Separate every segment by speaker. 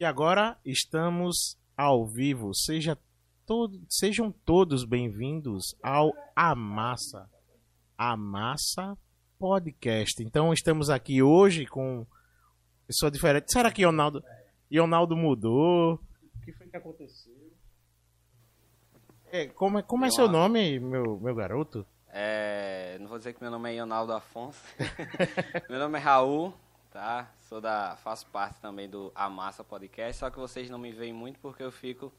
Speaker 1: E agora estamos ao vivo. Seja todo, sejam todos bem-vindos ao Amassa. Amassa Podcast. Então estamos aqui hoje com pessoa diferente. Será que Ronaldo, Ronaldo mudou? O que foi que aconteceu? É, como é, como é seu nome, meu, meu garoto?
Speaker 2: É, não vou dizer que meu nome é Ronaldo Afonso. meu nome é Raul, tá? Sou da, faço parte também do Amassa Podcast, só que vocês não me veem muito porque eu fico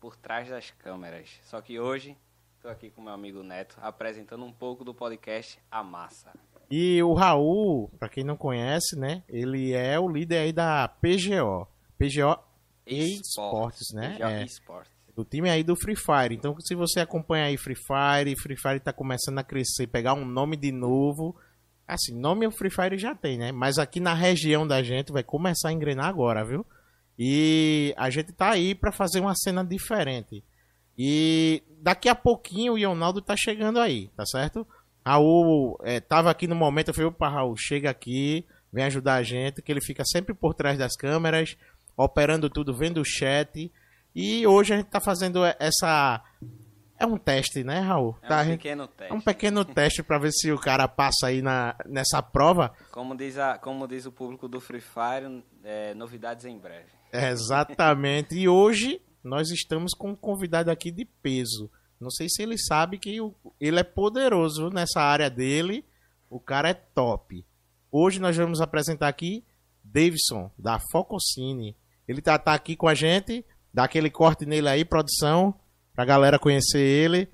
Speaker 2: por trás das câmeras. Só que hoje estou aqui com meu amigo Neto apresentando um pouco do podcast Amassa.
Speaker 1: E o Raul, para quem não conhece, né? Ele é o líder aí da PGO. PGO Esportes, né?
Speaker 2: PGO
Speaker 1: é.
Speaker 2: Esportes.
Speaker 1: Do time aí do Free Fire. Então, se você acompanha aí Free Fire, Free Fire tá começando a crescer, pegar um nome de novo. Assim, nome o Free Fire já tem, né? Mas aqui na região da gente vai começar a engrenar agora, viu? E a gente tá aí para fazer uma cena diferente. E daqui a pouquinho o Ronaldo tá chegando aí, tá certo? Raul é, tava aqui no momento, eu falei, opa, Raul, chega aqui, vem ajudar a gente, que ele fica sempre por trás das câmeras, operando tudo, vendo o chat. E hoje a gente tá fazendo essa. É um teste, né, Raul?
Speaker 2: É
Speaker 1: Tá,
Speaker 2: um
Speaker 1: gente-
Speaker 2: pequeno teste.
Speaker 1: é um pequeno teste para ver se o cara passa aí na, nessa prova.
Speaker 2: Como diz, a, como diz o público do Free Fire, é, novidades em breve.
Speaker 1: É, Exatamente. E hoje nós estamos com um convidado aqui de peso. Não sei se ele sabe que o- ele é poderoso nessa área dele. O cara é top. Hoje nós vamos apresentar aqui Davidson, da Fococine. Ele tá, tá aqui com a gente. Dá aquele corte nele aí, produção, pra galera conhecer ele.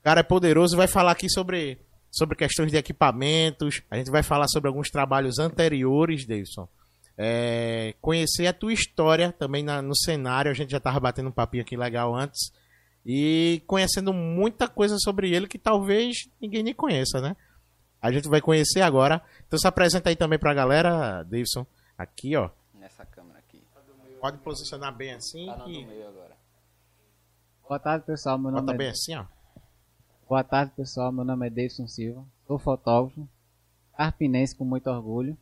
Speaker 1: O cara é poderoso e vai falar aqui sobre, sobre questões de equipamentos. A gente vai falar sobre alguns trabalhos anteriores, Davidson. É, conhecer a tua história também na- no cenário. A gente já tava batendo um papinho aqui legal antes. E conhecendo muita coisa sobre ele que talvez ninguém nem conheça, né? A gente vai conhecer agora. Então se apresenta aí também pra galera, Davidson. Aqui, ó.
Speaker 2: Nessa câmera aqui.
Speaker 1: Pode posicionar bem assim.
Speaker 2: Tá
Speaker 1: que...
Speaker 2: do meio agora.
Speaker 3: Boa tarde, pessoal. Meu nome
Speaker 1: Bota
Speaker 3: é...
Speaker 1: bem assim, ó.
Speaker 3: Boa tarde, pessoal. Meu nome é Davidson Silva. Sou fotógrafo, carpinense com muito orgulho.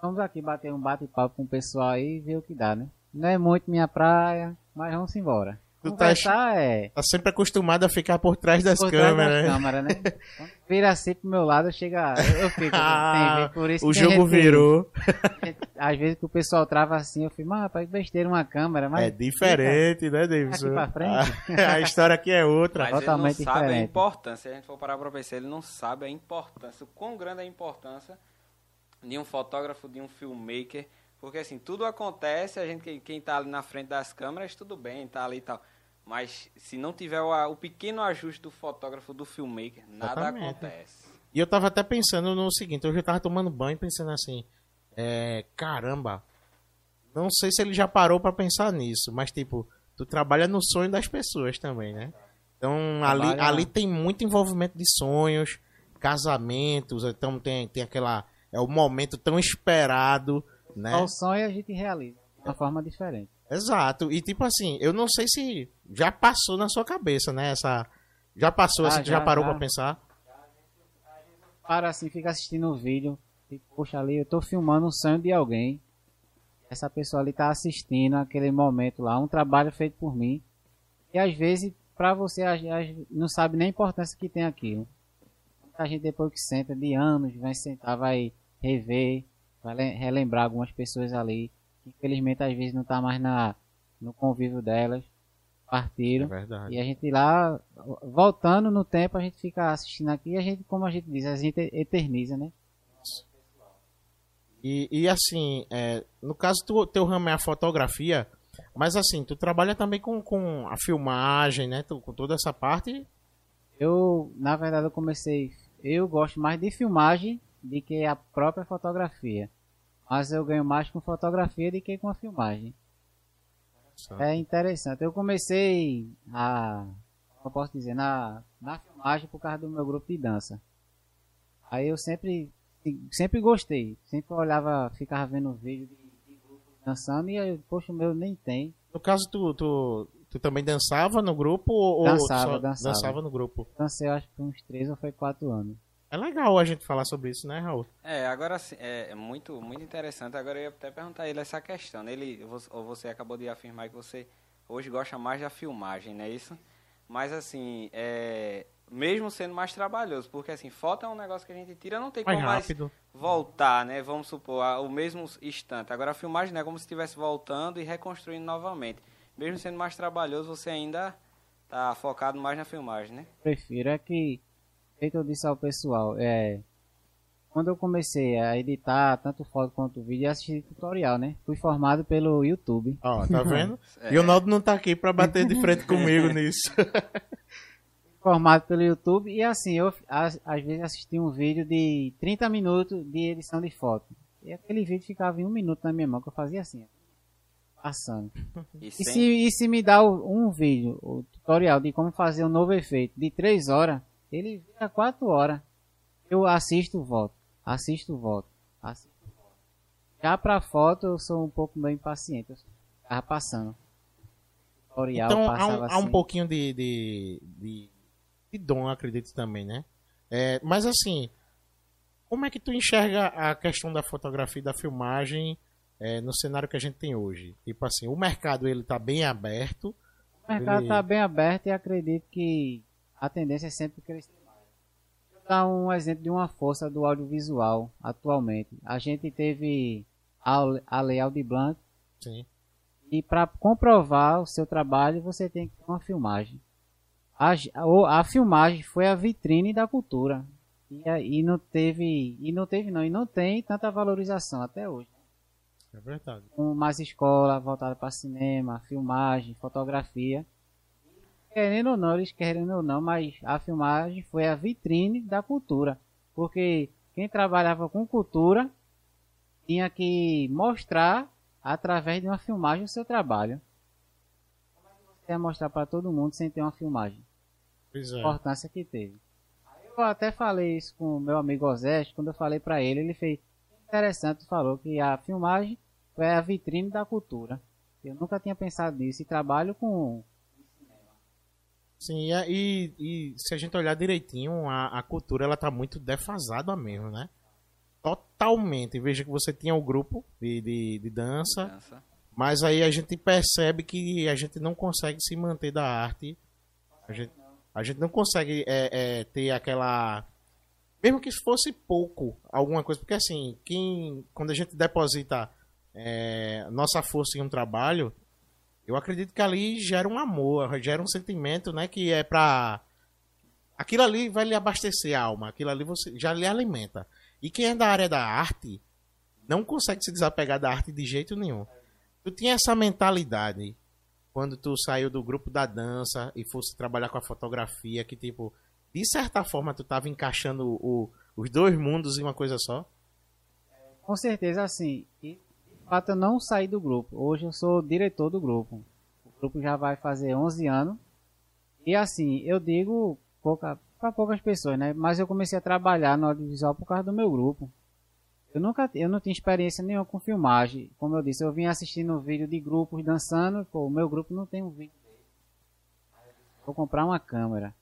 Speaker 3: Vamos aqui bater um bate-papo com o pessoal aí e ver o que dá, né? Não é muito minha praia, mas vamos embora.
Speaker 1: Tu tá
Speaker 3: é
Speaker 1: Tá sempre acostumado a ficar por trás das
Speaker 3: por trás
Speaker 1: câmeras,
Speaker 3: das
Speaker 1: né?
Speaker 3: câmeras, né? Quando vira assim pro meu lado, chega... Eu fico...
Speaker 1: Ah,
Speaker 3: tem, por isso
Speaker 1: o jogo
Speaker 3: que-
Speaker 1: virou.
Speaker 3: Às vezes que o pessoal trava assim, eu fico, mas rapaz, que besteira uma câmera, mas...
Speaker 1: É diferente, né, Davidson?
Speaker 3: Aqui pra frente.
Speaker 1: A, a história aqui é outra.
Speaker 2: Mas
Speaker 3: Totalmente
Speaker 2: ele não sabe a
Speaker 3: diferente.
Speaker 2: importância. Se a gente for parar pra pensar, ele não sabe a importância, o quão grande é a importância de um fotógrafo, de um filmmaker. Porque assim, tudo acontece, a gente, quem- quem tá ali na frente das câmeras, tudo bem, tá ali e tal. Mas se não tiver o, o pequeno ajuste do fotógrafo, do filmmaker, nada
Speaker 1: Exatamente.
Speaker 2: acontece.
Speaker 1: E eu tava até pensando no seguinte, hoje eu tava tomando banho pensando assim, é, caramba, não sei se ele já parou pra pensar nisso, mas tipo, tu trabalha no sonho das pessoas também, né? Então ali,
Speaker 3: Trabalha-
Speaker 1: ali tem muito envolvimento de sonhos, casamentos, então tem, tem aquela, é o momento tão esperado, né?
Speaker 3: Só o sonho a gente realiza de uma forma diferente.
Speaker 1: Exato, e tipo assim, eu não sei se já passou na sua cabeça, né, essa... Já passou,
Speaker 3: Ah,
Speaker 1: assim, já,
Speaker 3: já,
Speaker 1: parou
Speaker 3: já.
Speaker 1: pra pensar?
Speaker 3: para assim, fica assistindo o vídeo, fica, poxa ali, eu tô filmando um sonho de alguém. Essa pessoa ali tá assistindo aquele momento lá, um trabalho feito por mim. E às vezes, pra você, não sabe nem a importância que tem aquilo. A gente depois que senta de anos, vai sentar, vai rever, vai le- relembrar algumas pessoas ali, que infelizmente às vezes não tá mais na, no convívio delas,
Speaker 1: É
Speaker 3: partiram.
Speaker 1: verdade.
Speaker 3: E a gente lá, voltando no tempo, a gente fica assistindo aqui e a gente, como a gente diz, a gente eterniza, né?
Speaker 1: E, e assim, é, no caso, tu, teu ramo é a fotografia, mas assim, tu trabalha também com, com a filmagem, né? Tu- com toda essa parte.
Speaker 3: Eu, na verdade, eu comecei. Eu gosto mais de filmagem do que a própria fotografia. Mas eu ganho mais com fotografia do que com a filmagem. É interessante. Eu comecei a. Como eu posso dizer? Na, na filmagem por causa do meu grupo de dança. Aí eu sempre. Sempre gostei. Sempre olhava, ficava vendo vídeo de, de grupo dançando e aí, poxa, o meu nem tem.
Speaker 1: No caso, tu, tu, tu também dançava no grupo ou
Speaker 3: Dançava,
Speaker 1: só
Speaker 3: dançava.
Speaker 1: dançava no grupo?
Speaker 3: Dancei acho que uns 3 ou foi 4 anos.
Speaker 1: É legal a gente falar sobre isso, né, Raul?
Speaker 2: É, agora sim, é é muito, muito interessante. Agora eu ia até perguntar a ele essa questão. Ele, você acabou de afirmar que você hoje gosta mais da filmagem, não é isso? Mas assim, é, mesmo sendo mais trabalhoso, porque assim, foto é um negócio que a gente tira, não tem
Speaker 1: Mais
Speaker 2: como mais
Speaker 1: rápido.
Speaker 2: voltar, né? Vamos supor, a- o mesmo instante. Agora a filmagem né, é como se estivesse voltando e reconstruindo novamente. Mesmo sendo mais trabalhoso, você ainda tá focado mais na filmagem, né?
Speaker 3: prefiro é que, feito eu disse ao pessoal, é, quando eu comecei a editar tanto foto quanto vídeo, eu assisti tutorial, né? Fui formado pelo YouTube.
Speaker 1: Ó, tá vendo?
Speaker 2: É.
Speaker 1: E o Naldo não tá aqui pra bater de frente comigo nisso.
Speaker 3: Formado pelo YouTube e assim, eu às, às vezes assisti um vídeo de 30 minutos de edição de foto. E aquele vídeo ficava em um minuto na minha mão, que eu fazia assim, passando.
Speaker 2: E
Speaker 3: E se, e se me dá um vídeo, o tutorial de como fazer um novo efeito de 3 horas, ele vira 4 horas. Eu assisto, volto. Assisto, volto. Assisto, volto. Já pra foto eu sou um pouco meio impaciente. Eu tava passando. Tutorial
Speaker 1: Então há um, há um
Speaker 3: assim.
Speaker 1: pouquinho de, de, de, de dom, acredito também, né? É, mas assim, como é que tu enxerga a questão da fotografia e da filmagem é, no cenário que a gente tem hoje? Tipo assim, o mercado ele tá bem aberto.
Speaker 3: O mercado
Speaker 1: ele-
Speaker 3: está bem aberto e acredito que a tendência é sempre crescer mais. Vou dar um exemplo de uma força do audiovisual atualmente. A gente teve a, Lei Aldir Blanc
Speaker 1: Sim.
Speaker 3: e para comprovar o seu trabalho você tem que ter uma filmagem. A, a filmagem foi a vitrine da cultura e, e não teve e não teve não e não tem tanta valorização até hoje.
Speaker 1: É verdade.
Speaker 3: com mais escola voltada para cinema, filmagem, fotografia. Querendo ou não, eles querendo ou não, mas a filmagem foi a vitrine da cultura. Porque quem trabalhava com cultura tinha que mostrar através de uma filmagem o seu trabalho. Como é que você ia mostrar para todo mundo sem ter uma filmagem?
Speaker 1: Pois
Speaker 3: a
Speaker 1: é.
Speaker 3: importância que teve. Eu até falei isso com o meu amigo Osés, quando eu falei pra ele, ele fez interessante, falou que a filmagem foi a vitrine da cultura. Eu nunca tinha pensado nisso e trabalho com
Speaker 1: Sim, e, e, se a gente olhar direitinho, a, a cultura ela tá muito defasada mesmo, né? Totalmente. Veja que você tinha o grupo de, de, de dança,
Speaker 2: Dança.
Speaker 1: mas aí a gente percebe que a gente não consegue se manter da arte. A gente, a gente não consegue é, é, ter aquela. Mesmo que fosse pouco, alguma coisa. Porque assim, quem, quando a gente deposita é, nossa força em um trabalho, eu acredito que ali gera um amor, gera um sentimento, né? Que é pra. Aquilo ali vai lhe abastecer a alma, aquilo ali você já lhe alimenta. E quem é da área da arte não consegue se desapegar da arte de jeito nenhum. Tu tinha essa mentalidade quando tu saiu do grupo da dança e fosse trabalhar com a fotografia, que tipo, de certa forma tu tava encaixando o- os dois mundos em uma coisa só?
Speaker 3: Com certeza, assim. Fato, eu não saí do grupo. Hoje eu sou diretor do grupo. O grupo já vai fazer 11 anos. E, assim, eu digo pouca, para poucas pessoas, né? Mas eu comecei a trabalhar no audiovisual por causa do meu grupo. Eu nunca, eu não tinha experiência nenhuma com filmagem. Como eu disse, eu vim assistindo vídeo de grupos dançando. Pô, o meu grupo não tem um vídeo dele. Vou comprar uma câmera.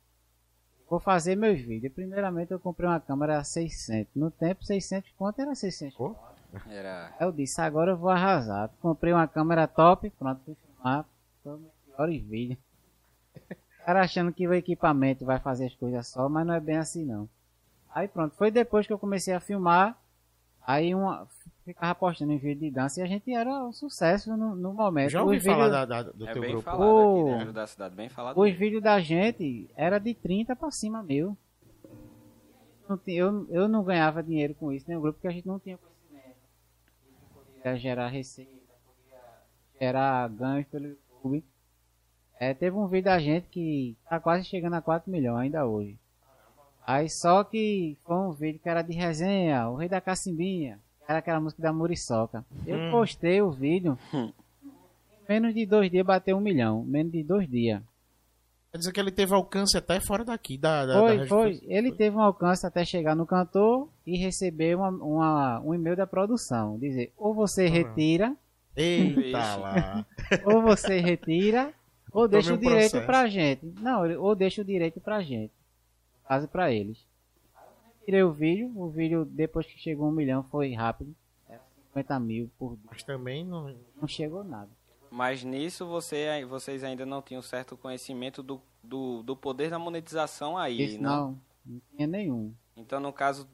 Speaker 3: Vou fazer meus vídeos. Primeiramente eu comprei uma câmera 600. No tempo 600 quanto era 600?
Speaker 1: Pô.
Speaker 2: Era.
Speaker 3: Aí eu disse, agora eu vou arrasar. Comprei uma câmera top, pronto, fui filmar. Foi meus piores vídeos. O cara achando que o equipamento vai fazer as coisas só, mas não é bem assim não. Aí pronto, foi depois que eu comecei a filmar. Aí uma, ficava postando em vídeo de dança e a gente era um sucesso no, no momento.
Speaker 1: Já ouvi
Speaker 3: Os
Speaker 1: falar
Speaker 3: vídeos-
Speaker 1: da, da- do
Speaker 2: É
Speaker 1: teu
Speaker 2: bem
Speaker 1: grupo.
Speaker 2: falado
Speaker 3: Ô.
Speaker 2: aqui dentro da cidade, bem falado.
Speaker 3: Os
Speaker 2: mesmo.
Speaker 3: vídeos da gente era de 30 pra cima ti- Eu, eu não ganhava dinheiro com isso, nem o grupo, porque a gente não tinha Podia gerar receita, podia gerar ganhos pelo YouTube. É, teve um vídeo da gente que tá quase chegando a 4 milhões ainda hoje. Aí só que foi um vídeo que era de resenha, o rei da cacimbinha, era aquela música da Muriçoca. Eu
Speaker 1: Hum.
Speaker 3: postei o vídeo,
Speaker 2: Hum.
Speaker 3: em menos de dois dias bateu um milhão, menos de dois dias.
Speaker 1: Quer dizer que ele teve alcance até fora daqui da. da
Speaker 3: Foi,
Speaker 1: da
Speaker 3: foi. Ele teve um alcance até chegar no cantor e receber uma, uma- um e-mail da produção. Dizer, ou você retira,
Speaker 1: Eita lá.
Speaker 3: ou você retira, ou deixa o
Speaker 1: um
Speaker 3: direito
Speaker 1: processo.
Speaker 3: pra gente. Não, ou deixa o direito pra gente. No caso, pra eles. tirei o vídeo, o vídeo depois que chegou um milhão foi rápido. Era 50 mil por dia.
Speaker 1: Mas também não.
Speaker 3: Não chegou nada.
Speaker 2: Mas nisso você, vocês ainda não tinham certo conhecimento do, do, do poder da monetização aí,
Speaker 3: Isso
Speaker 2: não?
Speaker 3: não, não tinha nenhum.
Speaker 2: Então, no caso,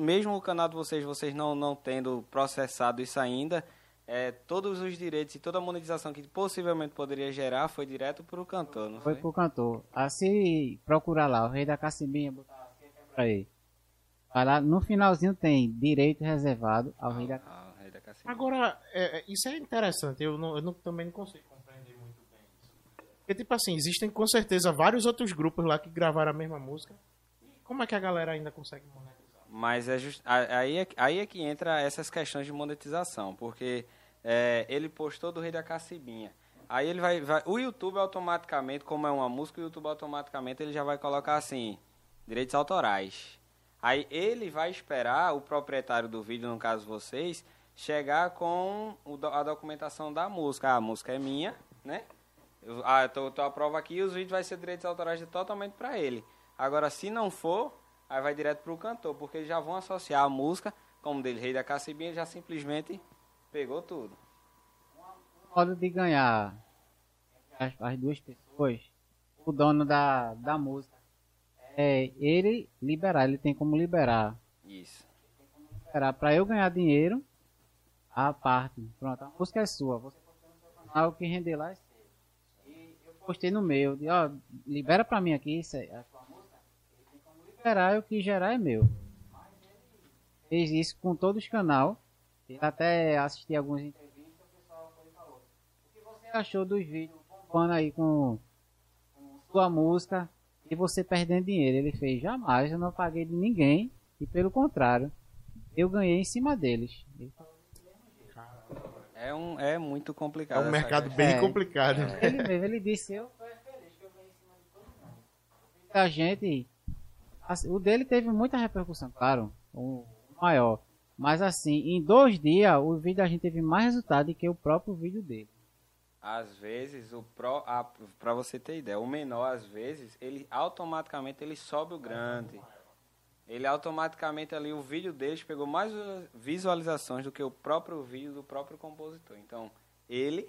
Speaker 2: mesmo o canal de vocês, vocês não, não tendo processado isso ainda, é, todos os direitos e toda a monetização que possivelmente poderia gerar foi direto para o cantor, não
Speaker 3: Foi
Speaker 2: foi?
Speaker 3: pro cantor. Assim, procurar lá, o rei da cacimbinha, botar pra aí. Vai lá, no finalzinho tem direito reservado ao rei da
Speaker 2: Ah, o rei da Cacimba.
Speaker 1: Agora, é, é, isso é interessante. Eu, não, eu não- também não consigo compreender muito bem isso. Porque, tipo assim, existem com certeza vários outros grupos lá que gravaram a mesma música. E como é que a galera ainda consegue monetizar?
Speaker 2: Mas é just... aí, é, aí é que entra essas questões de monetização, porque é, ele postou do Rei da Cacibinha. Aí ele vai, vai- O YouTube automaticamente, como é uma música, o YouTube automaticamente ele já vai colocar assim, direitos autorais. Aí ele vai esperar o proprietário do vídeo, no caso vocês, chegar com o a documentação da música. Ah, a música é minha, né? Eu, ah, tô, tô a prova aqui os vídeos vai ser direitos autorais totalmente para ele. Agora, se não for, aí vai direto pro cantor, porque eles já vão associar a música, como dele, Rei da Cacibinha, ele já simplesmente pegou tudo.
Speaker 3: modo de ganhar as, as duas pessoas, o dono da, da música, é ele liberar, ele tem como liberar.
Speaker 2: Isso.
Speaker 3: Liberar pra eu ganhar dinheiro, a parte. Pronto, a música é sua. Você postou no seu canal, o que render lá é seu. E eu postei no meu, de, ó, libera pra mim aqui, isso é a sua música. Ele liberar e o que gerar é meu. Mas ele fez isso com todos os canal. Até assisti algumas entrevistas, o pessoal foi e falou. O que você achou dos vídeos bombando aí com, com sua música e você perdendo dinheiro? Ele fez, jamais, eu não paguei de ninguém e pelo contrário, eu ganhei em cima deles. Ele falou,
Speaker 2: É, um, é muito
Speaker 1: É
Speaker 2: complicado.
Speaker 1: um
Speaker 2: essa
Speaker 1: mercado bem
Speaker 3: É.
Speaker 1: complicado.
Speaker 3: Ele mesmo, ele disse, eu fui feliz que eu ganhei em cima de todo mundo. A gente, assim, o dele teve muita repercussão, claro, o maior. Mas assim, em dois dias, o vídeo da gente teve mais resultado do que o próprio vídeo dele.
Speaker 2: Às vezes, o pro, a, pra você ter ideia, o menor, às vezes, ele automaticamente ele sobe o grande. Ele automaticamente ali, o vídeo deles pegou mais visualizações do que o próprio vídeo do próprio compositor. Então, ele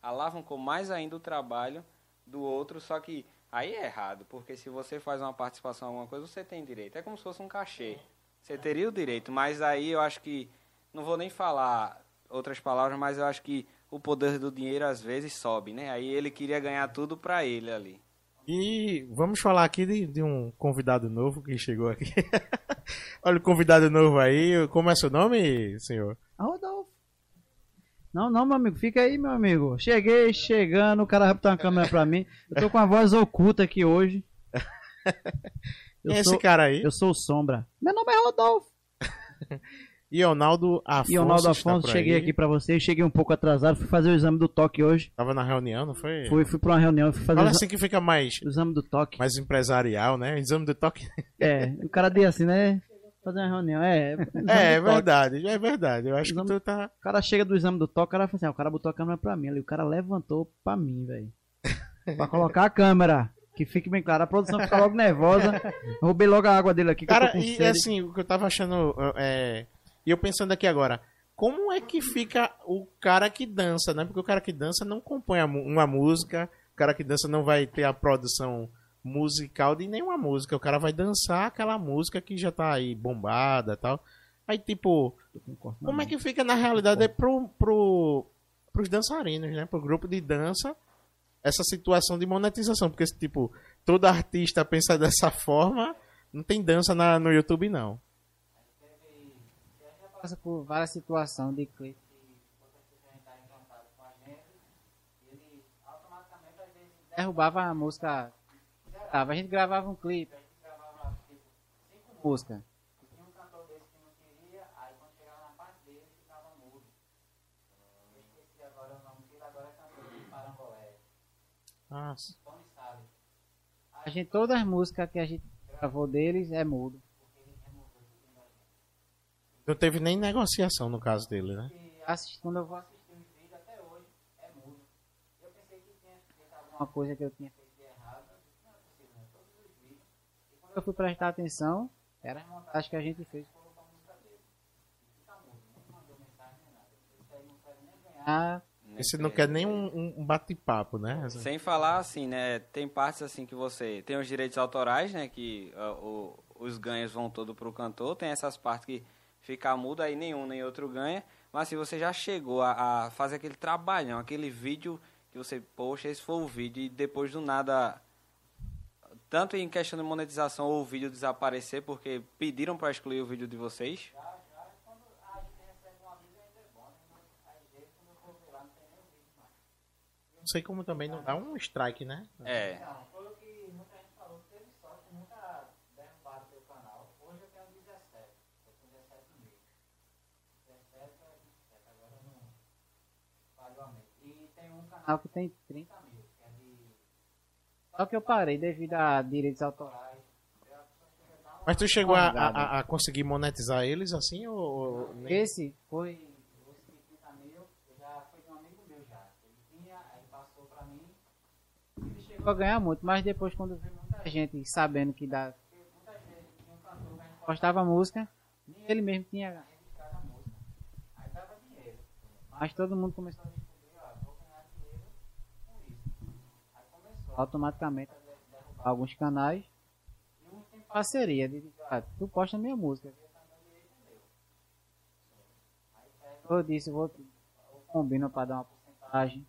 Speaker 2: alavancou mais ainda o trabalho do outro, só que aí é errado, porque se você faz uma participação em alguma coisa, você tem direito. É como se fosse um cachê. Você teria o direito, mas aí eu acho que, não vou nem falar outras palavras, mas eu acho que o poder do dinheiro às vezes sobe, né? Aí ele queria ganhar tudo pra ele ali.
Speaker 1: E vamos falar aqui de, de um convidado novo que chegou aqui. Olha o convidado novo aí. Como é seu nome, senhor?
Speaker 4: Rodolfo. Não, não, meu amigo, fica aí, meu amigo. Cheguei, chegando, o cara vai botar uma câmera pra mim. Eu tô com a voz oculta aqui hoje. Eu,
Speaker 1: Quem é esse cara aí?
Speaker 4: eu sou o Sombra. Meu nome é Rodolfo.
Speaker 1: Ionaldo Afonso.
Speaker 4: E o Naldo
Speaker 1: está
Speaker 4: Afonso, cheguei
Speaker 1: aí.
Speaker 4: aqui pra vocês. Cheguei um pouco atrasado, fui fazer o exame do toque hoje.
Speaker 1: Tava na reunião, não foi?
Speaker 4: Fui, fui pra uma reunião, fui fazer
Speaker 1: Fala
Speaker 4: o exa-
Speaker 1: assim que fica mais,
Speaker 4: o exame do toque.
Speaker 1: mais empresarial, né? Exame de toque.
Speaker 4: É, o cara deu assim, né? Fazer uma reunião. É,
Speaker 1: É, é verdade, é verdade. Eu acho que
Speaker 4: Exame-
Speaker 1: tu tá.
Speaker 4: O cara chega do exame do toque, o cara fala assim, ah, o cara botou a câmera pra mim ali, o cara levantou pra mim, velho. pra colocar a câmera. Que fique bem claro, a produção fica logo nervosa. Roubei logo a água dele aqui, que
Speaker 1: Cara, e
Speaker 4: sede.
Speaker 1: assim, o que eu tava achando. É... E eu pensando aqui agora, como é que fica o cara que dança, né? Porque o cara que dança não compõe uma música, o cara que dança não vai ter a produção musical de nenhuma música. O cara vai dançar aquela música que já tá aí bombada e tal. Aí, tipo, como é que fica na realidade é pro, pro, pros dançarinos, né? Pro grupo de dança, essa situação de monetização. Porque, tipo, todo artista pensa dessa forma, não tem dança na, no YouTube, não.
Speaker 3: Passa por várias situações de clipe e derrubava a música. Zerava. A gente gravava um clipe, a gente gravava tipo, cinco músicas. E tinha um cantor desse que não queria, aí quando chegava na parte dele ficava mudo. Eu esqueci agora o nome dele, agora é cantor de Parangolé.
Speaker 1: Nossa.
Speaker 3: Tony Salles. A gente, todas as músicas que a gente gravou deles é mudo.
Speaker 1: Não teve nem negociação no caso dele, né?
Speaker 3: Quando eu vou assistir os vídeos até hoje, é mudo. Eu pensei que tinha feito alguma coisa que eu tinha feito de errado. Eu disse, não é possível, né? Todos os vídeos. E quando eu fui prestar atenção, Era a montagem que a gente fez colocou a música dele. Não mandou mensagem nem nada. Isso aí não quer nem ganhar.
Speaker 1: Esse não quer nem um, um- bate-papo, né?
Speaker 2: Sem falar assim, né? Tem partes assim que você tem os direitos autorais, né? Que ah, o- os ganhos vão todo pro cantor. Tem essas partes que fica mudo, aí nenhum nem outro ganha. Mas se você já chegou a, a fazer aquele trabalhão, aquele vídeo que você, poxa, esse foi o vídeo, e depois do nada. Tanto em questão de monetização ou o vídeo desaparecer, porque pediram para excluir o vídeo de vocês.
Speaker 1: Não sei como também não dá um strike, né?
Speaker 2: É.
Speaker 3: Não, foi o que muita gente falou que teve sorte, nunca derrubaram teu canal. Hoje eu tenho 17, eu tenho 17 mil. 17 é 27, agora não falhou a mente. E tem um canal que tem 30 mil, que é de... Só que eu parei devido a direitos autorais.
Speaker 1: Mas tu chegou a, a- a conseguir monetizar eles assim ou... nem-
Speaker 3: Esse foi, esse de 30 mil, já foi de um amigo meu já. Ele tinha, aí passou pra mim. Ele chegou a ganhar muito, mas depois quando viu muita gente sabendo que dá. porque Muitas vezes tinha um cantor que a gente postava música, nem ele mesmo tinha registrado a música. Aí dava dinheiro. Mas todo mundo começou a descobrir, ó, vou ganhar dinheiro com isso. Aí começou automaticamente alguns canais. E um tem parceria, de ah, tu posta a minha música. Eu disse, vou, eu combino para dar uma porcentagem.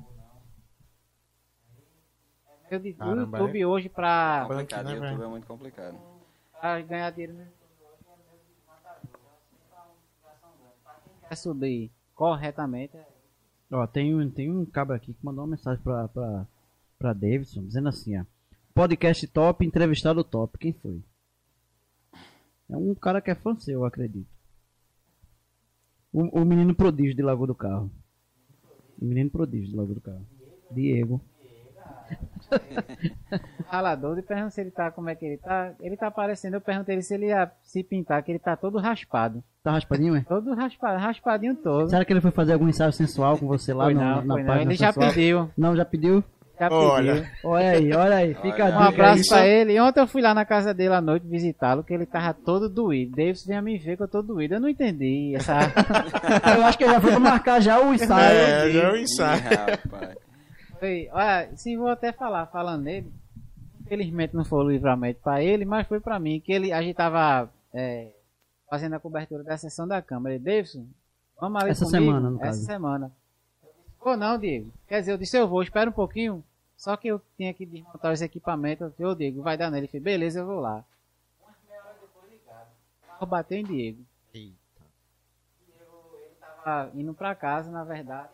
Speaker 3: Ou não. Aí, Eu digo, o
Speaker 1: Caramba,
Speaker 3: YouTube hoje para
Speaker 2: Complicado,
Speaker 1: né,
Speaker 2: YouTube é muito complicado.
Speaker 3: ganhar dinheiro no YouTube hoje é. É subir corretamente, é
Speaker 4: Ó, tem, um- tem um cabra aqui que mandou uma mensagem pra, pra, pra Davidson, dizendo assim, ó. Podcast top, entrevistado top. Quem foi? É um cara que é fã seu, eu acredito. O, o menino prodígio de Lagoa do Carro. O menino prodígio de Lagoa do Carro. Diego.
Speaker 3: ralador. E pergunto se ele tá, como é que ele tá. Ele tá aparecendo. Eu perguntei ele se ele ia se pintar, que ele tá todo raspado.
Speaker 4: Tá raspadinho, é?
Speaker 3: Todo raspado, raspadinho todo.
Speaker 4: Será que ele foi fazer algum ensaio sensual com você lá
Speaker 3: foi
Speaker 4: no,
Speaker 3: não,
Speaker 4: na
Speaker 3: não.
Speaker 4: página
Speaker 3: Ele já
Speaker 4: sensual?
Speaker 3: pediu.
Speaker 4: Não, já pediu?
Speaker 3: Já
Speaker 1: Olha.
Speaker 3: pediu.
Speaker 4: Olha aí, olha aí. Fica
Speaker 2: Olha.
Speaker 3: Um abraço
Speaker 1: isso-
Speaker 3: pra ele. E ontem eu fui lá na casa dele à noite visitá-lo, que ele tava todo doído. Davis venha me ver que eu tô doído. Eu não entendi essa.
Speaker 4: Eu acho que ele já foi pra marcar já o ensaio.
Speaker 1: É, já é o ensaio.
Speaker 2: Ih,
Speaker 3: olha, se vou até falar, falando nele, infelizmente não foi o livramento pra ele, mas foi pra mim, que ele, a gente tava é, fazendo a cobertura da sessão da Câmara. Ele, Davidson, vamos ali
Speaker 4: Essa
Speaker 3: comigo?
Speaker 4: semana, no
Speaker 3: Essa
Speaker 4: caso.
Speaker 3: semana. Eu Vou não, Diego. Quer dizer, eu disse, eu vou, espera um pouquinho. Só que eu tinha que desmontar os equipamentos. Eu Diego, vai dar nele. Ele fez, beleza, eu vou lá. Umas meia hora depois ligado. O carro bateu em Diego.
Speaker 1: Eita.
Speaker 3: Ele tava indo pra casa, na verdade.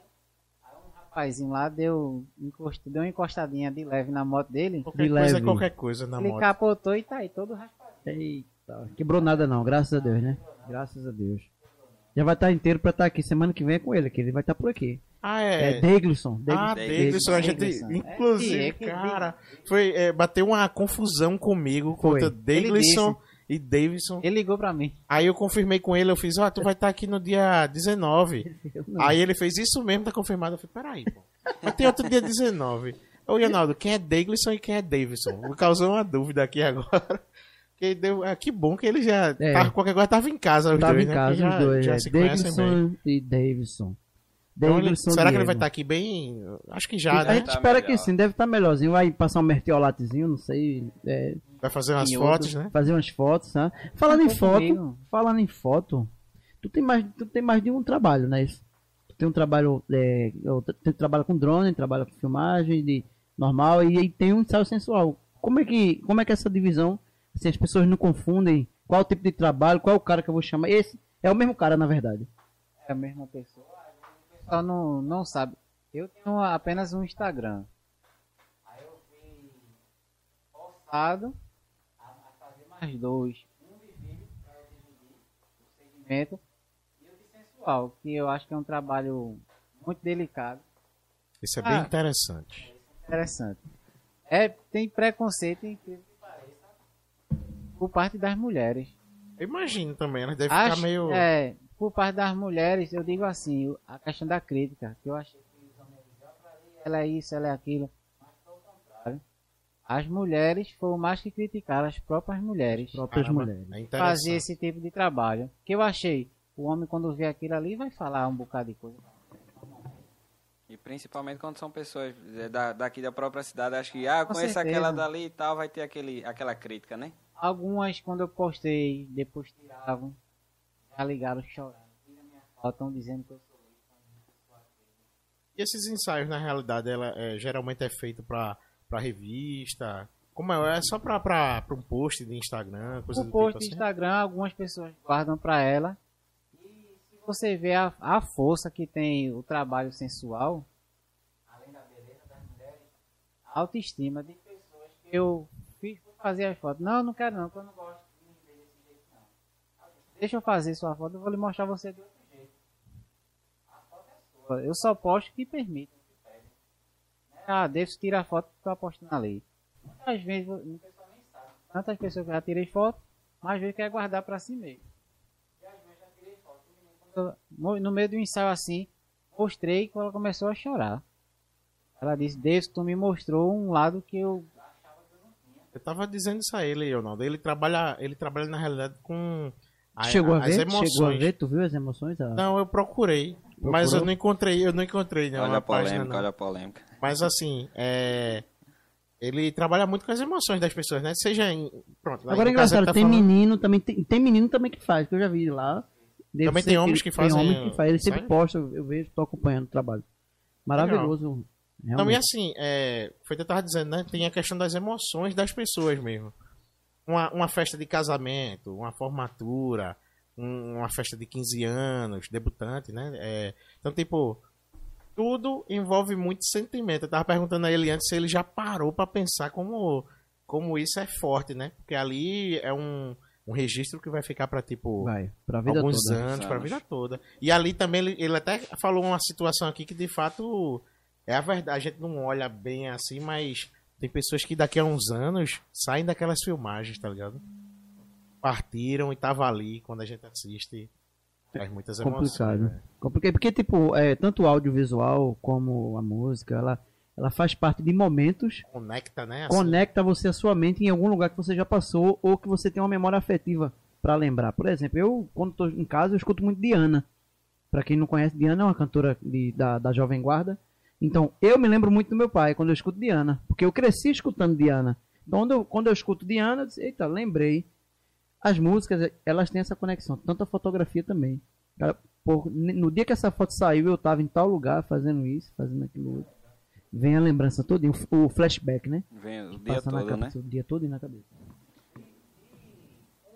Speaker 3: Aí um rapazinho lá deu, encost- deu uma encostadinha de leve na moto dele.
Speaker 1: Qualquer
Speaker 4: De
Speaker 1: coisa é
Speaker 4: leve.
Speaker 1: qualquer coisa na
Speaker 3: ele
Speaker 1: moto.
Speaker 3: capotou e tá aí todo raspado.
Speaker 4: Eita, quebrou nada não, graças a Deus, né? Graças a Deus. Já vai estar inteiro pra estar aqui semana que vem é com ele, que ele vai estar por aqui.
Speaker 1: Ah,
Speaker 4: É,
Speaker 1: é.
Speaker 4: Deglisson.
Speaker 1: Ah. Davidson, a gente.
Speaker 3: É,
Speaker 1: inclusive,
Speaker 3: é que-
Speaker 1: cara, foi, é, bateu uma confusão comigo
Speaker 4: Foi.
Speaker 1: contra Deglisson
Speaker 3: disse.
Speaker 1: e Davidson.
Speaker 3: Ele ligou pra mim.
Speaker 1: Aí eu confirmei com ele, eu fiz, ó, tu vai estar aqui no dia 19. Aí ele fez isso mesmo, tá confirmado. Eu falei, peraí, pô. Mas tem outro dia 19. Ô, Ronaldo, quem é Deglisson e quem é Davidson? Me causou uma dúvida aqui agora. Que, deu, ah, que bom que ele já.
Speaker 4: É.
Speaker 1: tava- qualquer coisa tava em casa, os
Speaker 4: Tava
Speaker 1: dois,
Speaker 4: em
Speaker 1: né?
Speaker 4: casa
Speaker 1: já,
Speaker 4: os dois,
Speaker 1: já
Speaker 4: é.
Speaker 1: se.
Speaker 4: Deglisson e Davidson.
Speaker 1: Então, ele- será que ele
Speaker 4: Diego.
Speaker 1: vai estar aqui bem? Acho que já,
Speaker 4: a
Speaker 1: né?
Speaker 4: gente
Speaker 2: Tá
Speaker 4: espera
Speaker 2: melhor.
Speaker 4: que sim, deve estar melhorzinho. Vai passar um mertiolatezinho, não sei. é,
Speaker 1: Vai fazer umas fotos,
Speaker 3: outro-
Speaker 1: né?
Speaker 4: fazer umas fotos, né? Falando em
Speaker 3: Tá
Speaker 4: foto,
Speaker 3: comigo.
Speaker 4: falando em foto, tu tem mais, tu tem mais de um trabalho, né? Tu tem um trabalho, é, tu trabalha com drone, trabalha com filmagem de normal e aí tem um ensaio sensual. Como é que, como é que essa divisão, assim, as pessoas não confundem qual o tipo de trabalho, qual é o cara que eu vou chamar? Esse é o mesmo cara, na verdade.
Speaker 3: É a mesma pessoa. Pessoal não, não sabe. Eu tenho apenas um Instagram. Aí eu fui forçado a, a fazer mais dois. Um de vídeo para dividir o segmento e o de sensual, que eu acho que é um trabalho muito delicado.
Speaker 1: Isso é bem
Speaker 3: Ah.
Speaker 1: interessante.
Speaker 3: Interessante. É, tem preconceito, incrível que pareça, por parte das mulheres.
Speaker 1: Eu imagino também, elas devem
Speaker 3: Acho,
Speaker 1: ficar meio.
Speaker 3: É, por parte das mulheres, eu digo assim, a questão da crítica, que eu achei que os homens "Ah, pra ali, ela é isso, ela é aquilo. Mas foi o contrário. as mulheres foram mais que criticar as próprias mulheres
Speaker 4: Próprias
Speaker 1: Caramba,
Speaker 4: mulheres.
Speaker 1: É
Speaker 3: fazer esse tipo de trabalho. Que eu achei, o homem quando vê aquilo ali vai falar um bocado de coisa.
Speaker 2: E principalmente quando são pessoas é, da, daqui da própria cidade, acho que, ah,
Speaker 3: Com
Speaker 2: conheço
Speaker 3: certeza.
Speaker 2: aquela dali e tal, vai ter aquele, aquela crítica, né?
Speaker 3: Algumas, quando eu postei, depois tiravam, já ligaram chorando. Estão dizendo que eu sou
Speaker 1: E esses ensaios, na realidade, ela é, geralmente é feito pra, pra revista. Como é? É só pra, pra, pra um post de Instagram, coisa do
Speaker 3: post
Speaker 1: tipo
Speaker 3: do
Speaker 1: assim?
Speaker 3: Instagram, algumas pessoas guardam pra ela. E se você vê a, a força que tem o trabalho sensual, além da beleza das mulheres, a autoestima de pessoas que eu fiz por fazer as fotos. Não, não quero não, porque eu não gosto de me ver desse jeito não. Deixa eu fazer sua foto, eu vou lhe mostrar você de outro jeito. A foto é sua. Eu só posto que permite. pede. Ah, Davis tira a foto que eu aposto na lei. Muitas vezes. Tantas pessoas que já tirei foto, mas vezes quer guardar pra si mesmo. No meio do ensaio assim, mostrei que ela começou a chorar. Ela disse, Deus, tu me mostrou um lado que eu
Speaker 1: Eu tava dizendo isso a ele, Ronaldo. Ele trabalha, ele trabalha na realidade com a-
Speaker 4: Chegou a ver?
Speaker 1: emoções.
Speaker 4: Chegou a ver? Tu viu as emoções? Ah,
Speaker 1: Não, eu procurei, mas eu não encontrei, eu não encontrei não,
Speaker 2: olha
Speaker 1: na
Speaker 2: a
Speaker 1: página,
Speaker 2: polêmica,
Speaker 1: não.
Speaker 2: olha a polêmica.
Speaker 1: Mas assim, é ele trabalha muito com as emoções das pessoas, né? Seja em pronto,
Speaker 4: Agora é engraçado,
Speaker 1: tá
Speaker 4: tem
Speaker 1: falando-
Speaker 4: menino também, tem, tem menino também que faz, que eu já vi lá. Deve
Speaker 1: Também tem homens que fazem,
Speaker 4: Tem homens que fazem, ele sempre posta, eu, vejo, tô acompanhando o trabalho. Maravilhoso.
Speaker 1: Não, e assim, é, foi o que eu tava dizendo, né? Tem a questão das emoções das pessoas mesmo. Uma, uma festa de casamento, uma formatura, um- uma festa de 15 anos, debutante, né? É, então, tipo, tudo envolve muito sentimento. Eu tava perguntando a ele antes se ele já parou pra pensar como, como isso é forte, né? Porque ali é um, um registro que vai ficar pra, tipo,
Speaker 4: Vai, pra vida
Speaker 1: alguns
Speaker 4: toda.
Speaker 1: anos, pra
Speaker 2: Anos.
Speaker 1: vida toda. E ali também ele, ele até falou uma situação aqui que de fato é a verdade. A gente não olha bem assim, mas tem pessoas que daqui a uns anos saem daquelas filmagens, tá ligado? Partiram e tava ali quando a gente assiste. Traz muitas emoções.
Speaker 4: Complicado.
Speaker 1: né?
Speaker 4: Porque, porque tipo, é, tanto o audiovisual como a música, ela, ela faz parte de momentos,
Speaker 1: Conecta, né? assim.
Speaker 4: conecta você a sua mente em algum lugar que você já passou ou que você tem uma memória afetiva pra lembrar. Por exemplo, eu, quando tô em casa, eu escuto muito Diana. Pra quem não conhece, Diana é uma cantora de- da, da Jovem Guarda. Então, eu me lembro muito do meu pai quando eu escuto Diana, porque eu cresci escutando Diana. Então, quando eu, quando eu escuto Diana, eu disse, eita, lembrei. As músicas, elas têm essa conexão, tanto a fotografia também. Cara, por- no dia que essa foto saiu, eu tava em tal lugar fazendo isso, fazendo aquilo outro. Vem a lembrança toda, o flashback, né?
Speaker 2: Vem o dia
Speaker 4: Passa na
Speaker 2: todo, né?
Speaker 4: cabeça, O dia todo e na cabeça.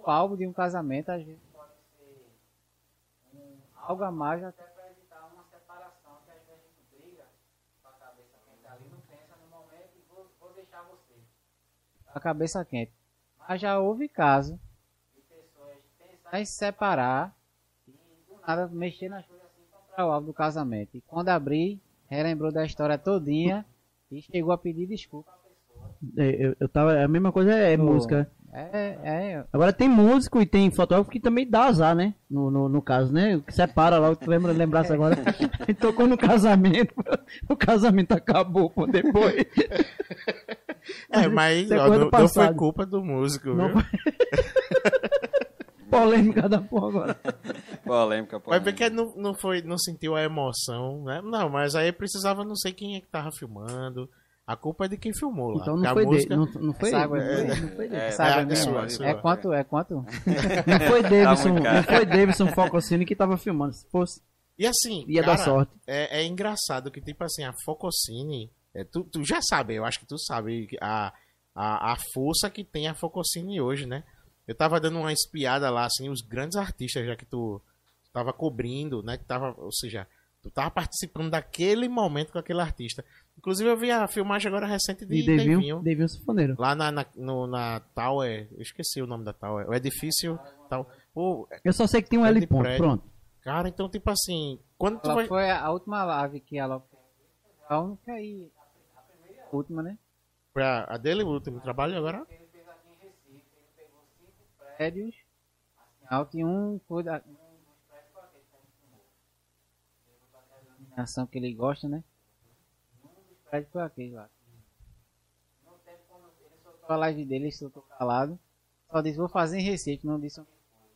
Speaker 3: o álbum de um casamento às vezes pode ser um, algo a mais até para evitar uma separação que às vezes a gente briga com a cabeça quente ali, não pensa no momento e vou, vou deixar você. A cabeça quente. Mas já houve caso de pessoas pensar em se separar e do nada mexer nas coisas assim e comprar o álbum do casamento. E quando abri, relembrou da história todinha e chegou a pedir desculpa à pessoa.
Speaker 4: É, eu, eu tava, a mesma coisa é,
Speaker 3: Pô,
Speaker 4: música.
Speaker 3: É, é,
Speaker 4: Agora tem músico e tem fotógrafo que também dá azar, né? No, no, no caso, né? O que separa lá, o que tu lembra, lembrasse agora. Ele tocou no casamento, o casamento acabou pô, depois.
Speaker 1: É, mas
Speaker 4: é
Speaker 1: ó, não, não foi culpa do músico,
Speaker 4: Não
Speaker 1: viu?
Speaker 4: Polêmica da porra agora.
Speaker 2: Polêmica,
Speaker 1: Vai
Speaker 2: polêmica.
Speaker 1: ver que não, não, foi, não sentiu a emoção, né? Não, mas aí precisava não sei quem é que tava filmando. A culpa é de quem filmou lá.
Speaker 4: Então
Speaker 1: porque
Speaker 4: não foi
Speaker 1: música...
Speaker 4: dele. Não, não foi
Speaker 3: Essa água é.
Speaker 4: Não foi dele.
Speaker 2: É,
Speaker 1: é
Speaker 3: é,
Speaker 1: sua,
Speaker 3: mesmo?
Speaker 1: é sua.
Speaker 3: é quanto? É quanto?
Speaker 4: Não foi Davidson,
Speaker 2: muito caro.
Speaker 4: não foi Davidson Fococini que tava filmando. Se fosse,
Speaker 1: E assim,
Speaker 4: ia
Speaker 1: cara,
Speaker 4: dar sorte.
Speaker 1: É, é engraçado que, tipo assim, a Fococine. É, tu, tu já sabe, eu acho que tu sabe a, a, a força que tem a Fococine hoje, né? Eu tava dando uma espiada lá, assim, os grandes artistas já que tu tava cobrindo, né? Que tava, ou seja, tu tava participando daquele momento com aquele artista. Inclusive, eu vi a filmagem agora recente de
Speaker 4: Devinho,
Speaker 1: Devinho.
Speaker 4: Sinfoneiro.
Speaker 1: Lá na, na, no, na Tower, eu esqueci o nome da Tower, o edifício tal. Pô,
Speaker 4: Eu só sei que tem um
Speaker 1: É
Speaker 4: L ponto,
Speaker 1: prédio.
Speaker 4: pronto.
Speaker 1: cara, então, tipo assim, quando tu
Speaker 3: Ela
Speaker 1: vai.
Speaker 3: foi a última live que ela fez. A única e a primeira e a última, né?
Speaker 1: Foi a, a dele, o último trabalho agora?
Speaker 3: Ele fez aqui em Recife. Ele pegou cinco prédios assim, alto e um foi da, um dos prédios foi aquele que a gente filmou. Levou pra aquela iluminação que ele gosta, né? Um dos prédios foi aquele lá. A live dele, eu tô calado. Só disse, vou fazer em Recife, não disse onde foi.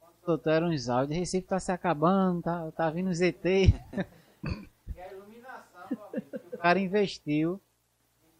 Speaker 3: Quando soltou eram uns áudios, Recife tá se acabando, tá, tá vindo os ET. e a iluminação, o cara investiu.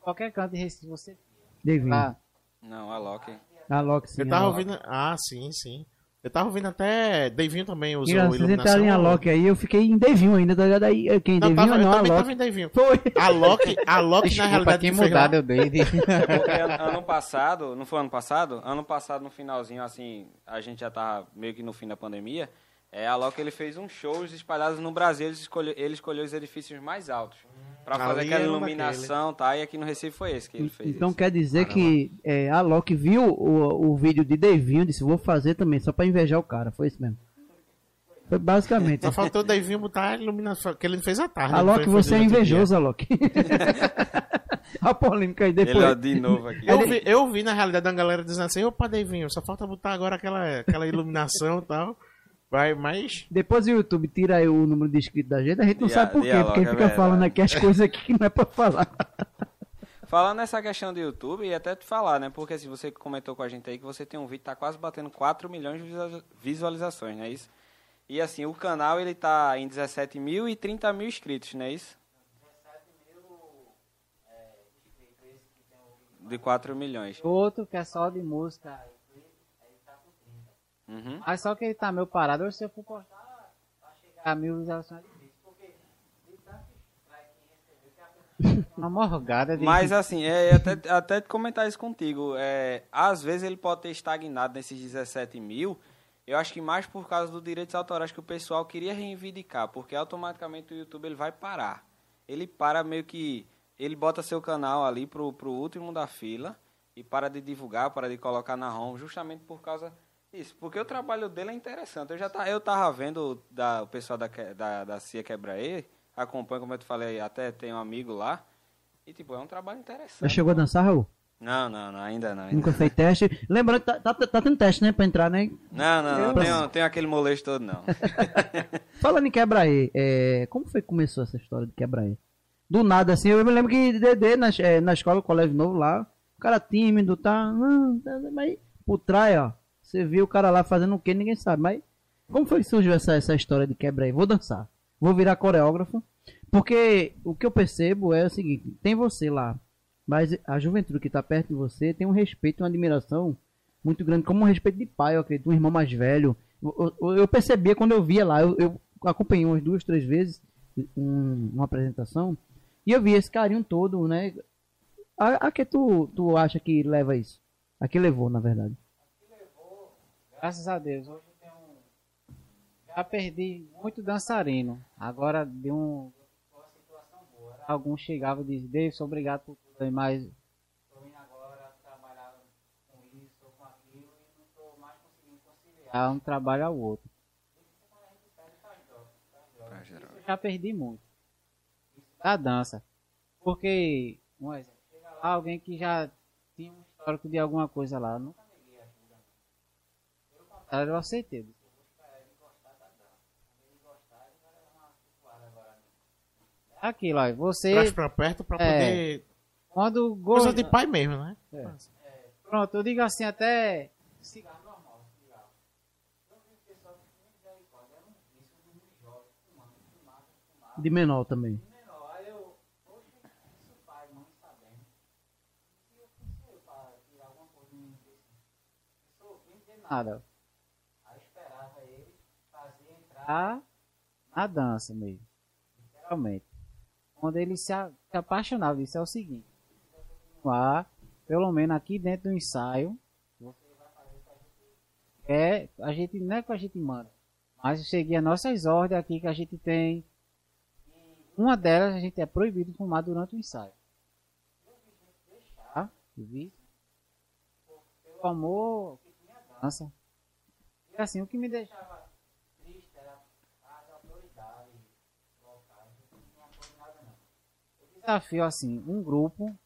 Speaker 3: Qualquer canto de Recife você
Speaker 4: Devinho.
Speaker 3: lá.
Speaker 2: Não, a Loki.
Speaker 4: A Loki, sim.
Speaker 1: Eu tava ouvindo. Ah, sim, sim. Eu tava ouvindo até. Davinho também usou
Speaker 4: Engraçado, vocês
Speaker 1: iluminação.
Speaker 4: entraram em Alok aí, eu fiquei em Devinho ainda, tá ligado? Aí, quem?
Speaker 1: Não,
Speaker 4: Devinho
Speaker 1: tava, eu
Speaker 4: não,
Speaker 1: também
Speaker 4: Alok.
Speaker 1: tava em Davinho.
Speaker 4: Foi.
Speaker 1: A Loki, a Loki na realidade
Speaker 3: quem
Speaker 1: lá-
Speaker 3: deu doido.
Speaker 2: Porque ano, passado, não foi ano passado? Ano passado, no finalzinho, assim, a gente já tava meio que no fim da pandemia. É, a Loki ele fez uns shows espalhados no Brasil. Ele escolheu, ele escolheu os edifícios mais altos. Pra fazer
Speaker 1: Ali
Speaker 2: aquela
Speaker 1: um
Speaker 2: iluminação, tá? E aqui no Recife foi esse que ele fez.
Speaker 4: Então
Speaker 2: isso.
Speaker 4: quer dizer que é, a Loki viu o, o vídeo de Devinho e disse, vou fazer também, só pra invejar o cara. Foi isso mesmo. Foi basicamente.
Speaker 1: Só faltou o Davinho botar a iluminação, que ele fez à tarde.
Speaker 4: Loki, você é invejoso, a Loki. a polêmica aí
Speaker 2: Ele,
Speaker 4: depois.
Speaker 2: ó, de novo aqui.
Speaker 1: Eu vi, eu vi na realidade uma galera dizendo assim, opa, Davinho, só falta botar agora aquela, aquela iluminação e tal. Vai, mas.
Speaker 4: Depois o YouTube tira aí o número de inscritos da gente, a gente não
Speaker 2: Dia-
Speaker 4: sabe por quê, porque
Speaker 2: é
Speaker 4: fica
Speaker 2: verdade.
Speaker 4: falando aqui as coisas aqui que não é pra falar.
Speaker 2: Falando nessa questão do YouTube, e até te falar, né? Porque se você comentou com a gente aí que você tem um vídeo que tá quase batendo 4 milhões de visualiza- visualizações, não é isso? E assim, o canal ele tá em 17 mil e 30 mil inscritos, não é isso? De 4 milhões.
Speaker 3: Outro que é só de música.
Speaker 2: Uhum.
Speaker 3: Mas só que ele tá meio parado. Hoje se eu for postar, vai chegar a mil visualizações é difícil. Porque que a pessoa- uma morgada de.
Speaker 2: Mas assim, é, até, até te comentar isso contigo. É, às vezes ele pode ter estagnado nesses 17 mil. Eu acho que mais por causa dos direitos autorais que o pessoal queria reivindicar, porque automaticamente o YouTube ele vai parar. Ele para meio que. Ele bota seu canal ali pro, pro último da fila e para de divulgar, para de colocar na home, justamente por causa disso. Porque o trabalho dele é interessante. Eu já tá, eu tava vendo da, o pessoal da, da, da CIA Quebraê, acompanho, como eu te falei, até tem um amigo lá. E tipo, é um trabalho
Speaker 4: Já
Speaker 2: interessante.
Speaker 4: chegou a dançar, Raul?
Speaker 2: Não, não, não, ainda não. Ainda.
Speaker 4: Nunca fez teste. Lembrando que tá, tá, tá tendo teste, né? Pra entrar, né?
Speaker 2: Não, não, não, tenho, tenho aquele molejo todo, não.
Speaker 4: Falando em quebra-e, é, como foi que começou essa história de quebra-e? Do nada, assim, eu me lembro que Dedê, na, é, na escola, colégio novo lá, o cara tímido, tá, mas por trás, ó, você viu o cara lá fazendo o que, ninguém sabe, mas como foi que surgiu essa, essa história de quebra-e? Vou dançar, vou virar coreógrafo, porque o que eu percebo é o seguinte, tem você lá, mas a juventude que tá perto de você tem um respeito, uma admiração muito grande, como um respeito de pai, eu acredito, um irmão mais velho. Eu, eu- eu percebia quando eu via lá, eu, eu acompanhei umas duas, três vezes um- uma apresentação, e eu vi esse carinho todo, né? A, a que tu, tu acha que leva isso? A que levou, na verdade?
Speaker 3: Graças a Deus, hoje eu tenho um... Já perdi muito dançarino. Agora deu um... uma situação boa. Alguns chegavam e diziam, Davidson, obrigado por tudo mas estou indo agora trabalhar com isso ou com aquilo e não estou mais conseguindo conciliar um trabalho ao outro. Eu já perdi muito. Da dança. Porque, um exemplo, chega lá alguém que já tinha um histórico de alguma coisa lá. Nunca levar uma. É aquilo, ó. Você,
Speaker 1: Traz pra perto pra
Speaker 3: É.
Speaker 1: poder.
Speaker 3: quando
Speaker 1: Coisa
Speaker 3: gosta
Speaker 1: de pai mesmo, né?
Speaker 3: Pronto, eu digo assim, até cigarro normal, cigarro. Era.
Speaker 4: De menor também.
Speaker 3: menor. Entrar na dança mesmo. Literalmente. Quando ele se, a- apaixonava disso é o seguinte. Lá, pelo menos aqui dentro do ensaio, que a gente. A não é que a gente manda. Mas seguir as nossas ordens aqui que a gente tem. Uma delas a gente é proibido fumar durante o ensaio. Eu vi eu pelo amor dança. E assim, o que me deixava triste era as autoridades locais, não tinha apoio nada não. Eu desafio assim, um grupo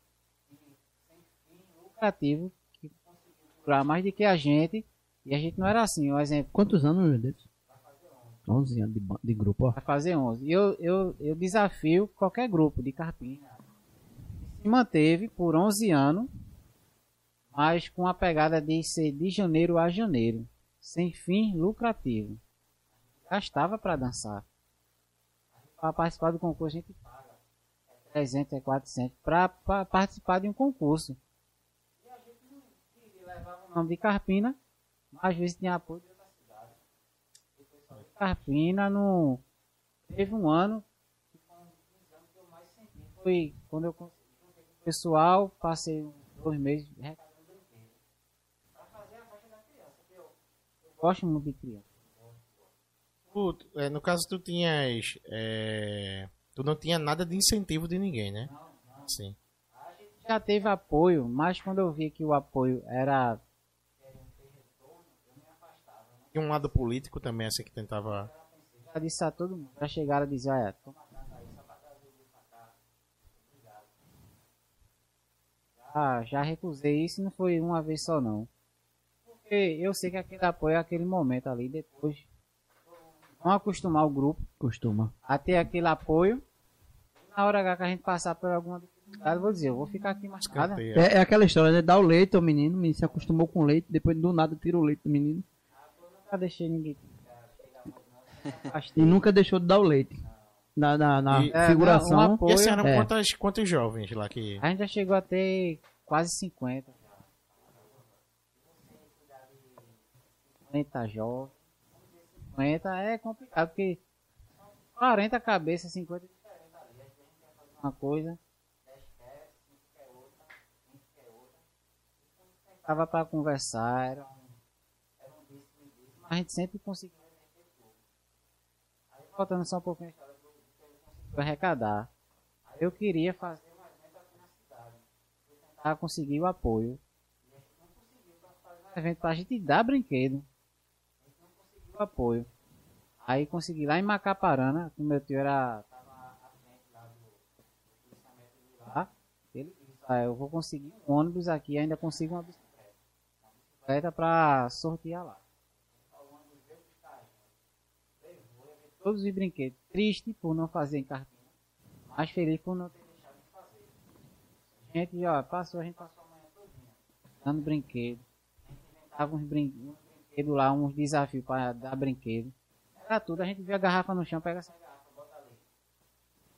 Speaker 3: lucrativo que conseguiu durar mais do que a gente, e a gente não era assim, um exemplo.
Speaker 4: Quantos anos, meu Deus? 11 anos de, de grupo, ó.
Speaker 3: Vai fazer 11. E eu, eu, eu desafio qualquer grupo de carpina. que Se manteve por 11 anos mas com a pegada de ser de janeiro a janeiro, sem fim lucrativo. Gastava para dançar. Para participar do concurso a gente 300, é 400 para participar de um concurso. E a gente não queria levar o nome de Carpina, mas às vezes tinha apoio de outra cidade. De Carpina não teve um ano que foi um anos que eu mais senti. Foi quando eu consegui o pessoal, passei uns dois meses arrecadando brinquedos. Para fazer a festa da criança, porque eu, eu gosto muito de criança.
Speaker 1: É, no caso, tu tinhas. é, tu não tinha nada de incentivo de ninguém, né? Sim.
Speaker 3: Já teve apoio, mas quando eu vi que o apoio era
Speaker 1: E um lado político também, assim, que tentava.
Speaker 3: já disse a todo mundo, já chegaram a dizer, toma pra cá. Obrigado. Já, recusei isso e não foi uma vez só não. Porque eu sei que aquele apoio é aquele momento ali, depois vão acostumar o grupo
Speaker 4: Costuma.
Speaker 3: a ter aquele apoio. Na hora H que a gente passar por alguma dificuldade, eu vou dizer, eu vou ficar aqui marcada.
Speaker 1: Escanteio.
Speaker 4: É, é aquela história, né? Dá o leite ao menino, o menino se acostumou com o leite, depois do nada tira o leite do menino.
Speaker 3: Nunca deixei ninguém.
Speaker 4: E nunca deixou de dar o leite. Na, na, na
Speaker 1: E-
Speaker 3: É,
Speaker 4: figuração.
Speaker 3: um apoio-
Speaker 1: E assim, eram
Speaker 4: É.
Speaker 1: quantas, quantos jovens lá que.
Speaker 3: A gente já chegou a ter quase 50. 50 jovens. 50 é complicado, porque 40 cabeças, 50 E quando sentava para conversar, era um, a gente sempre conseguia voltando só um pouquinho a ele conseguiu arrecadar. Aí eu queria fazer um evento aqui na cidade. Eu tentava conseguir o apoio. E a gente não conseguiu para fazer um evento pra gente dar brinquedo. A gente não conseguiu o apoio. Aí consegui lá em Macaparana, que meu tio era. Tava à frente lá do, do policiamento de lá. Ele ah, eu vou conseguir um ônibus aqui ainda consigo uma bicicleta. Pra sortear lá. A todos os brinquedos. Triste por não fazer em cartinha. Mas feliz por não ter deixado de fazer. Gente, ó, passou, a gente passou a manhã todinha dando brinquedo. A gente inventava uns, brin uns brinquedos lá, uns desafios para dar brinquedo. Era tudo, a gente via a garrafa no chão, pega essa garrafa, bota ali.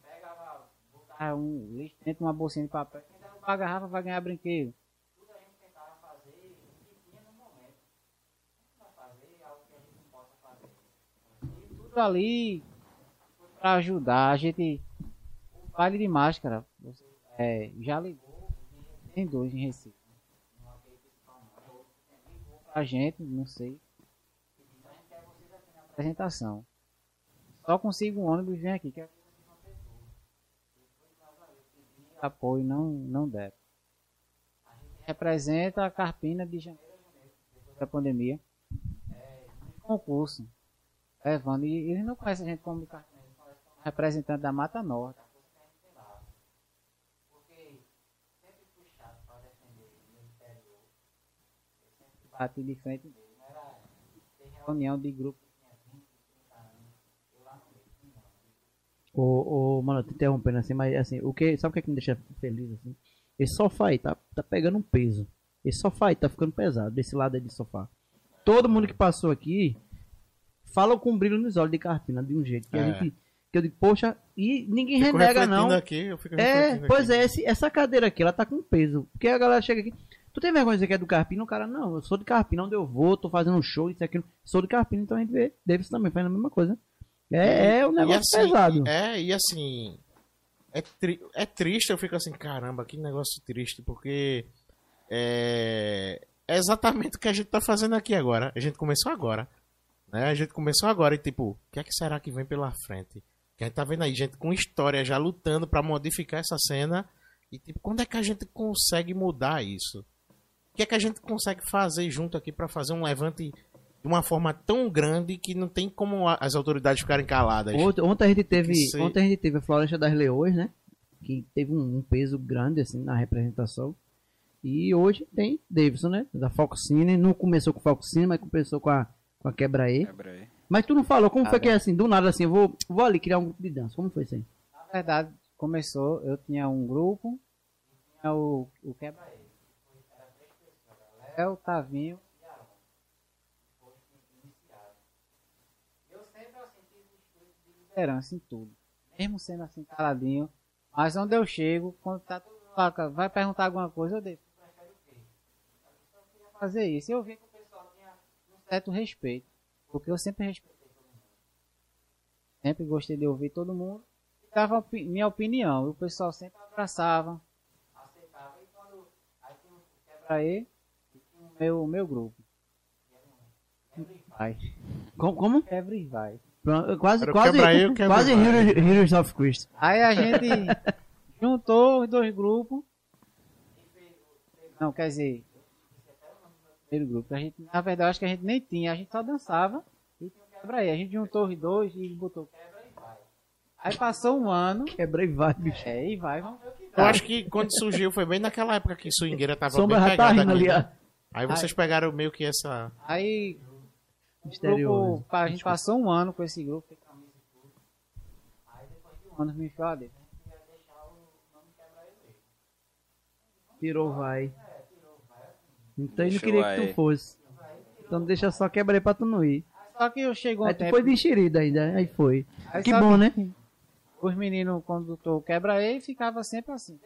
Speaker 3: Pegava, botava um lixo dentro de uma bolsinha de papel. Quem derrubar a garrafa vai ganhar brinquedo. Tudo a gente tentava fazer o que tinha no momento. Não vai fazer algo que a gente não possa fazer. E tudo ali para ajudar. A gente. O baile de máscara, é, já ligou, tem dois em Recife. É ligou pra gente, não sei. Disse, a gente quer vocês aqui na apresentação. Só consigo um ônibus vem aqui, que vocês vão ter tudo. E foi graças a Deus, pedi apoio, não, não deram. Representa a Carpina de janeiro da pandemia. É, concurso levando. E eles não conhecem a gente como como representante da Mata Norte. bati de frente reunião de grupo que tinha 20, 30 anos. Eu lá no meio, um ano.
Speaker 4: Ô, ô, mano, te interrompendo assim, mas assim, o que, sabe o que, é que me deixa feliz assim? Esse sofá aí tá, tá pegando um peso. Esse sofá aí tá ficando pesado, desse lado aí de sofá. Todo mundo que passou aqui fala com um brilho nos olhos de carpina, de um jeito que a
Speaker 1: É.
Speaker 4: gente. Que eu digo, poxa, e ninguém
Speaker 1: Fico
Speaker 4: renega, não.
Speaker 1: Aqui,
Speaker 4: É, pois
Speaker 1: aqui.
Speaker 4: é, esse- essa cadeira aqui, ela tá com peso. Porque a galera chega aqui. Tu tem vergonha de dizer que é do Carpina? O cara, não, eu sou de Carpina, onde eu vou, tô fazendo um show, isso aquilo. Sou de Carpina, então a gente vê. Davis também faz a mesma coisa. É, é um negócio
Speaker 1: assim,
Speaker 4: pesado.
Speaker 1: É, e assim. É, tri- é triste, eu fico assim, caramba, que negócio triste, porque. É, é exatamente o que a gente tá fazendo aqui agora. A gente começou agora. Né? A gente começou agora e, tipo, o que é que será que vem pela frente? Que a gente tá vendo aí, gente com história já lutando pra modificar essa cena. E, tipo, quando é que a gente consegue mudar isso? O que é que a gente consegue fazer junto aqui pra fazer um levante uma forma tão grande que não tem como as autoridades ficarem caladas?
Speaker 4: Ontem, ontem a gente teve,
Speaker 1: ser-
Speaker 4: ontem a gente teve a Floresta das Leões, né? Que teve um, um peso grande assim na representação. E hoje tem Davidson, né? Da Foxine. Não começou com Foxine, mas começou com a, com a Quebra E.
Speaker 2: Quebra aí.
Speaker 4: Mas tu não falou, como
Speaker 2: Ah,
Speaker 4: foi que é assim, do nada assim, eu vou, vou ali criar um grupo de dança. Como foi isso aí?
Speaker 3: Na verdade, começou, eu tinha um grupo, tinha o, o quebra Era três pessoas. Léo, Tavinho e Aaron. Foi iniciado. Eu sempre assim, tive o liderança em tudo. Mesmo sendo assim caladinho. Mas onde eu chego, quando tá todo mundo vai perguntar alguma coisa, eu deixo. Eu queria fazer isso. Eu vi que o pessoal tinha um certo respeito. Porque eu sempre respeitei todo mundo. Sempre gostei de ouvir todo mundo. E dava minha opinião. E o pessoal sempre abraçava. Aceitava. E quando aí tinha um quebra aí, e tinha o meu, meu grupo. Quebra e vai.
Speaker 4: Como?
Speaker 3: Quebra e vai.
Speaker 4: Pronto, Quase,
Speaker 1: Era
Speaker 4: quase,
Speaker 1: aí,
Speaker 4: quase. Heroes, Heroes of Christ.
Speaker 3: Aí a gente juntou os dois grupos. Não, quer dizer, primeiro grupo. A gente, na verdade, acho que a gente nem tinha, a gente só dançava e tinha um quebra aí. A gente juntou os dois e botou quebra e vai. Aí passou um ano,
Speaker 4: Quebra e vai, bicho.
Speaker 3: é, e vai, vamos ver o que
Speaker 1: Eu acho que quando surgiu foi bem naquela época que Swingueira tava
Speaker 4: Sombra
Speaker 1: bem
Speaker 4: tá
Speaker 1: pegada
Speaker 4: rindo
Speaker 1: aqui,
Speaker 4: ali,
Speaker 1: né? Aí vocês pegaram meio que essa...
Speaker 3: Aí,
Speaker 4: Misterioso.
Speaker 3: grupo, a gente passou um ano com esse grupo, fez camisa e tudo. Aí depois de um ano me enfiou a dentro. Mesmo.
Speaker 4: Tirou vai. Então ele não queria que tu fosse. Então deixa só quebra aí pra tu não ir.
Speaker 3: Só que eu chegou um
Speaker 4: Aí tu
Speaker 3: tempo...
Speaker 4: foi de enxerida ainda, aí foi.
Speaker 3: Aí
Speaker 4: Que bom, né?
Speaker 3: os meninos, quando tu quebra ele, ficava sempre assim.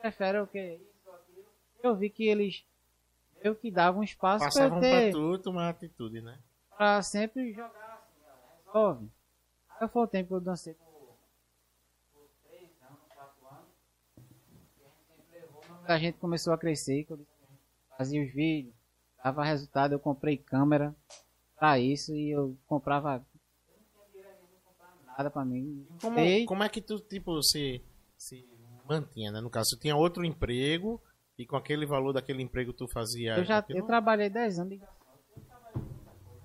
Speaker 3: Prefere o que isso, aquilo. Eu vi que eles meio que davam espaço pra
Speaker 1: Passavam pra
Speaker 3: ter,
Speaker 1: tu tomar atitude, né?
Speaker 3: pra sempre jogar assim, ó, resolve. Aí foi o tempo que eu dancei por, por três anos, quatro anos. E a gente sempre levou, mas a gente começou a crescer, que eu fazia os vídeos, dava resultado, eu comprei câmera pra isso e eu comprava. Eu não tinha dinheiro nenhum pra comprar nada pra mim.
Speaker 1: Como, como é que tu, tipo, se, se mantinha, né? No caso, tu tinha outro emprego e com aquele valor daquele emprego tu fazia...
Speaker 3: Eu já
Speaker 1: aquilo?
Speaker 3: eu trabalhei 10 anos de garçom. Eu trabalhei muita coisa.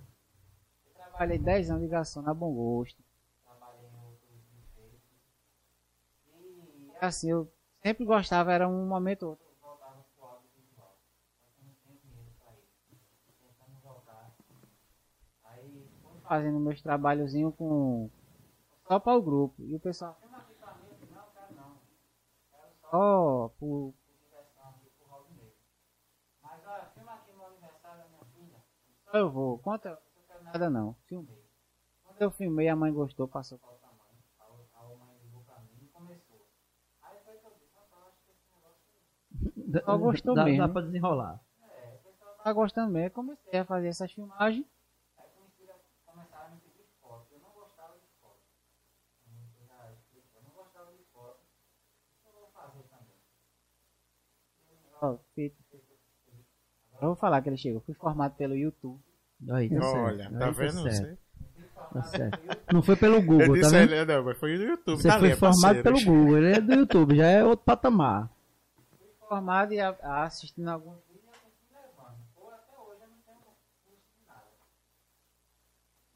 Speaker 3: Eu trabalhei 10 anos de garçom na Bom Gosto. Trabalhei em outros empregos. E assim, eu sempre gostava, era um momento ou outro. Eu voltava pro audiovisual. Só que eu não tinha dinheiro pra isso. Tentando voltar. Aí fui fazendo meus trabalhozinhos com. Só para o grupo. E o pessoal, Não, quero não. Quero só por, por diversão aqui, por hobby mesmo. Mas olha, filma aqui no aniversário da minha filha. Só eu vou. Quanto eu não quero nada não. Filmei. Quando eu filmei, a mãe gostou, passou para outra mãe. A, a mãe ligou pra mim e começou. Aí foi que eu disse, "Rapaz, acho que esse negócio Só gostou
Speaker 4: dá,
Speaker 3: mesmo.
Speaker 4: Dá pra desenrolar.
Speaker 3: o pessoal tá gostando mesmo. Eu comecei a fazer essas filmagens. Aí comecei a- começaram a me pedir foto. Eu não gostava de foto. Eu já expliquei, eu não gostava de foto. Eu vou fazer também. Ó, feito, feito, feito. Eu vou falar que ele chegou. Fui formado pelo YouTube.
Speaker 4: Aí, tá certo.
Speaker 1: Olha,
Speaker 4: Aí
Speaker 1: tá vendo?
Speaker 4: certo.
Speaker 1: Você...
Speaker 4: Tá certo. Não foi pelo Google, tá
Speaker 1: disse
Speaker 4: vendo?
Speaker 1: ele, não, mas foi no YouTube,
Speaker 4: Você
Speaker 1: tá
Speaker 4: foi
Speaker 1: ali,
Speaker 4: formado pelo. Google, ele é do YouTube, já é outro patamar.
Speaker 3: Formado e a, a assistindo alguns vídeos eu fui levando. Pô, até hoje eu não tenho curso de nada.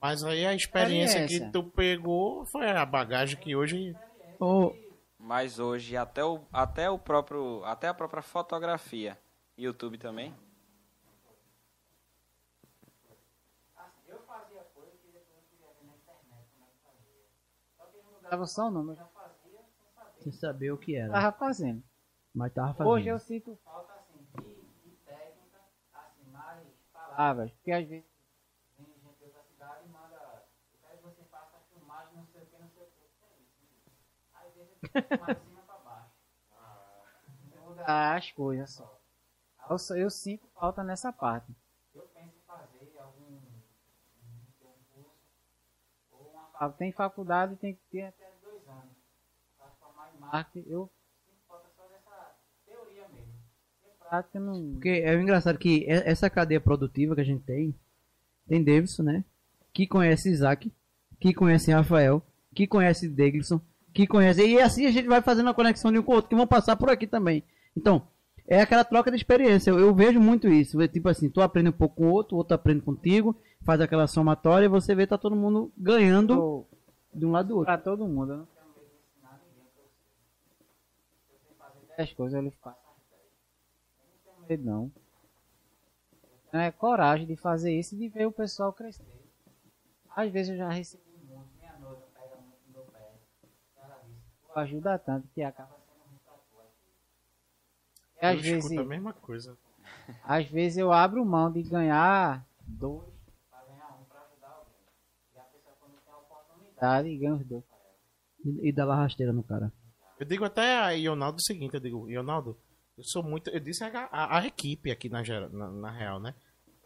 Speaker 1: Mas aí a experiência,
Speaker 3: Experiência.
Speaker 1: que tu pegou foi a bagagem que hoje...
Speaker 4: Ô,
Speaker 2: Mas hoje até o, até o próprio. Até a própria fotografia. YouTube também.
Speaker 3: Eu fazia coisa que depois eu queria ver na internet como é que fazia. Mudava só o nome, eu já fazia sem saber.
Speaker 4: sem saber o que era.
Speaker 3: Tava fazendo.
Speaker 4: Mas tava fazendo.
Speaker 3: Hoje eu sinto falta assim de, de técnica, assim, mais palavras. Porque às vezes vem gente de outra cidade e manda. Eu quero que você faça a filmagem, não sei o que, não sei o que. É né? Às vezes eu filmar de cima pra baixo. Muda as coisas só. Eu, só- eu sinto falta nessa parte. Eu penso em fazer algum um curso ou uma fa- tem faculdade tem que ter até dois anos para formar em marketing. Eu.
Speaker 4: Porque é engraçado que essa cadeia produtiva que a gente tem, tem Davidson, né? Que conhece Isaac, que conhece Rafael, que conhece Deglisson, que conhece. E assim a gente vai fazendo a conexão de um com o outro, que vão passar por aqui também. Então, é aquela troca de experiência. Eu, eu vejo muito isso. É Tipo assim, tu aprende um pouco com o outro, o outro aprende contigo, faz aquela somatória e você vê tá todo mundo ganhando de um lado do outro.
Speaker 3: Para todo mundo. Eu que eu eu fazer 10 coisas, eu as 10. Eu não tenho medo, não. É coragem de fazer isso e de ver o pessoal crescer. Às vezes eu já recebi muito. Minha noiva pega muito no meu pé. Ela disse, tu ajuda tanto que acaba sendo pra tu. E
Speaker 1: Eu
Speaker 3: às
Speaker 1: escuto
Speaker 3: vezes,
Speaker 1: a mesma coisa.
Speaker 3: Às vezes eu abro mão de ganhar dois para ganhar um para ajudar alguém. E a pessoa quando tem a oportunidade ganha os dois.
Speaker 4: E, e dá lá rasteira no cara.
Speaker 1: Eu digo até a Ionaldo o seguinte, eu digo, Ionaldo, eu sou muito. Eu disse a, a, a equipe aqui na, na, na real, né?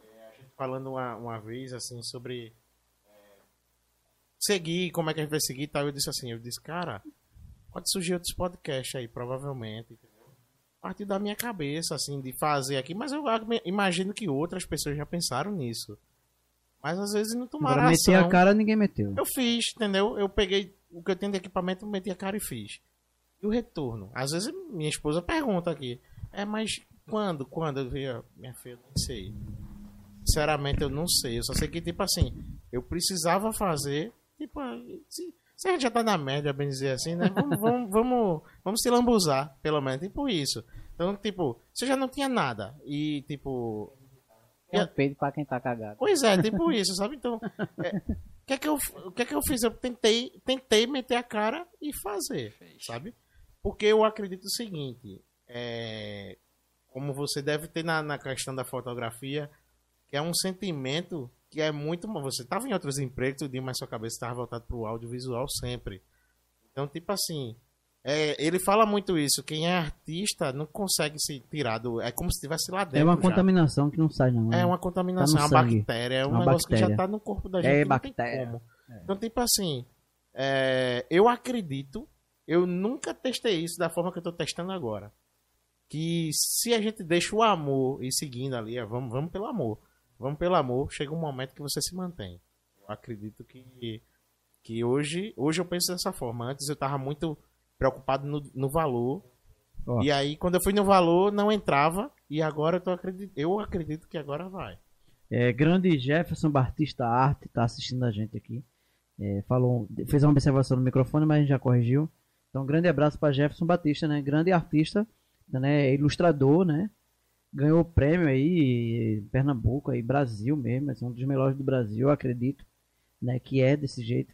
Speaker 1: É, a gente falando uma, uma vez assim sobre é, seguir, como é que a gente vai seguir e tal. Eu disse assim, eu disse, cara, pode surgir outros podcasts aí, provavelmente. A partir da minha cabeça, assim, de fazer aqui, mas eu ag- imagino que outras pessoas já pensaram nisso. Mas às vezes não tomaram
Speaker 4: Agora
Speaker 1: ação.
Speaker 4: a cara, ninguém meteu.
Speaker 1: Eu fiz, entendeu? Eu peguei o que eu tenho de equipamento, meti a cara e fiz. E o retorno? Às vezes minha esposa pergunta aqui. É, mas quando? Quando? Eu vi, ó, minha filha, eu não sei. Sinceramente, eu não sei. Eu só sei que, tipo assim, eu precisava fazer. Tipo, se, se a gente já tá na média, bem dizer assim, né? Vamos, vamos, vamos, vamos se lambuzar, pelo menos. Tipo isso. Então, tipo, você já não tinha nada. E, tipo,
Speaker 3: É um peido para quem tá cagado.
Speaker 1: Pois é, tipo isso, sabe? Então, é, o que é que eu, o que é que eu fiz? Eu tentei, tentei meter a cara e fazer, sabe? Porque eu acredito o seguinte, é, como você deve ter na, na questão da fotografia, que é um sentimento que é muito... Você estava em outros empregos, mas sua cabeça estava voltada para o audiovisual sempre. Então, tipo assim, é, ele fala muito isso, quem é artista não consegue se tirar do... É como se estivesse lá dentro
Speaker 4: É uma
Speaker 1: já.
Speaker 4: contaminação que não sai, não.
Speaker 1: É
Speaker 4: né?
Speaker 1: uma contaminação,
Speaker 4: Tá
Speaker 1: é uma
Speaker 4: sangue.
Speaker 1: bactéria, é um
Speaker 4: Uma
Speaker 1: negócio que já
Speaker 4: bactéria.
Speaker 1: tá no corpo da gente.
Speaker 4: É
Speaker 1: não tem
Speaker 4: bactéria.
Speaker 1: como. Então, tipo assim, é, eu acredito, eu nunca testei isso da forma que eu tô testando agora. Que se a gente deixa o amor ir seguindo ali, é, vamos, vamos pelo amor. Vamos pelo amor, chega um momento que você se mantém. Eu acredito que, que hoje, hoje eu penso dessa forma. Antes eu tava muito preocupado no, no valor.
Speaker 4: Ó.
Speaker 1: E aí, quando eu fui no valor, não entrava. E agora eu, tô acredit... eu acredito que agora vai.
Speaker 4: É, grande Jefferson Batista Arte tá assistindo a gente aqui. É, falou, fez uma observação no microfone, mas a gente já corrigiu. Então, um grande abraço para Jefferson Batista, né? Grande artista, né? Ilustrador, né? Ganhou o prêmio aí em Pernambuco, aí Brasil mesmo, é um dos melhores do Brasil, eu acredito, né? Que é desse jeito.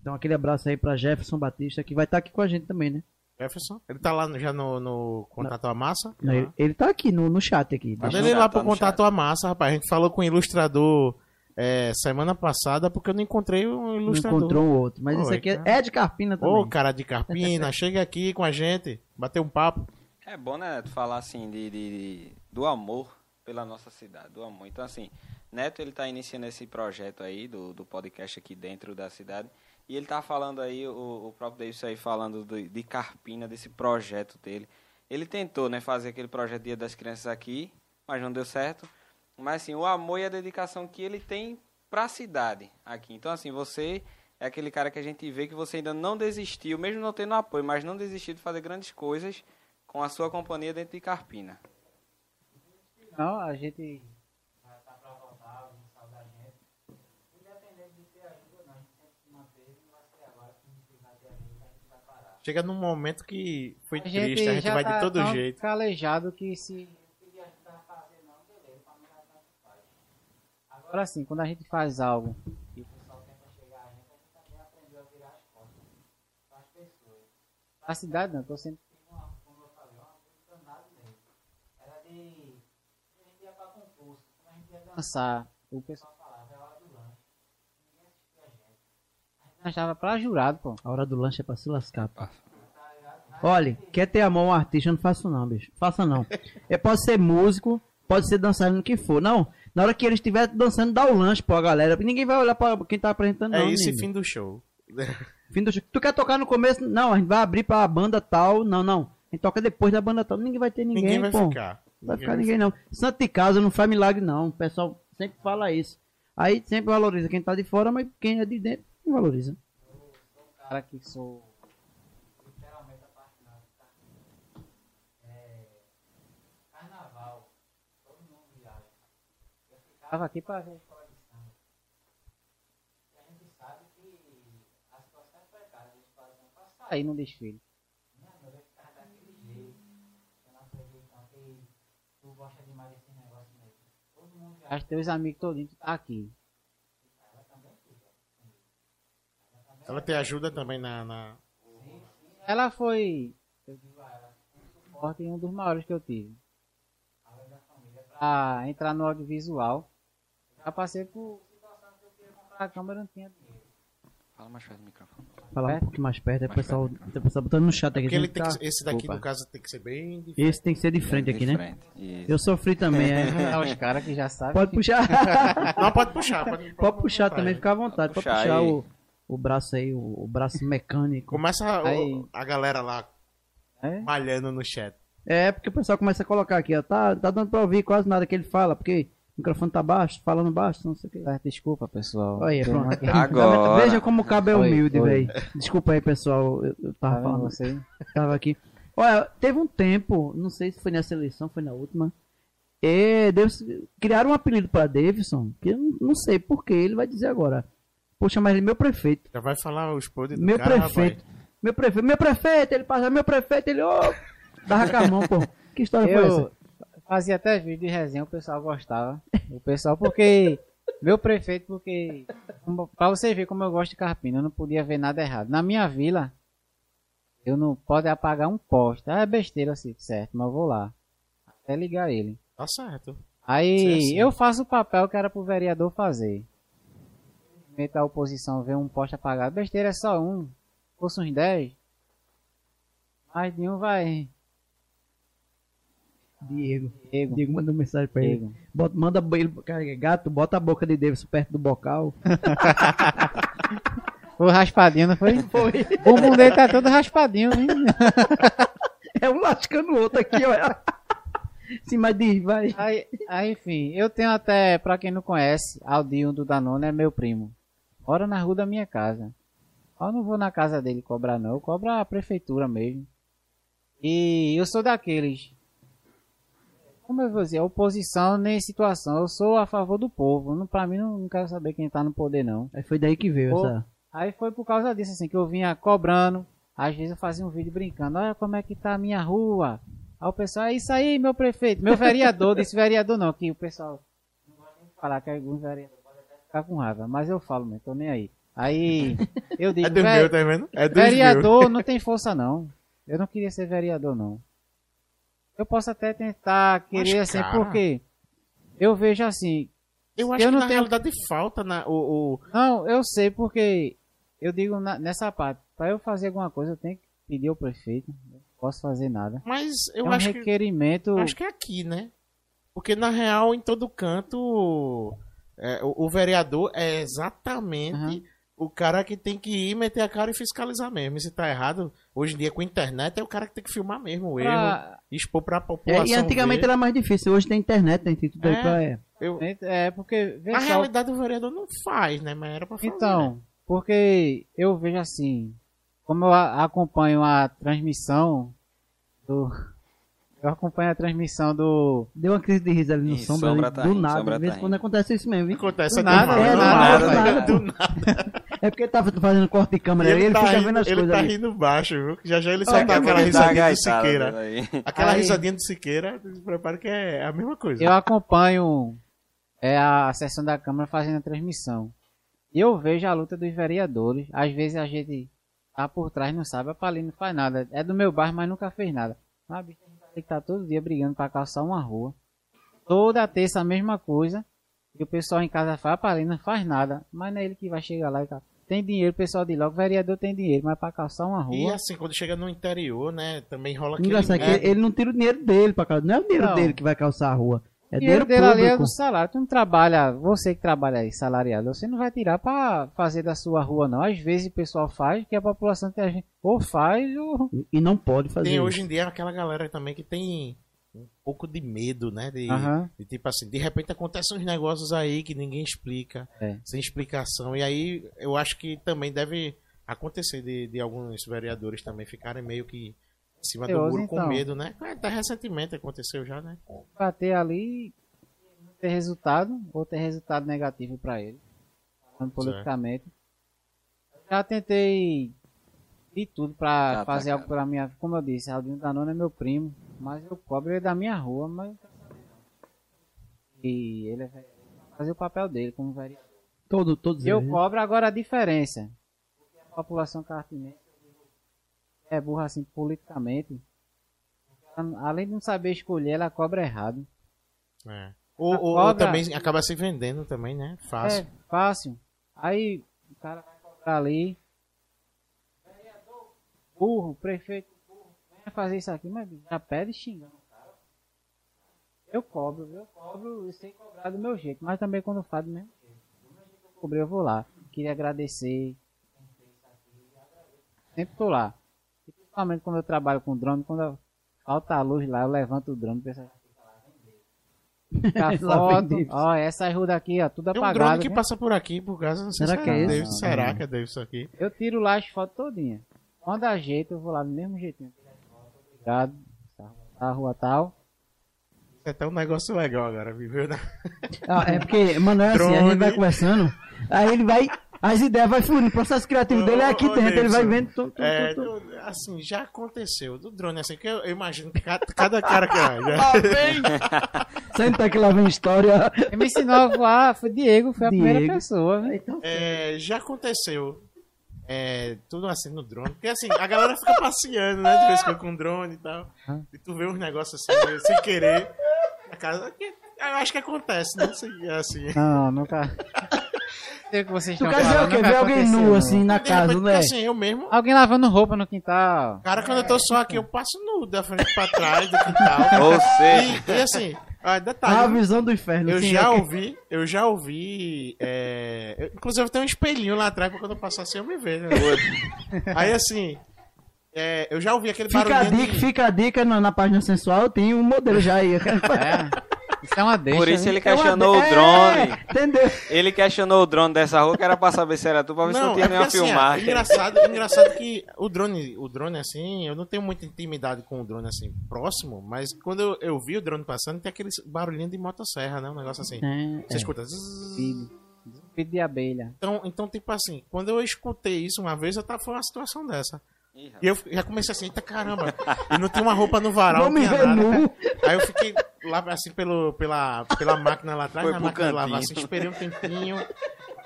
Speaker 4: Então, aquele abraço aí para Jefferson Batista, que vai estar aqui com a gente também, né?
Speaker 1: Jefferson, ele tá lá já no, no Contato à Massa?
Speaker 4: Não, Ele, ele tá aqui no, no chat aqui.
Speaker 1: Manda
Speaker 2: Tá
Speaker 1: ele lá pro
Speaker 2: tá no
Speaker 1: Contato à Massa, rapaz. A gente falou com o ilustrador é, semana passada porque eu não encontrei um
Speaker 4: Não
Speaker 1: ilustrador.
Speaker 4: encontrou o outro. Mas
Speaker 1: Oi,
Speaker 4: esse aqui é,
Speaker 1: cara.
Speaker 4: é de Carpina também.
Speaker 1: Ô, cara de Carpina, chega aqui com a gente, bater um papo.
Speaker 2: É bom, né, tu falar assim de, de- de- do amor pela nossa cidade, do amor. Então, assim, Neto, ele tá iniciando esse projeto aí do, do podcast aqui dentro da cidade. E ele tá falando aí, o, o próprio Davis aí falando do- de Carpina, desse projeto dele. Ele tentou, né, fazer aquele projeto Dia das Crianças aqui, mas não deu certo. Mas, assim, o amor e a dedicação que ele tem pra cidade aqui. Então, assim, você é aquele cara que a gente vê que você ainda não desistiu, mesmo não tendo apoio, mas não desistiu de fazer grandes coisas com a sua companhia dentro de Carpina.
Speaker 3: Não, a gente vai estar pra voltar, alguém sabe da gente. Independente de ter ajuda ou não, a gente sempre se manteve, não vai ser agora que a gente vai ter ajuda, a gente vai parar.
Speaker 1: Chega num momento que foi
Speaker 3: A
Speaker 1: triste, a gente vai
Speaker 3: tá
Speaker 1: de todo
Speaker 3: tão
Speaker 1: jeito.
Speaker 3: calejado que se. Agora sim, quando a gente faz algo e o pessoal tenta chegar a gente, a gente também aprendeu a virar as costas para as pessoas. A cidade não, tô sempre como eu falei, uma coisa danada mesmo. Era de. A gente ia pra concurso, quando a gente ia dançar, o pessoal falava, é hora do lanche. Ninguém assistia a gente. A gente dançava pra jurado, pô.
Speaker 4: A hora do lanche é pra se lascar, pô. Olha, quer ter amor a um artista, não faça não, bicho. Faça não. É, pode ser músico, pode ser dançarino, o que for. Não, na hora que ele estiver dançando, dá o lanche pra galera. Ninguém vai olhar pra quem tá apresentando, não.
Speaker 1: É isso e
Speaker 4: amigo.
Speaker 1: fim do show.
Speaker 4: Fim do show. Tu quer tocar no começo? Não, a gente vai abrir pra banda tal. Não, não. A gente toca depois da banda tal. Ninguém vai ter ninguém,
Speaker 1: Ninguém vai
Speaker 4: pô.
Speaker 1: ficar.
Speaker 4: Vai ficar ninguém, não. Santo de casa não faz milagre, não. O pessoal sempre fala isso. Aí sempre valoriza quem tá de fora, mas quem é de dentro não valoriza.
Speaker 3: cara que sou literalmente apaixonado por carnaval. É, carnaval, todo mundo viaja. Eu ficava aqui para ver a escola de samba. E a gente sabe que a situação é precária da escola de samba para sair no desfile. Minha noiva ficava daquele jeito. Eu não acredito não, que tu gosta demais desse negócio mesmo. Todo mundo viaja, teus amigos todinhos, tá aqui. Ela também fica.
Speaker 1: Ela te ajuda também na. na-
Speaker 3: Ela foi, eu digo a ela, um suporte e um dos maiores que eu tive. Além da família, pra entrar no audiovisual. Já passei por situação que eu queria comprar a câmera não tinha dinheiro.
Speaker 2: Fala mais perto do microfone.
Speaker 4: Falar um pouquinho mais perto, aí o pessoal, o pessoal botando no chat aqui.
Speaker 1: Porque ele
Speaker 4: tem
Speaker 1: tem
Speaker 4: que tá-
Speaker 1: esse daqui,
Speaker 3: Opa.
Speaker 1: no caso, tem que ser bem difícil.
Speaker 4: Esse tem que ser de frente aqui, né?
Speaker 2: Isso.
Speaker 4: Eu sofri também, é.
Speaker 3: É os caras que já sabem.
Speaker 4: Pode puxar.
Speaker 1: Não, pode puxar. Pode,
Speaker 4: Pode puxar
Speaker 1: botar,
Speaker 4: também, fica à vontade. Pode
Speaker 2: puxar
Speaker 4: puxar
Speaker 2: aí.
Speaker 4: o, o braço aí, o, o braço mecânico.
Speaker 1: Começa o-
Speaker 3: Aí.
Speaker 1: a galera lá
Speaker 3: É?
Speaker 1: malhando no chat.
Speaker 4: É, porque o pessoal começa a colocar aqui, ó. Tá, tá dando pra ouvir quase nada que ele fala, porque o microfone tá baixo, falando baixo, não sei o que.
Speaker 3: Desculpa, pessoal.
Speaker 4: Aí, pronto.
Speaker 2: Agora.
Speaker 4: Veja como o cabo é humilde, velho. Desculpa aí, pessoal. Eu, eu tava
Speaker 3: vendo
Speaker 4: falando.
Speaker 3: você?
Speaker 4: Tava aqui. Olha, teve um tempo, não sei se foi nessa eleição, foi na última. É, Deus, criaram um apelido pra Davidson, que eu não, não sei porquê, ele vai dizer agora. Poxa, mas ele é meu prefeito.
Speaker 1: Já vai falar os podres do
Speaker 4: Meu
Speaker 1: cara,
Speaker 4: prefeito. Meu prefeito, meu prefeito, ele passa, meu prefeito, ele, ô, dava com a mão, pô. Que história foi essa?
Speaker 3: Eu fazia até vídeo de resenha, o pessoal gostava. O pessoal, porque. Meu prefeito, porque. Pra você ver como eu gosto de carpina, eu não podia ver nada errado. Na minha vila, eu não pode apagar um poste. Ah, é besteira assim, certo, mas eu vou lá. Até ligar ele.
Speaker 1: Tá certo.
Speaker 3: Aí
Speaker 1: sim.
Speaker 3: eu faço o papel que era pro vereador fazer. Meta a oposição ver um poste apagado. Besteira é só um. Fosse uns 10. Mais de um vai.
Speaker 4: Diego.
Speaker 3: Diego.
Speaker 4: Diego mandou mensagem pra ele.
Speaker 3: Diego.
Speaker 4: Bota, manda ele, cara, gato, bota a boca de Davidson perto do bocal.
Speaker 3: Foi raspadinho, não foi?
Speaker 4: Foi.
Speaker 3: O bumbum dele tá todo raspadinho, hein?
Speaker 4: É um lascando o outro aqui, olha. Sim, mas diz, vai.
Speaker 3: Aí, aí, enfim, eu tenho até, pra quem não conhece, Aldinho do Danone é meu primo. Mora na rua da minha casa. Eu não vou na casa dele cobrar não, eu cobro a prefeitura mesmo. E eu sou daqueles. Como eu vou dizer, oposição nem situação. Eu sou a favor do povo. Não, pra mim não, não quero saber quem tá no poder não.
Speaker 4: Aí foi daí que veio
Speaker 3: Pô,
Speaker 4: essa.
Speaker 3: Aí foi por causa disso, assim, que eu vinha cobrando. Às vezes eu fazia um vídeo brincando, olha como é que tá a minha rua. Aí o pessoal, é isso aí, meu prefeito, meu vereador, desse vereador não, que o pessoal não gosta nem de falar que alguns vereadores podem até ficar com raiva, mas eu falo mesmo, tô nem aí. Aí eu digo,
Speaker 1: É dos
Speaker 3: "Ve-
Speaker 1: meus, tá vendo? É meus.
Speaker 3: vereador não tem força não. Eu não queria ser vereador não. Eu posso até tentar querer
Speaker 1: Mas,
Speaker 3: assim,
Speaker 1: cara-
Speaker 3: porque eu vejo assim,
Speaker 1: Eu acho
Speaker 3: Eu
Speaker 1: que
Speaker 3: não
Speaker 1: na
Speaker 3: tenho-
Speaker 1: realidade falta na, o, o-
Speaker 3: Não, eu sei porque eu digo na- nessa parte, para eu fazer alguma coisa eu tenho que pedir ao prefeito, não posso fazer nada.
Speaker 1: Mas eu
Speaker 3: é um
Speaker 1: acho que
Speaker 3: requerimento.
Speaker 1: acho que é aqui, né? Porque na real, em todo canto, é, o, o vereador é exatamente
Speaker 3: Aham.
Speaker 1: o cara que tem que ir meter a cara e fiscalizar mesmo. E se tá errado, hoje em dia com a internet, é o cara que tem que filmar mesmo o erro,
Speaker 3: pra-
Speaker 1: expor pra
Speaker 4: É,
Speaker 1: população.
Speaker 4: e antigamente
Speaker 1: ver.
Speaker 4: era mais difícil, hoje tem internet, tem tudo aí
Speaker 1: É.
Speaker 4: pra. É.
Speaker 1: Eu,
Speaker 3: É porque vê
Speaker 1: a
Speaker 3: só,
Speaker 1: realidade o vereador não faz, né? Mas era pra fazer. né?
Speaker 3: então, porque eu vejo assim, como eu a- acompanho a transmissão do eu acompanho a transmissão do
Speaker 4: Deu uma crise de riso ali no sombra,
Speaker 2: Sombra
Speaker 4: ali,
Speaker 2: tá
Speaker 4: do
Speaker 2: rindo,
Speaker 4: nada.
Speaker 2: Sombra
Speaker 4: De vez
Speaker 2: tá
Speaker 4: em quando acontece isso mesmo, viu?
Speaker 1: Acontece
Speaker 3: Do
Speaker 1: eu tô
Speaker 3: nada,
Speaker 1: falando,
Speaker 3: é
Speaker 1: do
Speaker 3: nada,
Speaker 1: nada, do nada.
Speaker 4: É porque ele tava fazendo corte de câmera
Speaker 1: E
Speaker 4: ali, ele
Speaker 1: tá,
Speaker 4: fica
Speaker 1: rindo,
Speaker 4: vendo as
Speaker 1: ele
Speaker 4: coisas
Speaker 1: tá
Speaker 4: ali.
Speaker 1: rindo baixo, viu? Já já ele
Speaker 2: Só
Speaker 1: solta
Speaker 2: vou
Speaker 1: aquela risadinha do Siqueira. Aquela
Speaker 3: Aí-
Speaker 1: risadinha do Siqueira, prepara que é a mesma coisa.
Speaker 3: eu acompanho é, a sessão da Câmara fazendo a transmissão. E eu vejo a luta dos vereadores. Às vezes a gente tá por trás, não sabe, a Palinha não faz nada. É do meu bairro, mas nunca fez nada. Gente tem que tá todo dia brigando pra calçar uma rua. Toda terça a mesma coisa. E o pessoal em casa fala, a Palinha não faz nada. Mas não é ele que vai chegar lá e tá. Tem dinheiro, o pessoal de logo, o vereador tem dinheiro, mas pra calçar uma
Speaker 1: E
Speaker 3: rua.
Speaker 1: assim, quando chega no interior, né, também rola aquele...
Speaker 4: Engraçado que ele, ele não tira o dinheiro dele pra casa. Não é o dinheiro
Speaker 3: Não.
Speaker 4: dele que vai calçar a rua. É
Speaker 3: O dinheiro
Speaker 4: dinheiro
Speaker 3: dele ali é do salário. Tu não trabalha, você que trabalha aí, salariado, você não vai tirar pra fazer da sua rua, não. Às vezes o pessoal faz, que a população tem a gente, ou faz, ou.
Speaker 4: E não pode fazer
Speaker 1: Tem
Speaker 4: isso.
Speaker 1: hoje em dia aquela galera também que tem um pouco de medo, né? De, de tipo assim, de repente acontecem uns negócios aí que ninguém explica,
Speaker 3: É.
Speaker 1: sem explicação. E aí eu acho que também deve acontecer de, de alguns vereadores também ficarem meio que em cima do muro com
Speaker 3: então.
Speaker 1: medo, né? É, Até recentemente aconteceu já, né?
Speaker 3: bater ali e não ter resultado, ou ter resultado negativo pra ele, falando politicamente. Já tentei de tudo pra
Speaker 2: Já
Speaker 3: fazer
Speaker 2: tá,
Speaker 3: algo pela minha Como eu disse, Aldinho Danone é meu primo, mas eu cobro ele da minha rua, mas. E ele vai fazer o papel dele como vereador.
Speaker 4: Todo, todos
Speaker 3: Eu
Speaker 4: eles, né?
Speaker 3: cobro agora a diferença. Porque a população cartinense é burra assim politicamente. Ela, Além de não saber escolher, ela cobra errado.
Speaker 1: É. Ou, ou- ou
Speaker 3: cobra-
Speaker 1: também acaba se vendendo também, né? Fácil.
Speaker 3: É, fácil. Aí o cara vai cobrar ali. Vereador, burro, prefeito, burro, venha fazer isso aqui, mas já pede xingando. Eu cobro, eu cobro e sei cobrar do meu jeito, mas também quando faz do mesmo jeito. Do mesmo jeito eu cobrei, eu vou lá. Queria agradecer. Sempre tô lá. Principalmente quando eu trabalho com drone, quando falta a luz lá, eu levanto o drone e penso Fica
Speaker 4: Lá
Speaker 3: foto, ó, essa rua daqui, ó, tudo
Speaker 1: Tem um
Speaker 3: apagado.
Speaker 1: drone que
Speaker 3: viu?
Speaker 1: passa por aqui, por causa, não sei
Speaker 4: Será
Speaker 1: se
Speaker 4: que é?
Speaker 1: David,
Speaker 3: Não,
Speaker 1: será
Speaker 4: não.
Speaker 1: que é David isso aqui?
Speaker 3: Eu tiro lá as fotos todinha. Quando ajeito, eu vou lá do mesmo jeitinho. Obrigado. A rua tal.
Speaker 1: É até um negócio legal agora, né?
Speaker 4: Ah, é porque, mano, é assim, a
Speaker 1: Drone.
Speaker 4: gente vai conversando, aí ele vai, as ideias vai fluindo, o processo criativo dele é aqui
Speaker 1: Ô, ô,
Speaker 4: dentro, ele vai vendo tudo,
Speaker 1: É, assim, já aconteceu. Do drone, assim, que eu, eu imagino que cada, cada cara que. Já,
Speaker 4: Senta que lá vem história.
Speaker 3: Quem me ensinou a voar foi Diego, foi a primeira pessoa. né?
Speaker 4: Então,
Speaker 1: é, já aconteceu. É, tudo assim no drone. Porque assim, a galera fica passeando, né? De vez em quando com drone e tal.
Speaker 3: Ah.
Speaker 1: E tu vê uns negócios assim, sem querer. Na casa. Eu acho que acontece, né? Assim, assim.
Speaker 3: Não, nunca. Sei o que vocês
Speaker 4: tu
Speaker 3: estão
Speaker 4: quer dizer o quê?
Speaker 3: nunca
Speaker 4: Ver alguém nu
Speaker 3: não.
Speaker 4: assim na
Speaker 1: De
Speaker 4: casa,
Speaker 1: repente,
Speaker 4: não é?
Speaker 1: assim, eu mesmo.
Speaker 3: Alguém lavando roupa no quintal.
Speaker 1: Cara, quando eu tô só aqui, eu passo nu da frente pra trás do quintal.
Speaker 2: Ou seja,
Speaker 1: E, e assim, ah,
Speaker 4: A
Speaker 1: detalhe.
Speaker 4: visão do inferno.
Speaker 1: Eu já
Speaker 4: é que-
Speaker 1: ouvi, eu já ouvi. é, eu- inclusive tem um espelhinho lá atrás pra quando eu passar assim eu me ver. Né? Aí assim, é, eu já ouvi aquele
Speaker 4: Fica a
Speaker 1: barulhinho.
Speaker 4: dica,
Speaker 1: de-
Speaker 4: fica a dica na, na página sensual, tem um modelo já aí.
Speaker 3: É. Isso é uma deixa.
Speaker 2: por isso
Speaker 3: viu?
Speaker 2: ele
Speaker 4: É uma-
Speaker 2: questionou o
Speaker 4: é,
Speaker 2: drone.
Speaker 4: Entendeu?
Speaker 2: Ele questionou o drone dessa rua que era pra saber se era tu, pra ver se não
Speaker 1: Não,
Speaker 2: tinha
Speaker 1: é
Speaker 2: nenhuma
Speaker 1: assim, é
Speaker 2: filmagem.
Speaker 1: engraçado, engraçado que o drone, o drone assim, eu não tenho muita intimidade com o drone assim próximo, mas quando eu, eu vi o drone passando, tem aquele barulhinho de motosserra, né? Um negócio assim.
Speaker 4: É,
Speaker 1: Você
Speaker 4: é.
Speaker 1: escuta. zzz.
Speaker 3: De abelha.
Speaker 1: Então, então, tipo assim, quando eu escutei isso uma vez, eu tava, foi uma situação dessa. E eu já comecei assim, eita caramba. E não tinha uma roupa no varal, não tinha nada.
Speaker 4: nu.
Speaker 1: Aí eu fiquei lá assim pelo, pela, pela máquina lá atrás,
Speaker 2: Foi
Speaker 1: na
Speaker 2: pro
Speaker 1: máquina de lavar, assim, esperei um tempinho.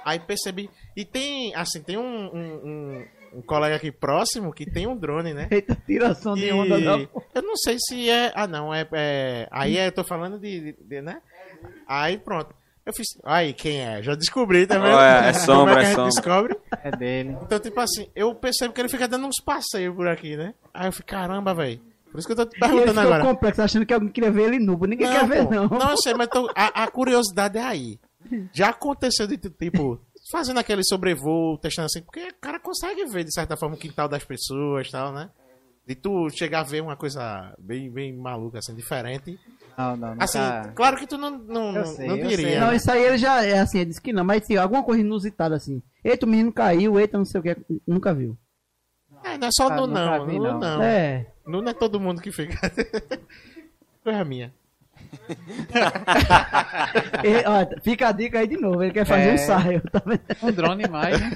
Speaker 1: Aí percebi. E tem, assim, tem um, um, um- um colega aqui próximo que tem um drone, né?
Speaker 4: Eita, tiração de onda não.
Speaker 1: eu não sei se é. Ah, não, é. é- aí é, eu tô falando de, de- de, né? Aí pronto. Eu fiz. Aí, quem é? Já descobri, tá vendo?
Speaker 2: Ó, é- é
Speaker 1: Como
Speaker 2: sombra,
Speaker 1: que
Speaker 2: é
Speaker 1: gente
Speaker 2: sombra.
Speaker 1: descobre?
Speaker 3: É dele.
Speaker 1: Então, tipo assim, eu percebo que ele fica dando uns passeios por aqui, né? Aí eu fico, caramba, velho. Por isso que eu tô te
Speaker 4: ele
Speaker 1: perguntando agora.
Speaker 4: complexo, achando que alguém queria ver ele nu. Ninguém quer ver,
Speaker 1: pô.
Speaker 4: não.
Speaker 1: Não, eu sei, mas tô- a, a curiosidade é aí. Já aconteceu de, tipo, fazendo aquele sobrevoo, testando assim, porque o cara consegue ver, de certa forma, o quintal das pessoas e tal, né? De tu chegar a ver uma coisa bem, bem maluca, assim, diferente.
Speaker 3: Não, não, nunca.
Speaker 1: Assim, claro que tu não, não,
Speaker 3: Eu
Speaker 1: não,
Speaker 3: sei,
Speaker 1: não
Speaker 3: eu
Speaker 1: diria.
Speaker 3: sei.
Speaker 4: Não,
Speaker 1: né?
Speaker 4: isso aí ele já é assim, ele disse que não, mas assim, alguma coisa inusitada assim. Eita, o menino caiu, eita, não sei o que, nunca viu.
Speaker 1: É, não é só
Speaker 3: Nunca-
Speaker 1: no não,
Speaker 3: vi,
Speaker 1: no
Speaker 3: não.
Speaker 1: não.
Speaker 4: É.
Speaker 1: No não é todo mundo que fica. Coisa minha.
Speaker 4: E, ó, fica a dica aí de novo, ele quer fazer
Speaker 3: É.
Speaker 4: um ensaio, tá vendo?
Speaker 3: Um drone mais, né?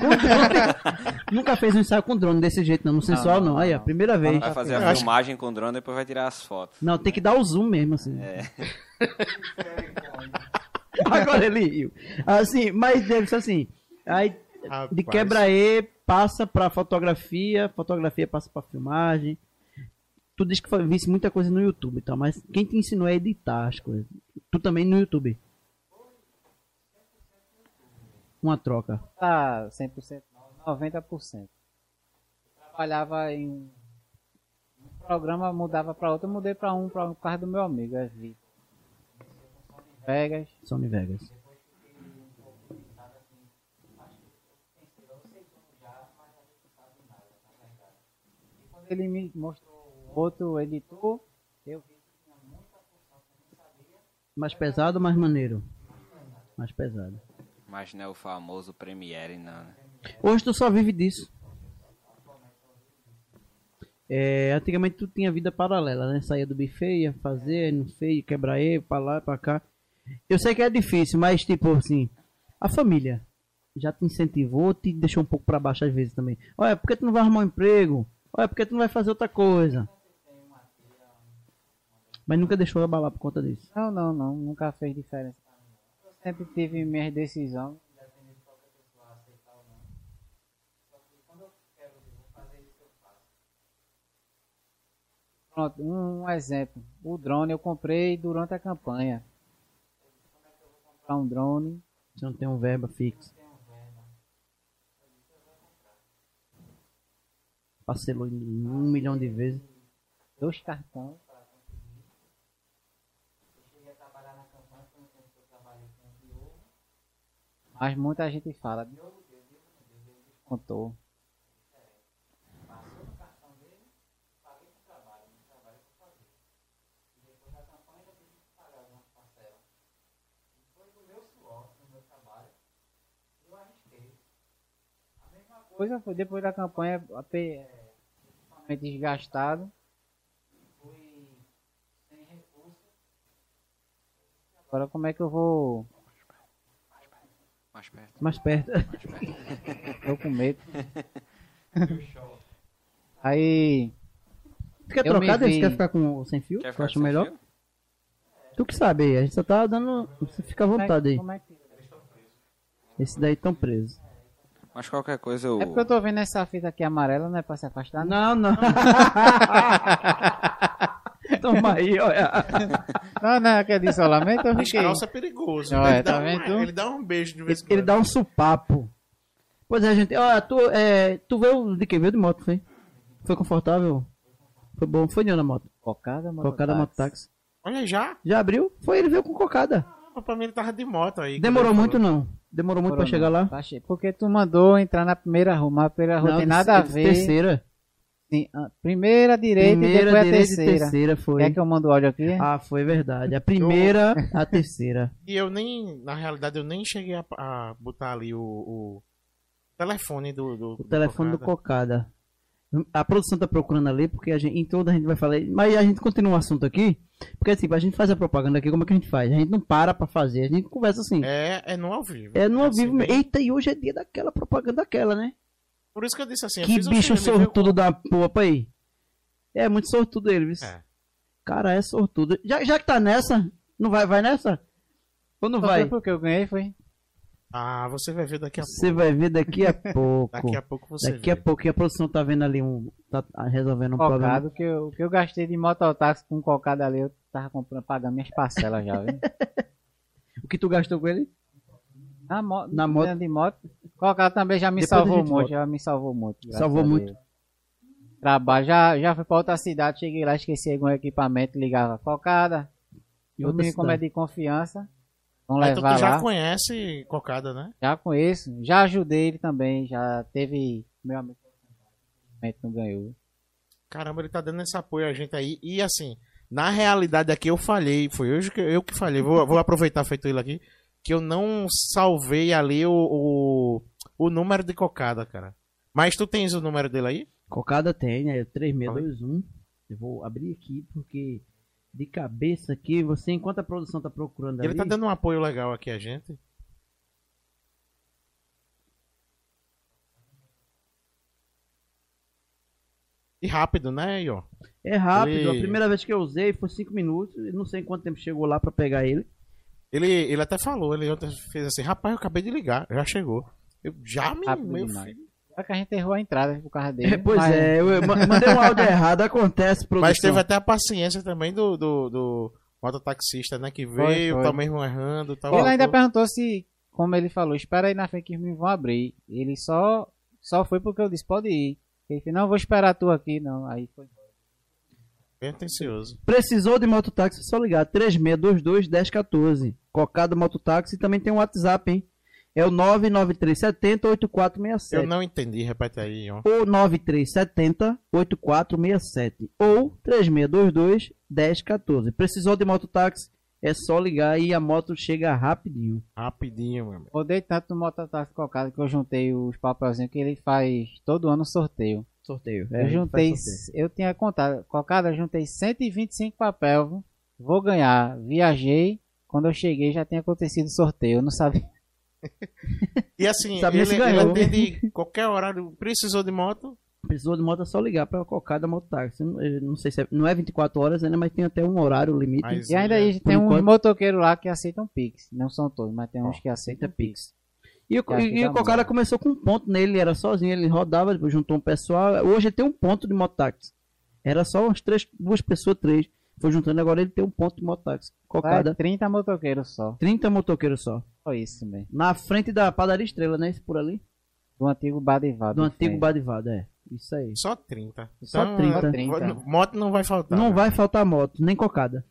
Speaker 4: Nunca fez um ensaio com drone desse jeito, não, no sensual não.
Speaker 3: não,
Speaker 4: Aí, ó,
Speaker 3: não.
Speaker 4: primeira vez.
Speaker 2: Vai fazer a
Speaker 1: acho-
Speaker 2: filmagem com o drone, depois vai tirar as fotos.
Speaker 4: Não, tem que dar o zoom mesmo, assim.
Speaker 2: É.
Speaker 4: Agora ele riu. Assim, mas deve ser assim. Aí de quebra-e passa pra fotografia, fotografia passa pra filmagem. Tu diz que foi- visse muita coisa no YouTube e tal, mas quem te ensinou a editar as coisas? Tu também no YouTube. Uma troca.
Speaker 3: Tá 100%, não, 90%. Trabalhava em um programa, mudava pra outro, eu mudei pra um, pra um causa do meu amigo, é Vitor. Vegas.
Speaker 4: Sony Vegas.
Speaker 3: Ele me mostrou outro editor, eu vi que tinha muita função que eu não sabia.
Speaker 4: Mais pesado, mais maneiro. Mais pesado.
Speaker 2: Mas não é o famoso Premiere, não, né?
Speaker 4: Hoje tu só vive disso. É, antigamente tu tinha vida paralela, né? Saía do buffet, ia fazer, não sei, quebrar ele, pra lá, pra cá. Eu sei que é difícil, mas tipo assim, a família já te incentivou, te deixou um pouco pra baixo às vezes também. Olha, por que tu não vai arrumar um emprego? Olha, por que tu não vai fazer outra coisa? Mas nunca deixou abalar por conta disso.
Speaker 3: Não, não, não, nunca fez diferença. Eu sempre tive minhas decisões, independente de qualquer pessoa aceitar ou não. Só que quando eu quero, eu vou fazer isso, eu faço. Pronto, um, um exemplo. O drone eu comprei durante a campanha. comprar um drone.
Speaker 4: Você não tem um verba fixo. Parcelou um milhão de vezes.
Speaker 3: dois cartões. Mas muita gente fala, contou. Coisa foi depois da campanha ape- é, desgastado. Fui sem recurso. Agora como é que eu vou.
Speaker 2: Mais perto.
Speaker 4: Mais perto.
Speaker 3: Tô com medo. Aí.
Speaker 4: Tu quer
Speaker 3: Eu
Speaker 4: trocar, Deus?
Speaker 3: vi-
Speaker 4: Quer ficar com sem fio?
Speaker 2: Quer ficar sem
Speaker 4: melhor?
Speaker 2: fio?
Speaker 4: Tu que sabe aí, a gente só tá dando. Você fica à
Speaker 3: é-
Speaker 4: vontade aí.
Speaker 3: é
Speaker 4: Esse daí tão preso.
Speaker 2: Mas qualquer coisa eu.
Speaker 3: É porque eu tô vendo essa fita aqui amarela, não é pra se afastar? Não,
Speaker 4: Não, não. Toma aí, olha.
Speaker 3: não, não é que é de isolamento, eu fiquei.
Speaker 1: Descalço é perigoso.
Speaker 3: Não,
Speaker 1: ele,
Speaker 3: é,
Speaker 1: dá
Speaker 3: tá
Speaker 1: um,
Speaker 3: vendo tu?
Speaker 1: ele dá um beijo de vez em
Speaker 4: Ele
Speaker 1: quando.
Speaker 4: dá um supapo. Pois é, gente. Olha, tu, é, tu veio de quem? Veio de moto, foi? Foi confortável? Foi bom? Foi de onde a moto?
Speaker 3: Cocada,
Speaker 4: Cocada mototáxi.
Speaker 1: Olha já.
Speaker 4: Já abriu? Foi, ele veio com cocada.
Speaker 1: Ah, Pra mim ele tava de moto aí.
Speaker 4: Demorou
Speaker 1: ele
Speaker 4: muito
Speaker 1: falou.
Speaker 4: não. Demorou muito pra chegar lá.
Speaker 3: Porque tu mandou entrar na primeira rua, mas a primeira rua
Speaker 4: Não,
Speaker 3: tem nada a
Speaker 4: de
Speaker 3: ver.
Speaker 4: Terceira.
Speaker 3: Sim, a primeira direita e
Speaker 4: Primeira,
Speaker 3: depois a
Speaker 4: direita e
Speaker 3: terceira.
Speaker 4: terceira foi.
Speaker 3: Quer que eu mando o áudio aqui?
Speaker 4: Ah, foi verdade. A primeira, a terceira.
Speaker 1: E eu nem, na realidade, eu nem cheguei a, a botar ali o, o telefone do. do
Speaker 4: O telefone do Cocada. A produção tá procurando ali, porque a gente, em toda a gente vai falar. Mas a gente continua o assunto aqui. Porque assim, a gente faz a propaganda aqui, como é que a gente faz? A gente não para pra fazer, a gente conversa assim.
Speaker 1: É, é no ao vivo.
Speaker 4: É no ao
Speaker 1: Assim,
Speaker 4: vivo.
Speaker 1: bem-
Speaker 4: Eita, e hoje é dia daquela propaganda daquela, né?
Speaker 1: Por isso que eu disse assim. eu
Speaker 4: que
Speaker 1: fiz um
Speaker 4: bicho sortudo da porra aí. É muito sortudo ele, viu?
Speaker 1: É.
Speaker 4: Cara, é sortudo. Já, já que tá nessa, não vai, vai nessa? Ou não
Speaker 3: Só
Speaker 4: vai?
Speaker 3: foi porque eu ganhei, foi.
Speaker 1: Ah, você vai ver daqui a
Speaker 4: Você
Speaker 1: pouco.
Speaker 4: vai ver daqui a pouco.
Speaker 1: Daqui a pouco você
Speaker 4: Daqui a
Speaker 1: vê.
Speaker 4: pouco a produção tá vendo ali um. Tá resolvendo um problema.
Speaker 3: Cocado, que eu, que eu gastei de mototáxi com cocada ali, eu tava comprando, pagando minhas parcelas já, viu?
Speaker 4: O que tu gastou com ele?
Speaker 3: Na, mo
Speaker 4: Na moto.
Speaker 3: de moto. Cocada também já me
Speaker 4: Depois
Speaker 3: salvou muito,
Speaker 4: volta.
Speaker 3: já me salvou muito.
Speaker 4: Salvou muito.
Speaker 3: Trabalho, já, já fui pra outra cidade, cheguei lá, esqueci algum equipamento, ligava cocada. E o como é de confiança. Vão
Speaker 1: Ah, então
Speaker 3: levar
Speaker 1: tu já
Speaker 3: lá.
Speaker 1: conhece Cocada, né?
Speaker 3: Já conheço, já ajudei ele também, já teve. Meu amigo não ganhou.
Speaker 1: Caramba, ele tá dando esse apoio a gente aí. E assim, na realidade aqui eu falhei. Foi hoje que eu que falhei. Vou, vou aproveitar feito ele aqui. Que eu não salvei ali o, o, o número de cocada, cara. Mas tu tens o número dele aí?
Speaker 4: Cocada tem, é 3621. Eu vou abrir aqui porque de cabeça aqui, você enquanto a produção tá procurando
Speaker 1: Ele
Speaker 4: ali.
Speaker 1: tá dando um apoio legal aqui a gente. E rápido, né, Iô?
Speaker 4: É rápido,
Speaker 1: Ele-
Speaker 4: a primeira vez que eu usei foi 5 minutos, e não sei quanto tempo chegou lá pra pegar ele.
Speaker 1: Ele, ele até falou, ele ontem fez assim, rapaz, eu acabei de ligar, já chegou. Eu já me. Meu
Speaker 3: demais.
Speaker 1: filho.
Speaker 3: Só que a gente errou a entrada por causa dele.
Speaker 4: É, pois
Speaker 3: mas-
Speaker 4: é, eu ma- mandei um áudio errado, acontece, produção.
Speaker 1: Mas teve até a paciência também do, do, do mototaxista, né? Que
Speaker 3: Foi,
Speaker 1: veio,
Speaker 3: foi.
Speaker 1: tá mesmo errando. Tá
Speaker 3: Ele ainda
Speaker 1: voltou.
Speaker 3: perguntou se, como ele falou, espera aí na frente que me vão abrir. Ele só, só foi porque eu disse, pode ir. Ele disse, não, vou esperar tu aqui, não. Aí foi.
Speaker 1: Bem atencioso.
Speaker 4: Precisou de mototáxi, só ligar 3622 1014. Cocada Mototáxi e também tem um WhatsApp, hein? É o 99370 8467.
Speaker 1: Eu não entendi, repete aí, ó.
Speaker 4: Ou 9370 8467. Ou 3622 1014. Precisou de mototáxi? É só ligar e a moto chega rapidinho.
Speaker 1: Rapidinho, meu amigo.
Speaker 3: Rodei tanto no mototáxi cocado que eu juntei os papelzinhos que ele faz todo ano sorteio.
Speaker 4: Sorteio. É,
Speaker 3: eu juntei,
Speaker 4: sorteio.
Speaker 3: eu tinha contado, cocada, eu juntei 125 papel, vou ganhar. Viajei, quando eu cheguei já tinha acontecido o sorteio, eu não sabia.
Speaker 1: E assim,
Speaker 4: Sabe
Speaker 1: ele, ele atende qualquer horário. Precisou de moto?
Speaker 4: Precisou de moto é só ligar pra Cocada Mototáxi. Não- sei se é, não é 24 horas ainda, mas tem até um horário limite.
Speaker 1: Mas-
Speaker 3: E ainda
Speaker 1: é,
Speaker 3: aí tem
Speaker 4: enquanto-
Speaker 3: motoqueiros lá que aceitam Pix. Não são todos, mas tem uns que aceitam
Speaker 4: Aceita
Speaker 3: Pix.
Speaker 4: Pix. E o, e, e o Cocada começou com um ponto nele, era sozinho, ele rodava, depois juntou um pessoal. Hoje ele tem um ponto de mototáxi. Era só umas três, duas pessoas, três. Foi juntando, agora ele tem um ponto de mototáxi. Cocada.
Speaker 3: é 30 motoqueiros só.
Speaker 4: 30 motoqueiros só.
Speaker 3: Só isso mesmo.
Speaker 4: Na frente da padaria Estrela, né? Esse por ali.
Speaker 3: Do antigo Badivado.
Speaker 4: Do antigo Badivada, é. Isso aí.
Speaker 1: Só 30.
Speaker 4: Só 30.
Speaker 1: eh,
Speaker 3: 30.
Speaker 1: Moto não vai faltar.
Speaker 4: Não
Speaker 1: né?
Speaker 4: vai faltar moto, nem cocada.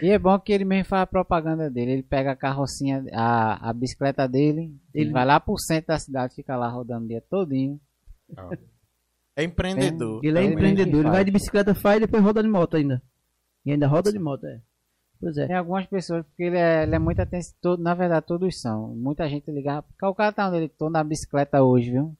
Speaker 3: E é bom que ele mesmo faz a propaganda dele. Ele pega a carrocinha, a, a bicicleta dele, ele
Speaker 4: Ele-
Speaker 3: vai lá pro centro da cidade, fica lá rodando o dia todinho.
Speaker 1: É empreendedor.
Speaker 4: Ele é
Speaker 3: Ele
Speaker 4: empreendedor, ele
Speaker 3: faz.
Speaker 4: vai de bicicleta, faz e depois roda de moto ainda. E ainda roda de moto, é. Pois é.
Speaker 3: Tem algumas pessoas, porque ele é, ele é muito atencioso. Na verdade, todos são. Muita gente ligava. Porque o cara tá onde ele tô na bicicleta hoje, viu?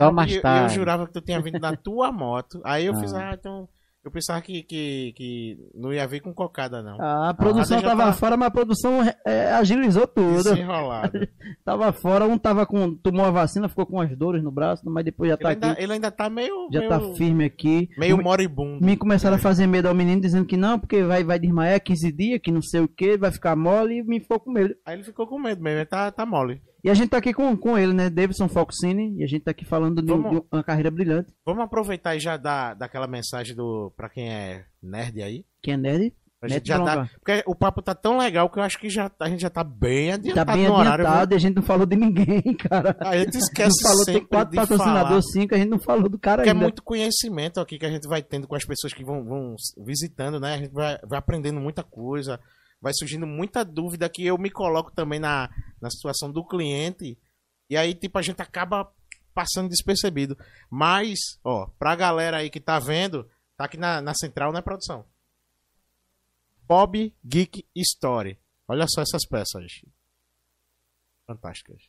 Speaker 3: Só mais
Speaker 1: eu, eu jurava que tu tinha vindo na tua moto. Aí eu
Speaker 3: Ah.
Speaker 1: fiz, ah, então. Eu pensava que, que, que não ia vir com cocada, não.
Speaker 4: A produção
Speaker 1: Ah,
Speaker 4: tava
Speaker 1: tá-
Speaker 4: fora, mas a produção é, agilizou tudo.
Speaker 1: Desenrolado.
Speaker 4: Tava fora, um tava com. tomou a vacina, ficou com as dores no braço, mas depois já
Speaker 1: Ele
Speaker 4: tá
Speaker 1: ainda,
Speaker 4: aqui.
Speaker 1: ele ainda tá meio.
Speaker 4: Já
Speaker 1: meio,
Speaker 4: tá firme aqui.
Speaker 1: meio
Speaker 4: Me-
Speaker 1: moribundo.
Speaker 4: Me começaram a fazer medo ao menino, dizendo que não, porque vai, vai desmaiar 15 dias, que não sei o que, vai ficar mole, e me ficou com medo.
Speaker 1: Aí ele ficou com medo mesmo, ele tá, tá mole.
Speaker 4: E a gente tá aqui com, com ele, né? Davidson Foxine, e a gente tá aqui falando de,
Speaker 1: Vamos-
Speaker 4: de uma carreira brilhante.
Speaker 1: Vamos aproveitar e já dar daquela mensagem do pra quem é nerd aí.
Speaker 4: Quem é nerd? Nerd
Speaker 1: gente já dar, porque o papo tá tão legal que eu acho que já, a gente já tá bem
Speaker 4: Tá
Speaker 1: adiantado
Speaker 4: bem
Speaker 1: no horário.
Speaker 4: adiantado e a gente não falou de ninguém, cara.
Speaker 1: A gente esquece
Speaker 4: não falou,
Speaker 1: sempre
Speaker 4: tem quatro patrocinadores, cinco, a gente não falou do cara
Speaker 1: Porque é
Speaker 4: ainda.
Speaker 1: muito conhecimento aqui que a gente vai tendo com as pessoas que vão, vão visitando, né? A gente vai, vai aprendendo muita coisa, vai surgindo muita dúvida que eu me coloco também na, na situação do cliente. E aí, tipo, a gente acaba passando despercebido. Mas, ó, pra galera aí que tá vendo, tá aqui na, na central, né, produção? Bob Geek Story. Olha só essas peças. Fantásticas.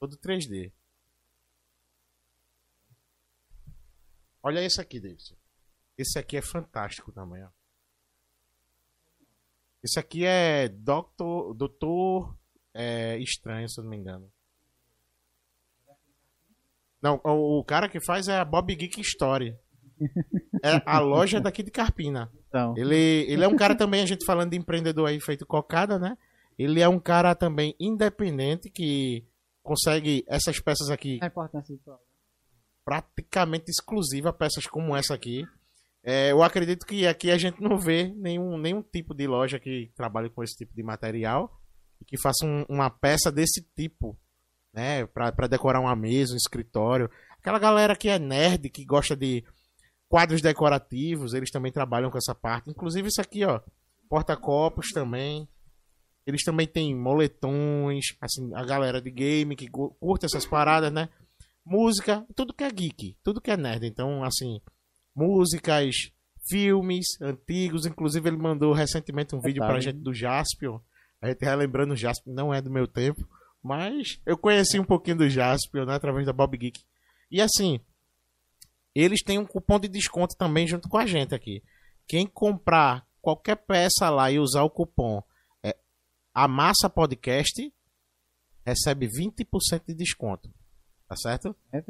Speaker 1: Todo 3D. Olha esse aqui, Davidson. Esse aqui é fantástico também, ó. Esse aqui é Doctor, Doutor é, Estranho, se eu não me engano. Não, o, o cara que faz é a Bob Geek Story. É a loja daqui de Carpina.
Speaker 3: Então,
Speaker 1: Ele, ele é um cara também, a gente falando de empreendedor aí feito cocada, né? Ele é um cara também independente que consegue essas peças aqui
Speaker 3: a importância do
Speaker 1: praticamente exclusiva, peças como essa aqui. É, eu acredito que aqui a gente não vê nenhum, nenhum tipo de loja que trabalhe com esse tipo de material e que faça um- uma peça desse tipo, né? Pra decorar uma mesa, um escritório. Aquela galera que é nerd, que gosta de quadros decorativos, eles também trabalham com essa parte. Inclusive isso aqui, ó, porta-copos também. Eles também têm moletões, assim, a galera de game que curte essas paradas, né? música, tudo que é geek, tudo que é nerd. Então, assim, músicas, filmes antigos. Inclusive, ele mandou recentemente um vídeo pra
Speaker 3: Detalhe.
Speaker 1: gente do Jaspion. A gente relembrando o Jaspion, não é do meu tempo, mas eu conheci um pouquinho do Jaspion, né, através da Bob Geek. E assim, eles têm um cupom de desconto também junto com a gente aqui. Quem comprar qualquer peça lá e usar o cupom é, a Massa Podcast recebe 20% de desconto. Tá certo?
Speaker 3: É, é,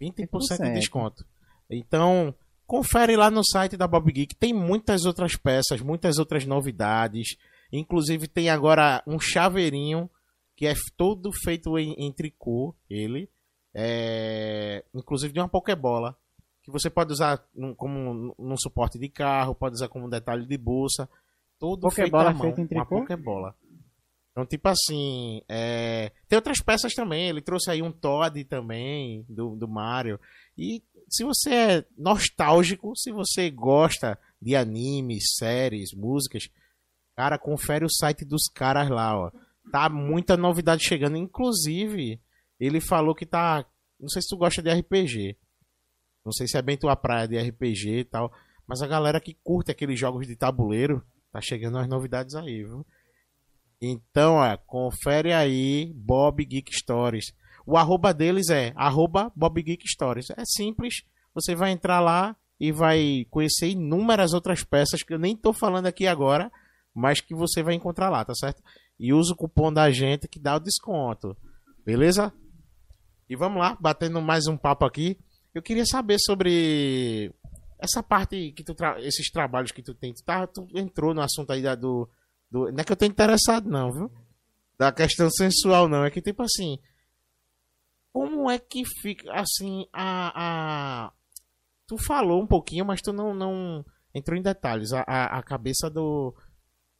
Speaker 1: 20% de
Speaker 3: 20%.
Speaker 1: desconto. Então, confere lá no site da Bob Geek. Tem muitas outras peças, muitas outras novidades. Inclusive, tem agora um chaveirinho que é todo feito em, em tricô. Ele. É, inclusive de uma Pokébola. Que você pode usar num- como num suporte de carro, pode usar como detalhe de bolsa. Todo feito à mão.
Speaker 3: feito em
Speaker 1: Uma
Speaker 3: tricô?
Speaker 1: Pokébola. Então, tipo assim, é, tem outras peças também. Ele trouxe aí um Todd também, do, do Mario. E se você é nostálgico, se você gosta de animes, séries, músicas, cara, confere o site dos caras lá, ó. Tá muita novidade chegando. Inclusive, ele falou que tá. Não sei se tu gosta de RPG. Não sei se é bem tua praia de RPG e tal. Mas a galera que curte aqueles jogos de tabuleiro, tá chegando as novidades aí, viu? Então, ó, confere aí Bob Geek Stories. O arroba deles é arroba Bob Geek Stories. É simples, você vai entrar lá e vai conhecer inúmeras outras peças que eu nem tô falando aqui agora, mas que você vai encontrar lá, tá certo? E usa o cupom da gente que dá o desconto. Beleza? E vamos lá, batendo mais um papo aqui. Eu queria saber sobre essa parte que tu tra... esses trabalhos que tu tem. Tu, tá... tu entrou no assunto aí da, do, do. Não é que eu tô interessado, não, viu? Da questão sensual, não. É que, tipo assim. Como é que fica, assim, a. a... tu falou um pouquinho, mas tu não, não entrou em detalhes. A, a, a cabeça do,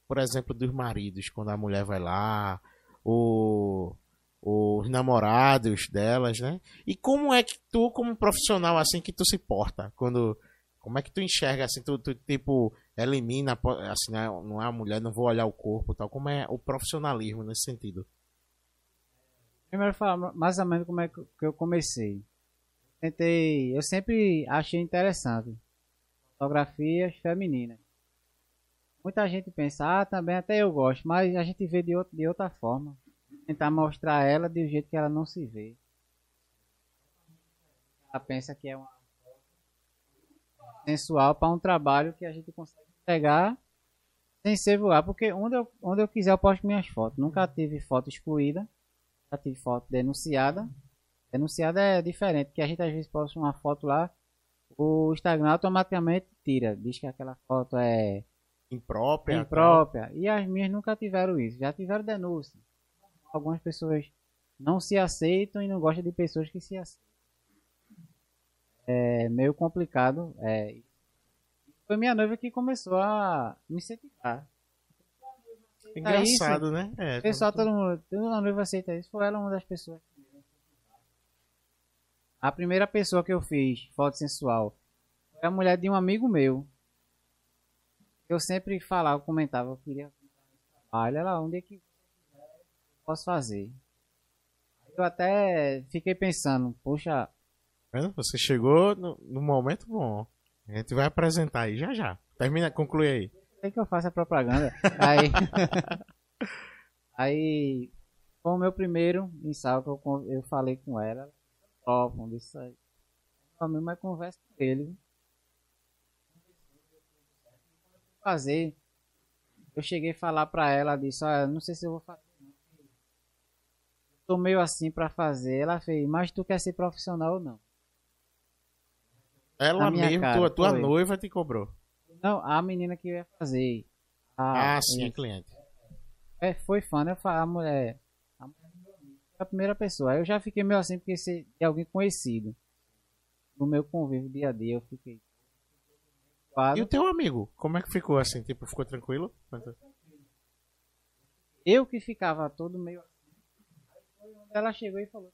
Speaker 1: por exemplo, dos maridos, quando a mulher vai lá, o, os namorados delas, né? E como é que tu, como profissional, assim, que tu se porta? Quando, como é que tu enxerga, assim, tu, tu tipo, elimina, assim, né? não é a mulher, não vou olhar o corpo tal. Como é o profissionalismo nesse sentido?
Speaker 3: Primeiro falar mais ou menos como é que eu comecei. Tentei, eu sempre achei interessante fotografias femininas. Muita gente pensa, ah, também até eu gosto, mas a gente vê de, outro, de outra forma. Tentar mostrar ela do jeito que ela não se vê. Ela pensa que é uma sensual para um trabalho que a gente consegue pegar sem ser voar, porque onde eu, onde eu quiser eu posto minhas fotos. Nunca tive foto excluída, já tive foto denunciada. Denunciada é diferente, porque a gente às vezes posta uma foto lá, o Instagram automaticamente tira, diz que aquela foto é
Speaker 1: imprópria.
Speaker 3: Imprópria. Tal. E as minhas nunca tiveram isso, já tiveram denúncia. Algumas pessoas não se aceitam e não gostam de pessoas que se aceitam. É meio complicado. É, foi minha noiva que começou a me incentivar.
Speaker 1: Engraçado, isso, né?
Speaker 3: É, pessoal, todo mundo, toda noiva aceita isso. Foi ela uma das pessoas. A primeira pessoa que eu fiz foto sensual foi a mulher de um amigo meu. Eu sempre falava, comentava, eu queria olha lá, onde é que posso fazer? Eu até fiquei pensando, poxa.
Speaker 1: Você chegou no, no momento bom. A gente vai apresentar aí já já. Termina, conclui aí.
Speaker 3: É que eu faço a propaganda. aí, aí, foi o meu primeiro ensaio que eu, eu falei com ela. Topam disso aí. A mesma conversa com ele. Fazer. Eu cheguei a falar pra ela, disse, olha, não sei se eu vou fazer. Tô meio assim pra fazer. Ela fez, mas tu quer ser profissional ou não?
Speaker 1: Ela mesmo, cara, tua, tua noiva te cobrou.
Speaker 3: Não, a menina que ia fazer.
Speaker 1: A, ah, sim, a cliente.
Speaker 3: É, foi fã, né? A mulher. A, a primeira pessoa. Eu já fiquei meio assim porque se é alguém conhecido. No meu convívio dia a dia, eu fiquei.
Speaker 1: E o teu amigo? Como é que ficou assim? Tipo, ficou tranquilo?
Speaker 3: Eu que ficava todo meio assim. Ela chegou e falou: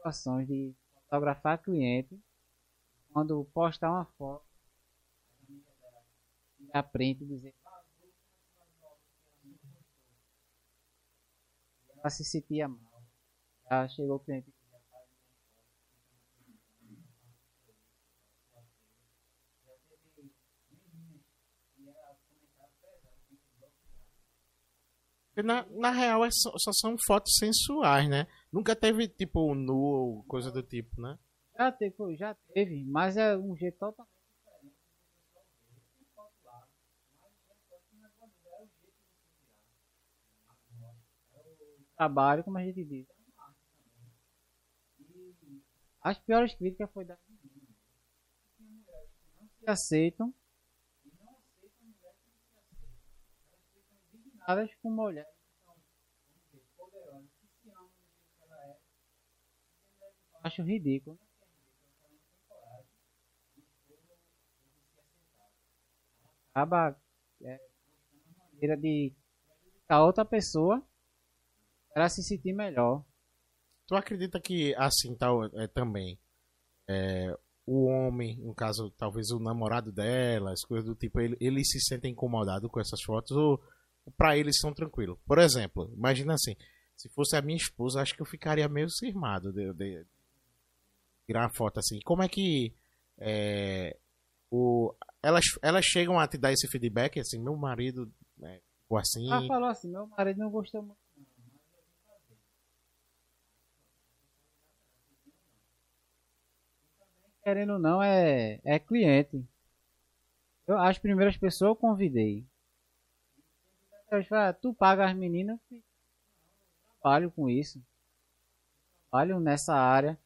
Speaker 3: situações de fotografar cliente, quando postar uma foto, a print dizer ela se sentia mal. Já chegou o cliente
Speaker 1: Na, na real, é só, só, são fotos sensuais, né? Nunca teve, tipo, nu ou coisa do tipo, né?
Speaker 3: Já teve, já teve, mas é um jeito totalmente diferente. Trabalho, como a gente diz. As piores críticas foi das meninas. Não se aceitam indignadas com mulheres que são dizer, poderosas, que se amam do jeito que ela é. Acho ridículo. Acaba é, maneira de a outra pessoa para se sentir melhor.
Speaker 1: Tu acredita que assim tal é, também é, o homem, no caso talvez o namorado dela, as coisas do tipo, ele, ele se sente incomodado com essas fotos ou para eles são tranquilos. Por exemplo, imagina assim, se fosse a minha esposa, acho que eu ficaria meio cismado de, de tirar uma foto assim. Como é que é, o, elas, elas chegam a te dar esse feedback, assim, meu marido né, ficou assim...
Speaker 3: Ela falou assim, meu marido não gostou muito. Querendo ou não, é, é cliente. Eu, as primeiras pessoas eu convidei. Eu tu paga as meninas, trabalho com isso. Trabalho nessa área.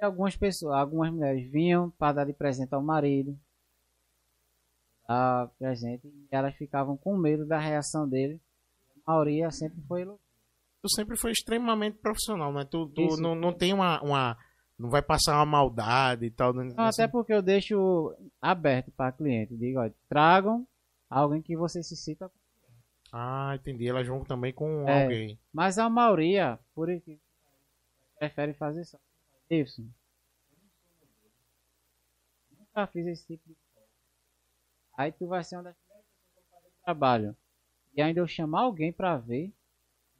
Speaker 3: E algumas pessoas, algumas mulheres vinham para dar de presente ao marido. lá presente e elas ficavam com medo da reação dele. A maioria sempre foi.
Speaker 1: Tu sempre foi extremamente profissional, né? Tu, tu não, não tem uma, uma. Não vai passar uma maldade e tal. né?
Speaker 3: Não, até porque eu deixo aberto para cliente. Digo, ó, tragam alguém que você se sinta.
Speaker 1: Ah, entendi. Elas vão também com
Speaker 3: É.
Speaker 1: alguém.
Speaker 3: Mas a maioria, por que prefere fazer só. Isso. Nunca fiz esse tipo de coisa. Aí tu vai ser uma das primeiras pessoas que fazer o trabalho. E ainda eu chamar alguém pra ver,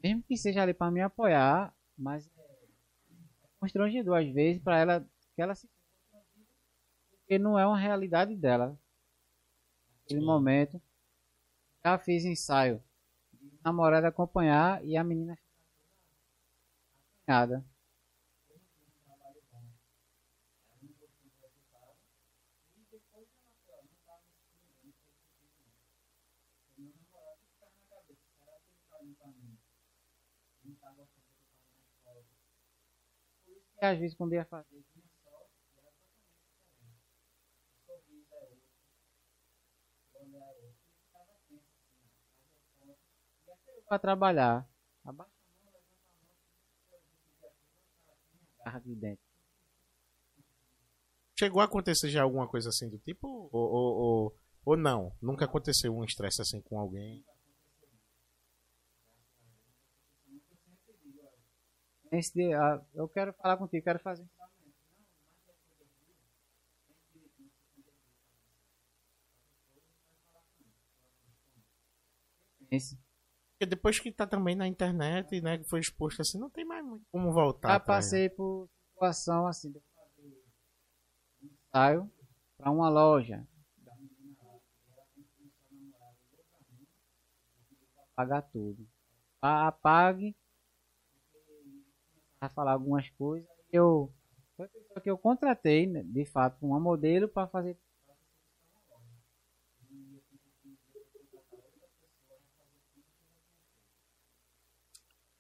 Speaker 3: mesmo que seja ali pra me apoiar, mas é constrangedor às vezes pra ela que ela se porque não é uma realidade dela. Naquele
Speaker 1: Sim.
Speaker 3: momento. Já fiz ensaio namorada acompanhar e a menina nada. E às vezes quando ia fazer vinha só, era totalmente diferente. O sorriso é outro, o olhar é outro, e ficava tenso assim, fazia foto, e até eu para trabalhar. Abaixa a mão, levanta a mão, o sorriso de garra de dentro.
Speaker 1: Chegou a acontecer já alguma coisa assim do tipo? Ou, ou, ou, ou não? Nunca aconteceu um estresse assim com alguém?
Speaker 3: De, ah, eu quero falar contigo, quero fazer. Esse.
Speaker 1: Porque depois que tá também na internet, né, que foi exposto assim, não tem mais muito como voltar.
Speaker 3: Já
Speaker 1: né?
Speaker 3: passei por situação assim, de fazer um ensaio para uma loja. Pagar tudo. Pa- Apague. Vai falar algumas coisas. Eu, foi a pessoa que eu contratei, né, de fato, uma modelo para fazer.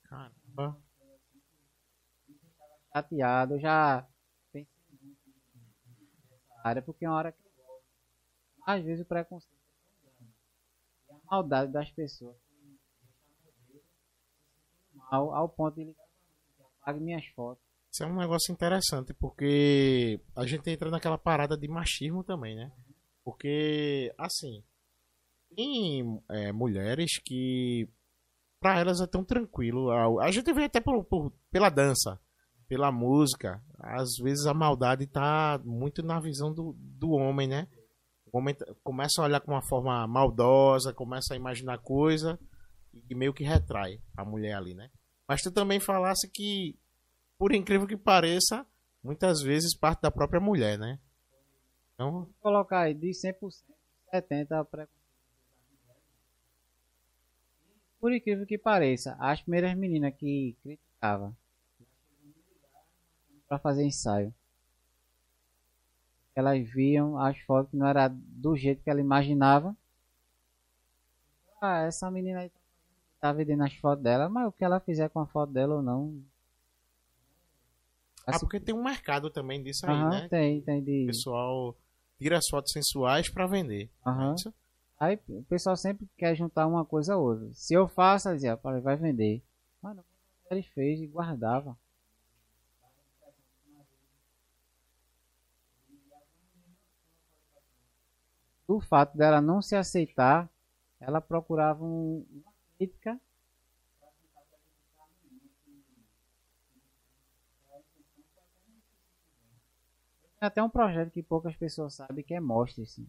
Speaker 1: Caramba.
Speaker 3: chateado, eu já pensei muito nessa área, porque é uma hora que. Às vezes o preconceito é. E a maldade das pessoas mal, ao ponto de ligar pra mim, que minhas fotos.
Speaker 1: Isso é um negócio interessante, porque a gente entra naquela parada de machismo também, né? Porque, assim, tem é, mulheres que, pra elas é tão tranquilo. A, a gente vê até por, por- pela dança, pela música. Às vezes a maldade tá muito na visão do, do homem, né? O homem começa a olhar com uma forma maldosa, começa a imaginar coisa e meio que retrai a mulher ali, né? Mas tu também falasse que por incrível que pareça, muitas vezes parte da própria mulher, né? Então,
Speaker 3: Vou colocar aí de 100%, 70% é preconceito. Por incrível que pareça, as primeiras meninas que criticavam para fazer ensaio, elas viam as fotos que não era do jeito que ela imaginava. Ah, essa menina aí tá vendendo as fotos dela, mas o que ela fizer com a foto dela ou não.
Speaker 1: ah,
Speaker 3: Assim,
Speaker 1: porque tem um mercado também disso aí,
Speaker 3: aham,
Speaker 1: né?
Speaker 3: tem, tem
Speaker 1: O
Speaker 3: de.
Speaker 1: pessoal tira as fotos sensuais pra vender.
Speaker 3: Aham.
Speaker 1: Isso?
Speaker 3: Aí o pessoal sempre quer juntar uma coisa a outra. Se eu faço, ela dizia, "Pá, vai vender. Mano, ele fez e guardava. O fato dela não se aceitar, ela procurava um- crítica. Tem até um projeto que poucas pessoas sabem que é Mostre, assim.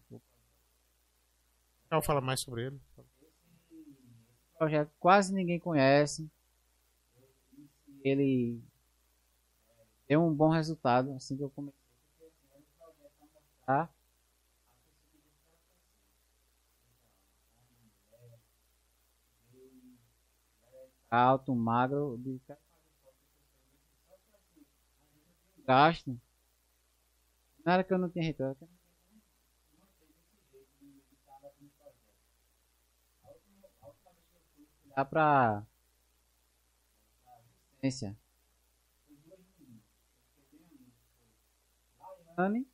Speaker 1: Quero falar mais sobre ele.
Speaker 3: projeto que quase ninguém conhece. Ele deu um bom resultado assim que eu comecei. Tá? Alto, magro, de gasto. Era que eu não tinha retorno. dá pra ciência. Laiane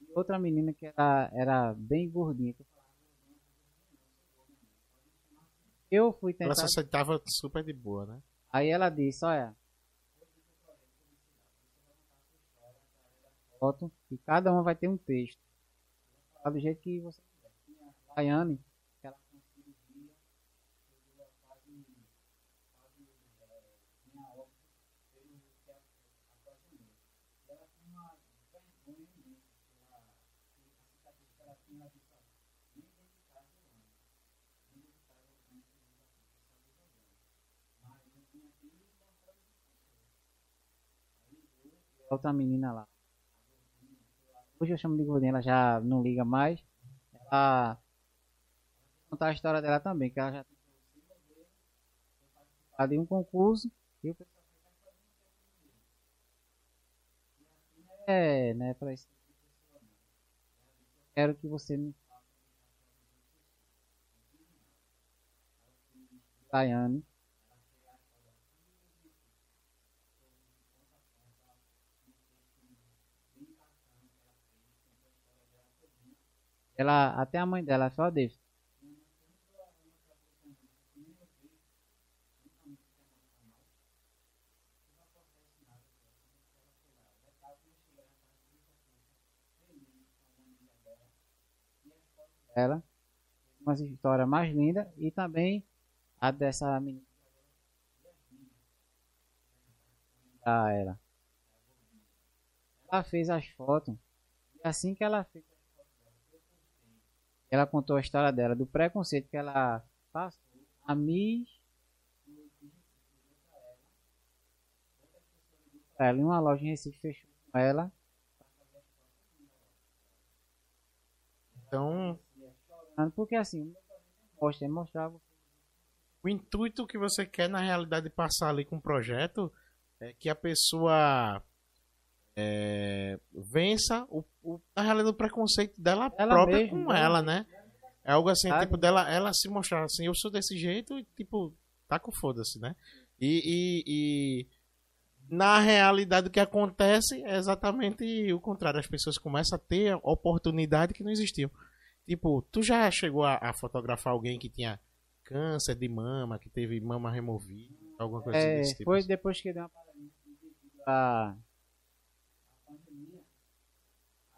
Speaker 3: e outra menina que era, era bem gordinha. que eu falava, Eu fui
Speaker 1: Ela
Speaker 3: tentar.
Speaker 1: se aceitava super de boa, né?
Speaker 3: Aí ela disse, olha. Foto, e cada uma vai ter um texto. Do jeito que você quiser. Tinha a Rayane, que ela conseguia chegou a quase, quase é, minha óbito pelo que a apaixonou. E ela tinha uma vergonha imensa pela pela cicatriz que ela tinha, ela disse, olha, nem dentro de casa eu amo. Nem dentro de casa eu amo, eu só jogando. Mas eu vim aqui e mostrar isso pra você. Aí eu e a outra menina lá. Hoje eu chamo de gordinha, ela já não liga mais. Ela contar a história dela também, que ela já de um concurso e o pessoal é, né, para não. Quero que você me Daiane. Ela, até a mãe dela só deixa. Ela, uma história mais linda e também a dessa menina. Ah, ela. Ela fez as fotos e assim que ela fez ela contou a história dela, do preconceito que ela passou. A Miss ela em uma loja em Recife fechou com ela.
Speaker 1: Então,
Speaker 3: Porque assim, mostra, é mostrar
Speaker 1: o intuito que você quer, na realidade, passar ali com o projeto é que a pessoa é, vença o, o, na realidade, o preconceito dela
Speaker 3: Ela
Speaker 1: própria
Speaker 3: mesma,
Speaker 1: com
Speaker 3: né?
Speaker 1: ela, né? É algo assim,
Speaker 3: Sabe?
Speaker 1: tipo, dela, ela se mostrar assim, eu sou desse jeito e, tipo, tá com foda-se, né? E, e, e na realidade o que acontece é exatamente o contrário. As pessoas começam a ter oportunidade que não existiam. Tipo, tu já chegou a, a fotografar alguém que tinha câncer de mama, que teve mama removida, alguma coisa assim
Speaker 3: É,
Speaker 1: desse tipo?
Speaker 3: foi depois que deu uma paradinha devido à à pandemia.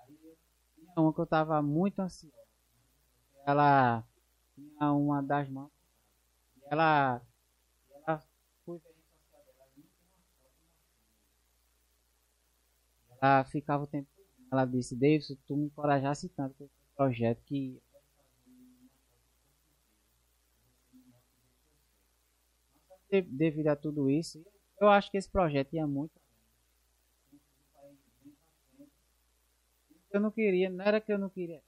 Speaker 3: Aí eu tinha uma que eu tava muito ansiosa. Ela tinha uma das mãos. Ela, ela foi ver. Ela ficava o tempo. Ela disse, Davidson, tu me encorajasse tanto com esse projeto que de- devido a tudo isso, eu acho que esse projeto ia muito Eu não queria, não era que eu não queria.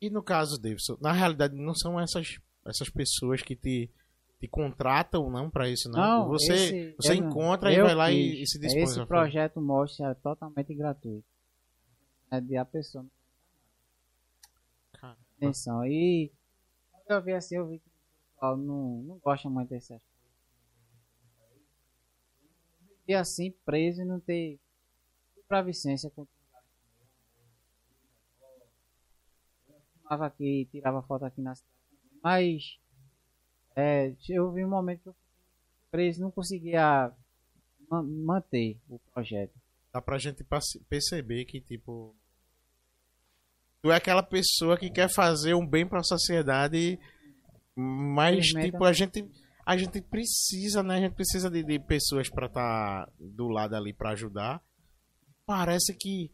Speaker 1: E no caso, Davidson, na realidade não são essas, essas pessoas que te, te contratam não para isso, não.
Speaker 3: Não,
Speaker 1: você
Speaker 3: esse-
Speaker 1: você
Speaker 3: não-
Speaker 1: encontra e
Speaker 3: eu
Speaker 1: vai lá e, e se dispõe.
Speaker 3: Esse projeto mostra é totalmente gratuito. É de a pessoa. Atenção. E quando eu vi assim, eu vi que o pessoal não, não gosta muito dessas coisas. E assim, preso e não ter pra Vicência com filmava aqui, tirava foto aqui na cidade. Mas é, eu vi um momento que eu preso não conseguia ma- manter o projeto.
Speaker 1: Dá pra gente perceber que, tipo. Tu é aquela pessoa que quer fazer um bem pra sociedade, mas, tipo, a gente. A gente precisa, né? A gente precisa de, de pessoas pra estar do lado ali pra ajudar. Parece que.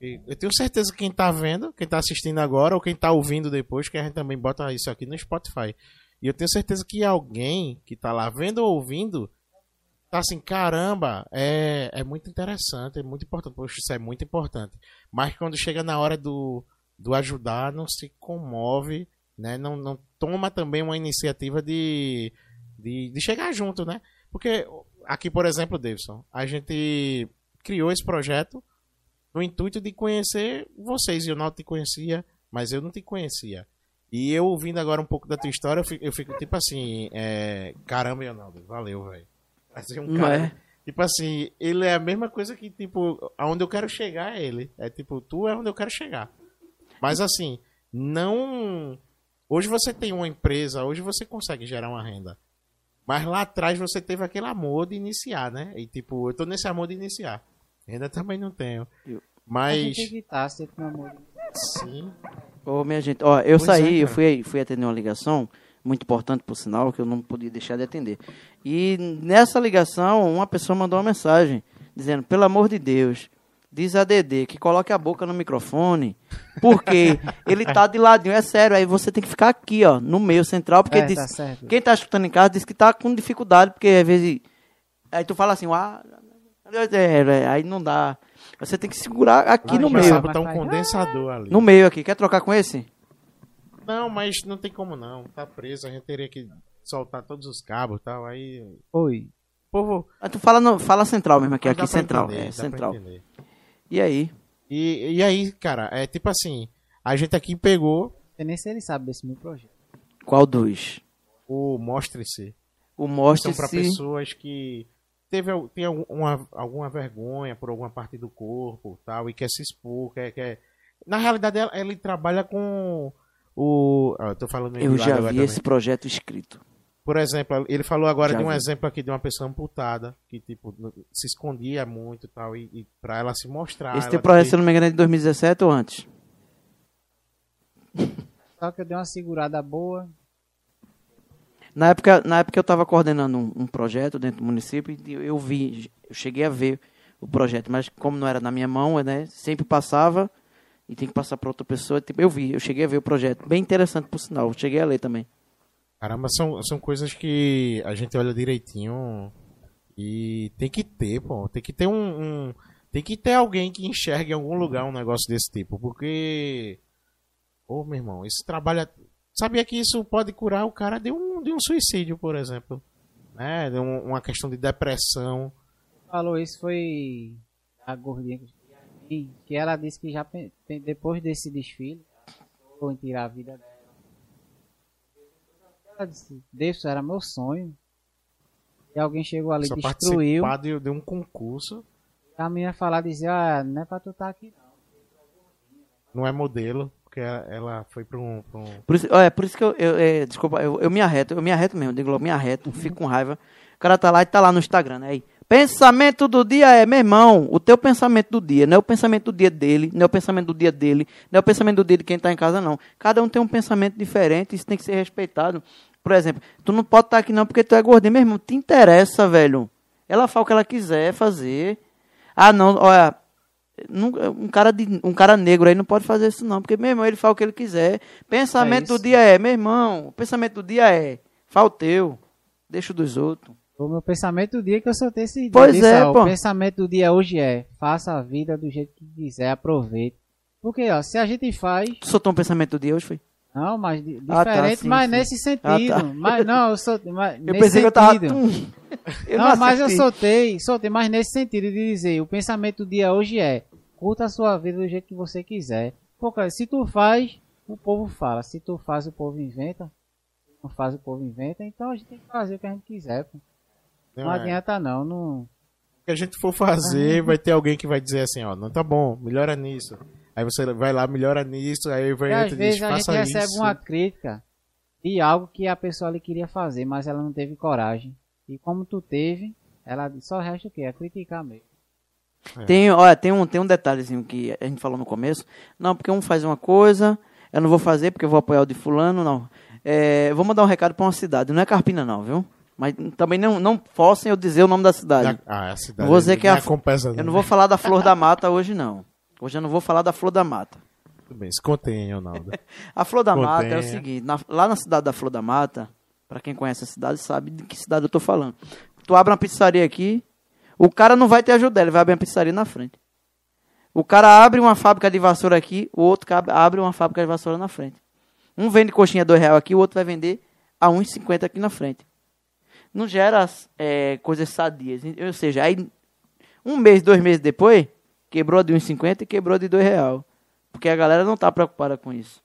Speaker 1: Eu tenho certeza que quem tá vendo, quem tá assistindo agora, ou quem tá ouvindo depois, que a gente também bota isso aqui no Spotify. E eu tenho certeza que alguém que tá lá vendo ou ouvindo tá assim, caramba, é, é muito interessante, é muito importante. Poxa, isso é muito importante. Mas quando chega na hora do, do ajudar, não se comove, né? Não, não toma também uma iniciativa de, de, de chegar junto, né? Porque aqui, por exemplo, Davidson, a gente criou esse projeto no intuito de conhecer vocês. Eu não te conhecia, mas eu não te conhecia. E eu ouvindo agora um pouco da tua história, eu fico, eu fico tipo assim, é, caramba, Leonardo, valeu, velho. Assim, um cara,
Speaker 4: é?
Speaker 1: Tipo assim, ele é a mesma coisa que, tipo, aonde eu quero chegar é ele. É tipo, tu é onde eu quero chegar. Mas assim, não. Hoje você tem uma empresa, hoje você consegue gerar uma renda. Mas lá atrás você teve aquele amor de iniciar, né? E tipo, eu tô nesse amor de iniciar. Ainda também não tenho.
Speaker 3: A
Speaker 1: Mas.
Speaker 3: gente tem que estar sempre no amor.
Speaker 1: Sim.
Speaker 4: Ô, minha gente, ó, eu
Speaker 1: Pois
Speaker 4: saí,
Speaker 1: é,
Speaker 4: eu fui, fui atender uma ligação, muito importante por sinal, que eu não podia deixar de atender. E nessa ligação, uma pessoa mandou uma mensagem, dizendo, pelo amor de Deus, diz a Dedê que coloque a boca no microfone, porque ele tá de ladinho, é sério, aí você tem que ficar aqui, ó, no meio central, porque
Speaker 3: É,
Speaker 4: diz-
Speaker 3: tá
Speaker 4: quem tá escutando em casa diz que tá com dificuldade, porque às vezes, aí tu fala assim, ah, é, aí não dá. Você tem que segurar aqui
Speaker 1: Ah,
Speaker 4: no meio.
Speaker 1: sabe botar um condensador ali.
Speaker 4: No meio aqui. Quer trocar com esse?
Speaker 1: Não, mas não tem como não. Tá preso, a gente teria que soltar todos os cabos e tal. Aí.
Speaker 3: Oi.
Speaker 1: Povo.
Speaker 4: Ah, tu fala, no, fala central mesmo aqui,
Speaker 1: mas
Speaker 4: aqui
Speaker 1: pra
Speaker 4: central.
Speaker 1: entender,
Speaker 4: é,
Speaker 1: pra
Speaker 4: central. E aí?
Speaker 1: E, e aí, cara, é tipo assim, a gente aqui pegou
Speaker 3: sei nem se ele sabe desse meu projeto.
Speaker 4: Qual dos?
Speaker 1: o Mostre-se.
Speaker 4: O
Speaker 1: São
Speaker 4: mostre
Speaker 1: para
Speaker 4: se
Speaker 1: pessoas que teve tem alguma, alguma vergonha por alguma parte do corpo tal e quer se expor, quer, quer... na realidade ela- ele trabalha com o ah, eu tô falando
Speaker 4: Eu já vi
Speaker 1: também.
Speaker 4: esse projeto escrito.
Speaker 1: Por exemplo, ele falou agora
Speaker 4: Já
Speaker 1: de um
Speaker 4: vi.
Speaker 1: exemplo aqui de uma pessoa amputada que tipo se escondia muito e tal e, e para ela se mostrar.
Speaker 4: esse teu projeto,
Speaker 1: ter-
Speaker 4: se eu não me engano, é de 2017 ou antes?
Speaker 3: Só que eu dei uma segurada boa.
Speaker 4: Na época, na época eu estava coordenando um, um projeto dentro do município e eu, vi, eu cheguei a ver o projeto, mas como não era na minha mão, né, sempre passava e tem que passar para outra pessoa. Tipo, eu vi, eu cheguei a ver o projeto, bem interessante por sinal, cheguei a ler também.
Speaker 1: Caramba, são, são coisas que a gente olha direitinho e tem que ter, pô. Tem que ter um, um- Tem que ter alguém que enxergue em algum lugar um negócio desse tipo. Porque. Ô, meu irmão, isso trabalha. Sabia que isso pode curar o cara de um, de um suicídio, por exemplo. Né? De um- uma questão de depressão.
Speaker 3: Falou isso foi a gordinha que, que ela disse que já depois desse desfile foi em tirar a vida dela. Ela disse, Deus, era meu sonho. E alguém chegou ali,
Speaker 1: Só
Speaker 3: destruiu.
Speaker 1: de, de um concurso.
Speaker 3: A menina falar, dizia, ah, não é pra tu estar aqui não.
Speaker 1: Não é modelo. Porque ela- foi pra um. pra um-
Speaker 4: Por isso, é, por isso que eu, eu- é, desculpa, eu, eu me arreto, eu me arreto mesmo, digo logo, me arreto, fico com raiva. O cara tá lá e tá lá no Instagram, né? Aí, pensamento do dia é, meu irmão, o teu pensamento do dia, não é o pensamento do dia dele, não é o pensamento do dia dele, não é o pensamento do dia de quem tá em casa, não. Cada um tem um pensamento diferente, isso tem que ser respeitado. Por exemplo, tu não pode estar aqui não porque tu é gordinho, meu irmão, te interessa, velho. Ela faz o que ela quiser fazer. Ah, não, olha, Um cara, de, um cara negro aí não pode fazer isso, não. Porque, meu irmão, ele faz o que ele quiser. Pensamento
Speaker 3: É
Speaker 4: do dia é, meu irmão. O pensamento do dia é. Fala o teu. Deixa dos outros.
Speaker 3: O meu pensamento do dia que eu soltei esse dia.
Speaker 4: Pois é,
Speaker 3: ó,
Speaker 4: pô.
Speaker 3: O pensamento do dia hoje é, faça a vida do jeito que quiser, aproveite. Porque, ó, se a gente faz,
Speaker 4: Tu soltou um pensamento do dia hoje, foi?
Speaker 3: não, mas di-
Speaker 4: Ah, tá,
Speaker 3: diferente,
Speaker 4: sim,
Speaker 3: mas
Speaker 4: sim.
Speaker 3: nesse sentido.
Speaker 4: Ah, tá.
Speaker 3: Mas não, eu sou, mas,
Speaker 4: Eu
Speaker 3: nesse
Speaker 4: pensei que eu tava.
Speaker 3: sentido.
Speaker 4: Eu
Speaker 3: não, mas eu soltei, soltei, mas nesse sentido de dizer, o pensamento do dia hoje é, curta a sua vida do jeito que você quiser. Porque se tu faz, o povo fala. Se tu faz, o povo inventa. Se não faz, o povo inventa. Então a gente tem que fazer o que a gente quiser. Pô. Não
Speaker 1: Não é.
Speaker 3: adianta não, não.
Speaker 1: O que a gente for fazer, vai ter alguém que vai dizer assim, ó, não tá bom, melhora nisso. Aí você vai lá, melhora nisso, aí vai
Speaker 3: E às
Speaker 1: outro e
Speaker 3: vezes
Speaker 1: diz,
Speaker 3: a gente
Speaker 1: faça
Speaker 3: recebe
Speaker 1: isso.
Speaker 3: uma crítica de algo que a pessoa ali queria fazer, mas ela não teve coragem. E como tu teve, ela só resta o quê? É criticar mesmo.
Speaker 4: Tem, olha, tem um, tem um detalhezinho que a gente falou no começo. Não, porque um faz uma coisa, eu não vou fazer porque eu vou apoiar o de fulano, não. É, vou mandar um recado pra uma cidade. Não é Carpina, não, viu? Mas também não, não forcem eu dizer o nome da cidade.
Speaker 1: Ah, a cidade.
Speaker 4: Eu vou dizer que é a-
Speaker 1: compensa,
Speaker 4: Eu não vou falar da Flor da Mata hoje, não. Hoje eu não vou falar da Flor da Mata.
Speaker 1: Tudo bem, se contém, Ronaldo.
Speaker 4: A Flor da. Mata é o seguinte, na- lá na cidade da Flor da Mata, pra quem conhece a cidade sabe de que cidade eu tô falando. Tu abre uma pizzaria aqui, o cara não vai ter ajuda, ele vai abrir uma pizzaria na frente. O cara abre uma fábrica de vassoura aqui, o outro abre uma fábrica de vassoura na frente. Um vende coxinha dois real aqui, o outro vai vender a 1,50 aqui na frente. Não gera é, coisas sadias. Ou seja, aí um mês, dois meses depois, quebrou de 1,50 e quebrou de dois real. Porque a galera não tá preocupada com isso.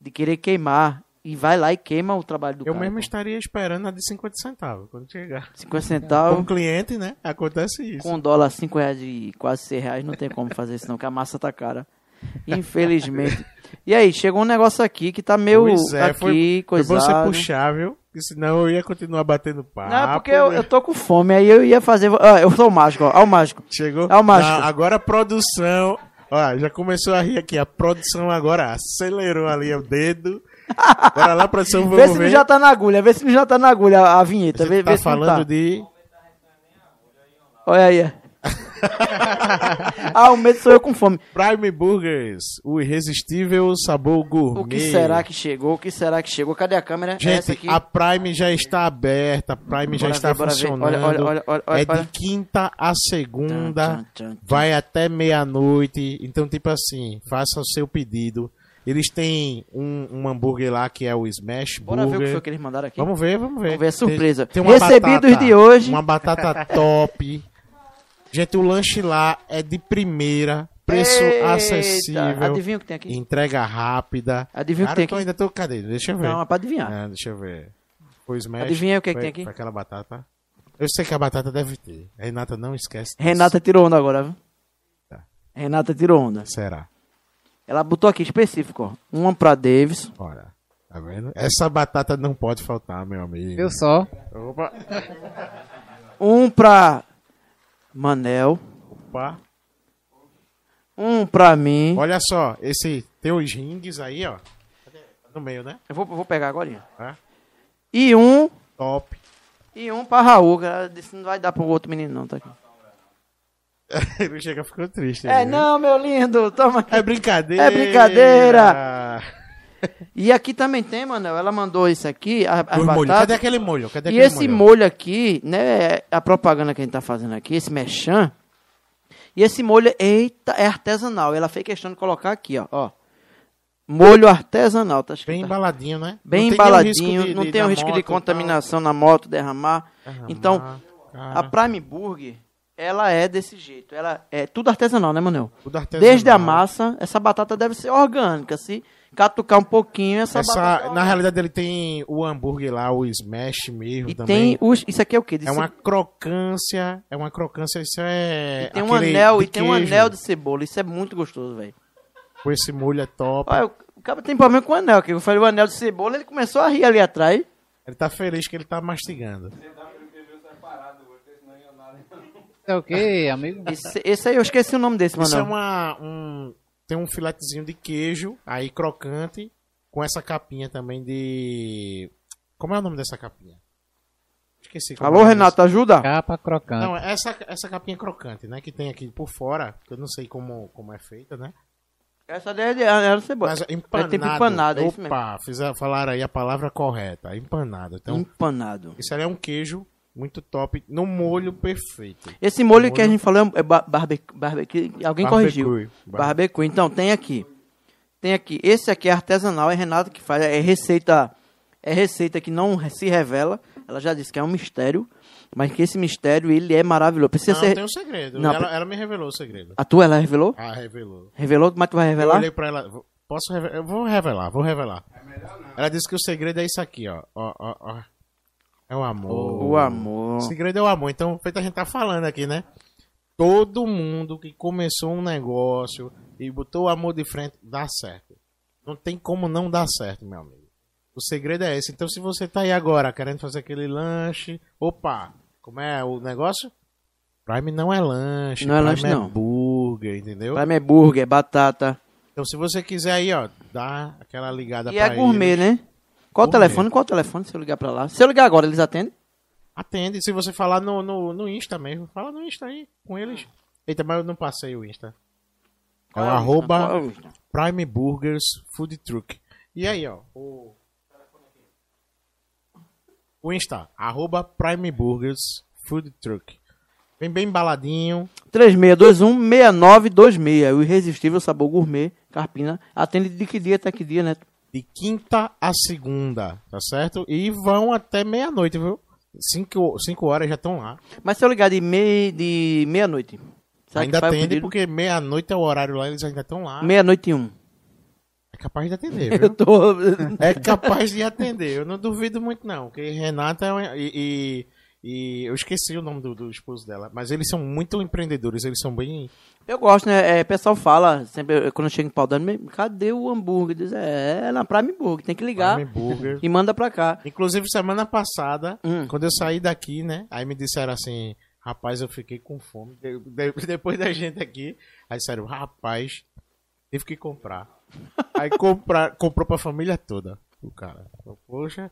Speaker 4: de querer queimar e vai lá e queima o trabalho do
Speaker 1: Eu
Speaker 4: cara.
Speaker 1: mesmo
Speaker 4: pô.
Speaker 1: estaria esperando a de 50 centavos quando chegar.
Speaker 4: 50
Speaker 1: Como
Speaker 4: centavos,
Speaker 1: cliente, né? Acontece isso.
Speaker 4: com um dólar 5 reais e quase 6 reais, não tem como fazer isso não, que a massa tá cara. Infelizmente. E aí, chegou um negócio aqui que tá meio
Speaker 1: Pois é,
Speaker 4: aqui,
Speaker 1: foi, foi
Speaker 4: coisado.
Speaker 1: você puxar, viu? Porque senão eu ia continuar batendo papo.
Speaker 4: Não, porque eu,
Speaker 1: né?
Speaker 4: eu tô com fome, aí eu ia fazer... Ah, eu sou o mágico, ó, ó o mágico.
Speaker 1: Chegou?
Speaker 4: É o mágico.
Speaker 1: Não, agora a produção. Ó, já começou a rir aqui. A produção agora acelerou ali o dedo. Bora lá, produção, vamos
Speaker 4: Vê se não já tá na agulha, vê se não já tá na agulha a, a vinheta. Vê,
Speaker 1: tá
Speaker 4: vê
Speaker 1: falando
Speaker 4: tá.
Speaker 1: de.
Speaker 4: Olha aí. ah, o medo sou eu com fome.
Speaker 1: Prime Burgers, o irresistível sabor gourmet.
Speaker 4: O que será que chegou? O que será que chegou? Cadê a câmera? É
Speaker 1: Gente, a Prime já está aberta, a Prime já
Speaker 4: Bora
Speaker 1: está
Speaker 4: ver, ver.
Speaker 1: funcionando.
Speaker 4: Olha, olha, olha, olha,
Speaker 1: é de quinta a segunda,
Speaker 4: Tchan, tchan, tchan.
Speaker 1: vai até meia-noite. Então, tipo assim, faça o seu pedido. Eles têm um, um hambúrguer lá que é o Smash
Speaker 4: Bora ver o que
Speaker 1: Burger.
Speaker 4: foi que eles mandaram aqui.
Speaker 1: Vvamos ver, vamos ver.
Speaker 4: Vamos ver, é surpresa.
Speaker 1: Tem, tem
Speaker 4: Recebidos
Speaker 1: batata,
Speaker 4: de hoje.
Speaker 1: Uma batata top. Gente, o lanche lá é de primeira, preço
Speaker 4: Eita,
Speaker 1: acessível,
Speaker 4: Adivinha o que tem aqui?
Speaker 1: entrega rápida.
Speaker 4: Adivinha o que tem aqui?
Speaker 1: ainda tô, cadê? Deixa eu ver.
Speaker 4: Não, é pra adivinhar.
Speaker 1: Ah, deixa eu ver. O Smash.
Speaker 4: Adivinha o que que
Speaker 1: foi,
Speaker 4: tem aqui?
Speaker 1: Aquela batata. Eu sei que a batata deve ter. Renata não esquece. disso.
Speaker 4: Renata tirou onda agora, viu?
Speaker 1: Tá.
Speaker 4: Renata tirou onda.
Speaker 1: Será?
Speaker 4: Ela botou aqui específico, ó. Uma pra Davis.
Speaker 1: Olha. Tá vendo? Essa batata não pode faltar, meu amigo.
Speaker 3: Eu só.
Speaker 1: Opa.
Speaker 4: Um pra Manel.
Speaker 1: Opa.
Speaker 4: Um pra mim.
Speaker 1: Olha só, esse tem os rings aí, ó. No meio, né?
Speaker 4: Eu vou, vou pegar agora.
Speaker 1: É.
Speaker 4: E um.
Speaker 1: Top.
Speaker 4: E um pra Raul. ela disse que não vai dar pro outro menino, não, tá aqui.
Speaker 1: Ele chega ficou triste.
Speaker 4: É,
Speaker 1: viu?
Speaker 4: não, meu lindo. Toma aqui.
Speaker 1: É brincadeira.
Speaker 4: É brincadeira. E aqui também tem, Manel. Ela mandou isso aqui, a-
Speaker 1: molhos.
Speaker 4: batatas.
Speaker 1: Cadê aquele molho? Cadê
Speaker 4: E
Speaker 1: aquele
Speaker 4: esse
Speaker 1: molho?
Speaker 4: molho aqui, né, a propaganda que a gente tá fazendo aqui, esse mechan, e esse molho, eita, é artesanal. Ela fez questão de colocar aqui, ó, ó. Molho artesanal, tá escrito.
Speaker 1: Bem embaladinho, né?
Speaker 4: Bem
Speaker 1: Não
Speaker 4: embaladinho,
Speaker 1: de-
Speaker 4: não
Speaker 1: de-
Speaker 4: tem o risco de
Speaker 1: e tal.
Speaker 4: contaminação na moto, derramar.
Speaker 1: Derramar,
Speaker 4: Então, a Prime Burger, ela é desse jeito. Ela é tudo artesanal, né, Manel?
Speaker 1: tudo artesanal.
Speaker 4: Desde a massa, essa batata deve ser orgânica. Se catucar um pouquinho, essa,
Speaker 1: Essa,
Speaker 4: batata.
Speaker 1: na realidade, ele tem o hambúrguer lá, o smash mesmo
Speaker 4: E
Speaker 1: também.
Speaker 4: tem os. Isso aqui é o quê? De
Speaker 1: É uma
Speaker 4: ce-
Speaker 1: crocância, é uma crocância, isso é...
Speaker 4: e tem um anel
Speaker 1: de
Speaker 4: e tem um anel de cebola. Isso é muito gostoso, velho.
Speaker 1: Com esse molho é top.
Speaker 4: Olha, o cara tem problema com o anel, que eu falei o anel de cebola, ele começou a rir ali atrás.
Speaker 1: Ele tá feliz que ele tá mastigando.
Speaker 3: É o que, amigo?
Speaker 4: Esse, esse aí, eu esqueci o nome desse,
Speaker 1: Isso é
Speaker 4: mano.
Speaker 1: uma... Um, tem um filetezinho de queijo, aí crocante, com essa capinha também de... Como é o nome dessa capinha? Esqueci. como
Speaker 4: Alô,
Speaker 1: é
Speaker 4: Renato, ajuda?
Speaker 3: Capa crocante.
Speaker 1: Não, essa, essa capinha crocante, né? Que tem aqui por fora, que eu não sei como, como é feita, né?
Speaker 4: Essa daí é de anel de cebola.
Speaker 1: Mas empanado.
Speaker 4: tipo empanado, é isso mesmo.
Speaker 1: Opa, fizeram, falaram aí a palavra correta, empanado. Então,
Speaker 4: Empanado.
Speaker 1: isso aí é um queijo muito top, no molho perfeito.
Speaker 4: Esse molho que a
Speaker 1: Molho-
Speaker 4: gente falou é ba- barbe, barbecue. Alguém
Speaker 1: Barbecue.
Speaker 4: corrigiu.
Speaker 1: Bar-
Speaker 4: Barbecue. Então, tem aqui. Tem aqui. Esse aqui é artesanal, é Renato que faz. É receita. É receita que não se revela. Ela já disse que é um mistério. Mas que esse mistério, ele é maravilhoso. Precisa
Speaker 1: Não,
Speaker 4: ser.
Speaker 1: tem um segredo.
Speaker 4: Não,
Speaker 1: ela, ela me revelou o segredo.
Speaker 4: A tua, ela revelou?
Speaker 1: Ah, revelou.
Speaker 4: Revelou, mas tu vai
Speaker 1: Eu
Speaker 4: revelar?
Speaker 1: olhei pra ela. Posso revelar? Eu vou revelar, vou revelar. Ela disse que o segredo é isso aqui, ó. Ó, ó, ó. É o amor.
Speaker 4: O amor.
Speaker 1: O segredo é o amor. Então, feito a gente tá falando aqui, né? Todo mundo que começou um negócio e botou o amor de frente, dá certo. Não tem como não dar certo, meu amigo. O segredo é esse. Então, se você tá aí agora querendo fazer aquele lanche, opa, como é o negócio? Prime não é lanche,
Speaker 4: Não é
Speaker 1: Prime
Speaker 4: lanche,
Speaker 1: é
Speaker 4: não.
Speaker 1: burger, entendeu?
Speaker 4: Pra mim é burger, batata.
Speaker 1: Então, se você quiser aí, ó, dá aquela ligada
Speaker 4: E
Speaker 1: pra
Speaker 4: é gourmet,
Speaker 1: eles.
Speaker 4: né? Qual o telefone? Qual o telefone se eu ligar pra lá? Se eu ligar agora, eles atendem?
Speaker 1: Atende. Se você falar no, no, no Insta mesmo, fala no Insta aí com eles. Eita, mas eu não passei o Insta. É o
Speaker 4: é
Speaker 1: arroba
Speaker 4: é o?
Speaker 1: Prime Burgers Food Truck. E aí, ó, o... O Insta, arroba Prime Burgers Food Truck. Vem bem embaladinho.
Speaker 4: 3621-6926. O irresistível sabor gourmet, Carpina. Atende de que dia até que dia, né?
Speaker 1: De quinta a segunda, tá certo? E vão até meia-noite, viu? Cinco, cinco horas já estão lá.
Speaker 4: Mas se eu ligar de, mei, de meia-noite.
Speaker 1: ainda atende porque meia-noite é o horário lá, eles ainda estão lá.
Speaker 4: Meia-noite e um.
Speaker 1: capaz de atender,
Speaker 4: Eu
Speaker 1: viu?
Speaker 4: tô.
Speaker 1: É capaz de atender. Eu não duvido muito, não. Porque Renata é uma- e, e, e eu esqueci o nome do, do esposo dela. Mas eles são muito empreendedores. Eles são bem.
Speaker 4: Eu gosto, né? É, o pessoal fala, sempre, quando eu chego em pau dando, "Me- cadê o hambúrguer? Diz, é, é na Prime Burger, tem que ligar
Speaker 1: Prime Burger.
Speaker 4: e manda pra cá.
Speaker 1: Inclusive, semana passada,
Speaker 4: Hum.
Speaker 1: quando eu saí daqui, né? Aí me disseram assim, rapaz, eu fiquei com fome. De- de- depois da gente aqui, aí disseram, rapaz, tive que comprar. Aí comprar, comprou pra família toda, o cara. Poxa,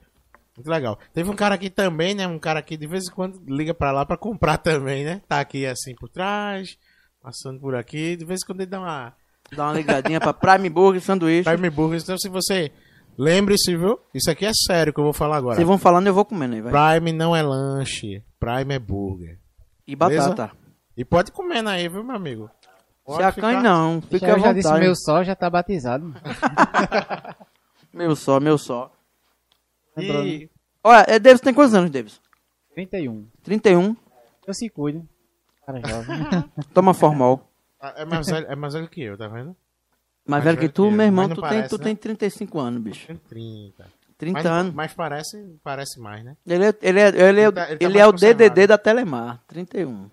Speaker 1: muito legal. Teve um cara aqui também, né? Um cara aqui de vez em quando liga pra lá pra comprar também, né? Tá aqui assim por trás, passando por aqui. De vez em quando ele dá uma
Speaker 4: Dá uma ligadinha pra Prime Burger sanduíche.
Speaker 1: Prime Burgers. Então, se você. Lembre-se, viu? Isso aqui é sério que eu vou falar agora.
Speaker 4: Vocês vão falando, eu vou comendo aí, vai.
Speaker 1: Prime não é lanche. Prime é burger.
Speaker 4: E batata.
Speaker 1: E pode comer aí, viu, meu amigo?
Speaker 4: Se a cãe não, fica
Speaker 3: já,
Speaker 4: à
Speaker 3: eu já disse,
Speaker 4: vontade.
Speaker 3: meu só já tá batizado.
Speaker 4: Meu só, meu só.
Speaker 1: E...
Speaker 4: Olha, é, Davis tem quantos anos, Davis?
Speaker 3: 31.
Speaker 4: 31.
Speaker 3: Eu se cuido. Cara jovem.
Speaker 4: Toma formal.
Speaker 1: Ah, É mais, velho, é mais velho que eu, tá vendo?
Speaker 4: Mais velho que tu,
Speaker 1: que eu,
Speaker 4: meu irmão, tu,
Speaker 1: não
Speaker 4: tem,
Speaker 1: parece,
Speaker 4: tu
Speaker 1: né?
Speaker 4: tem 35 anos, bicho.
Speaker 1: Tem 30.
Speaker 4: 30
Speaker 1: mas,
Speaker 4: anos.
Speaker 1: Mas parece, parece mais, né?
Speaker 4: Ele é, ele é, ele é,
Speaker 1: Ele tá- ele tá
Speaker 4: ele
Speaker 1: mais
Speaker 4: é o
Speaker 1: conservado.
Speaker 4: DDD da Telemar, 31.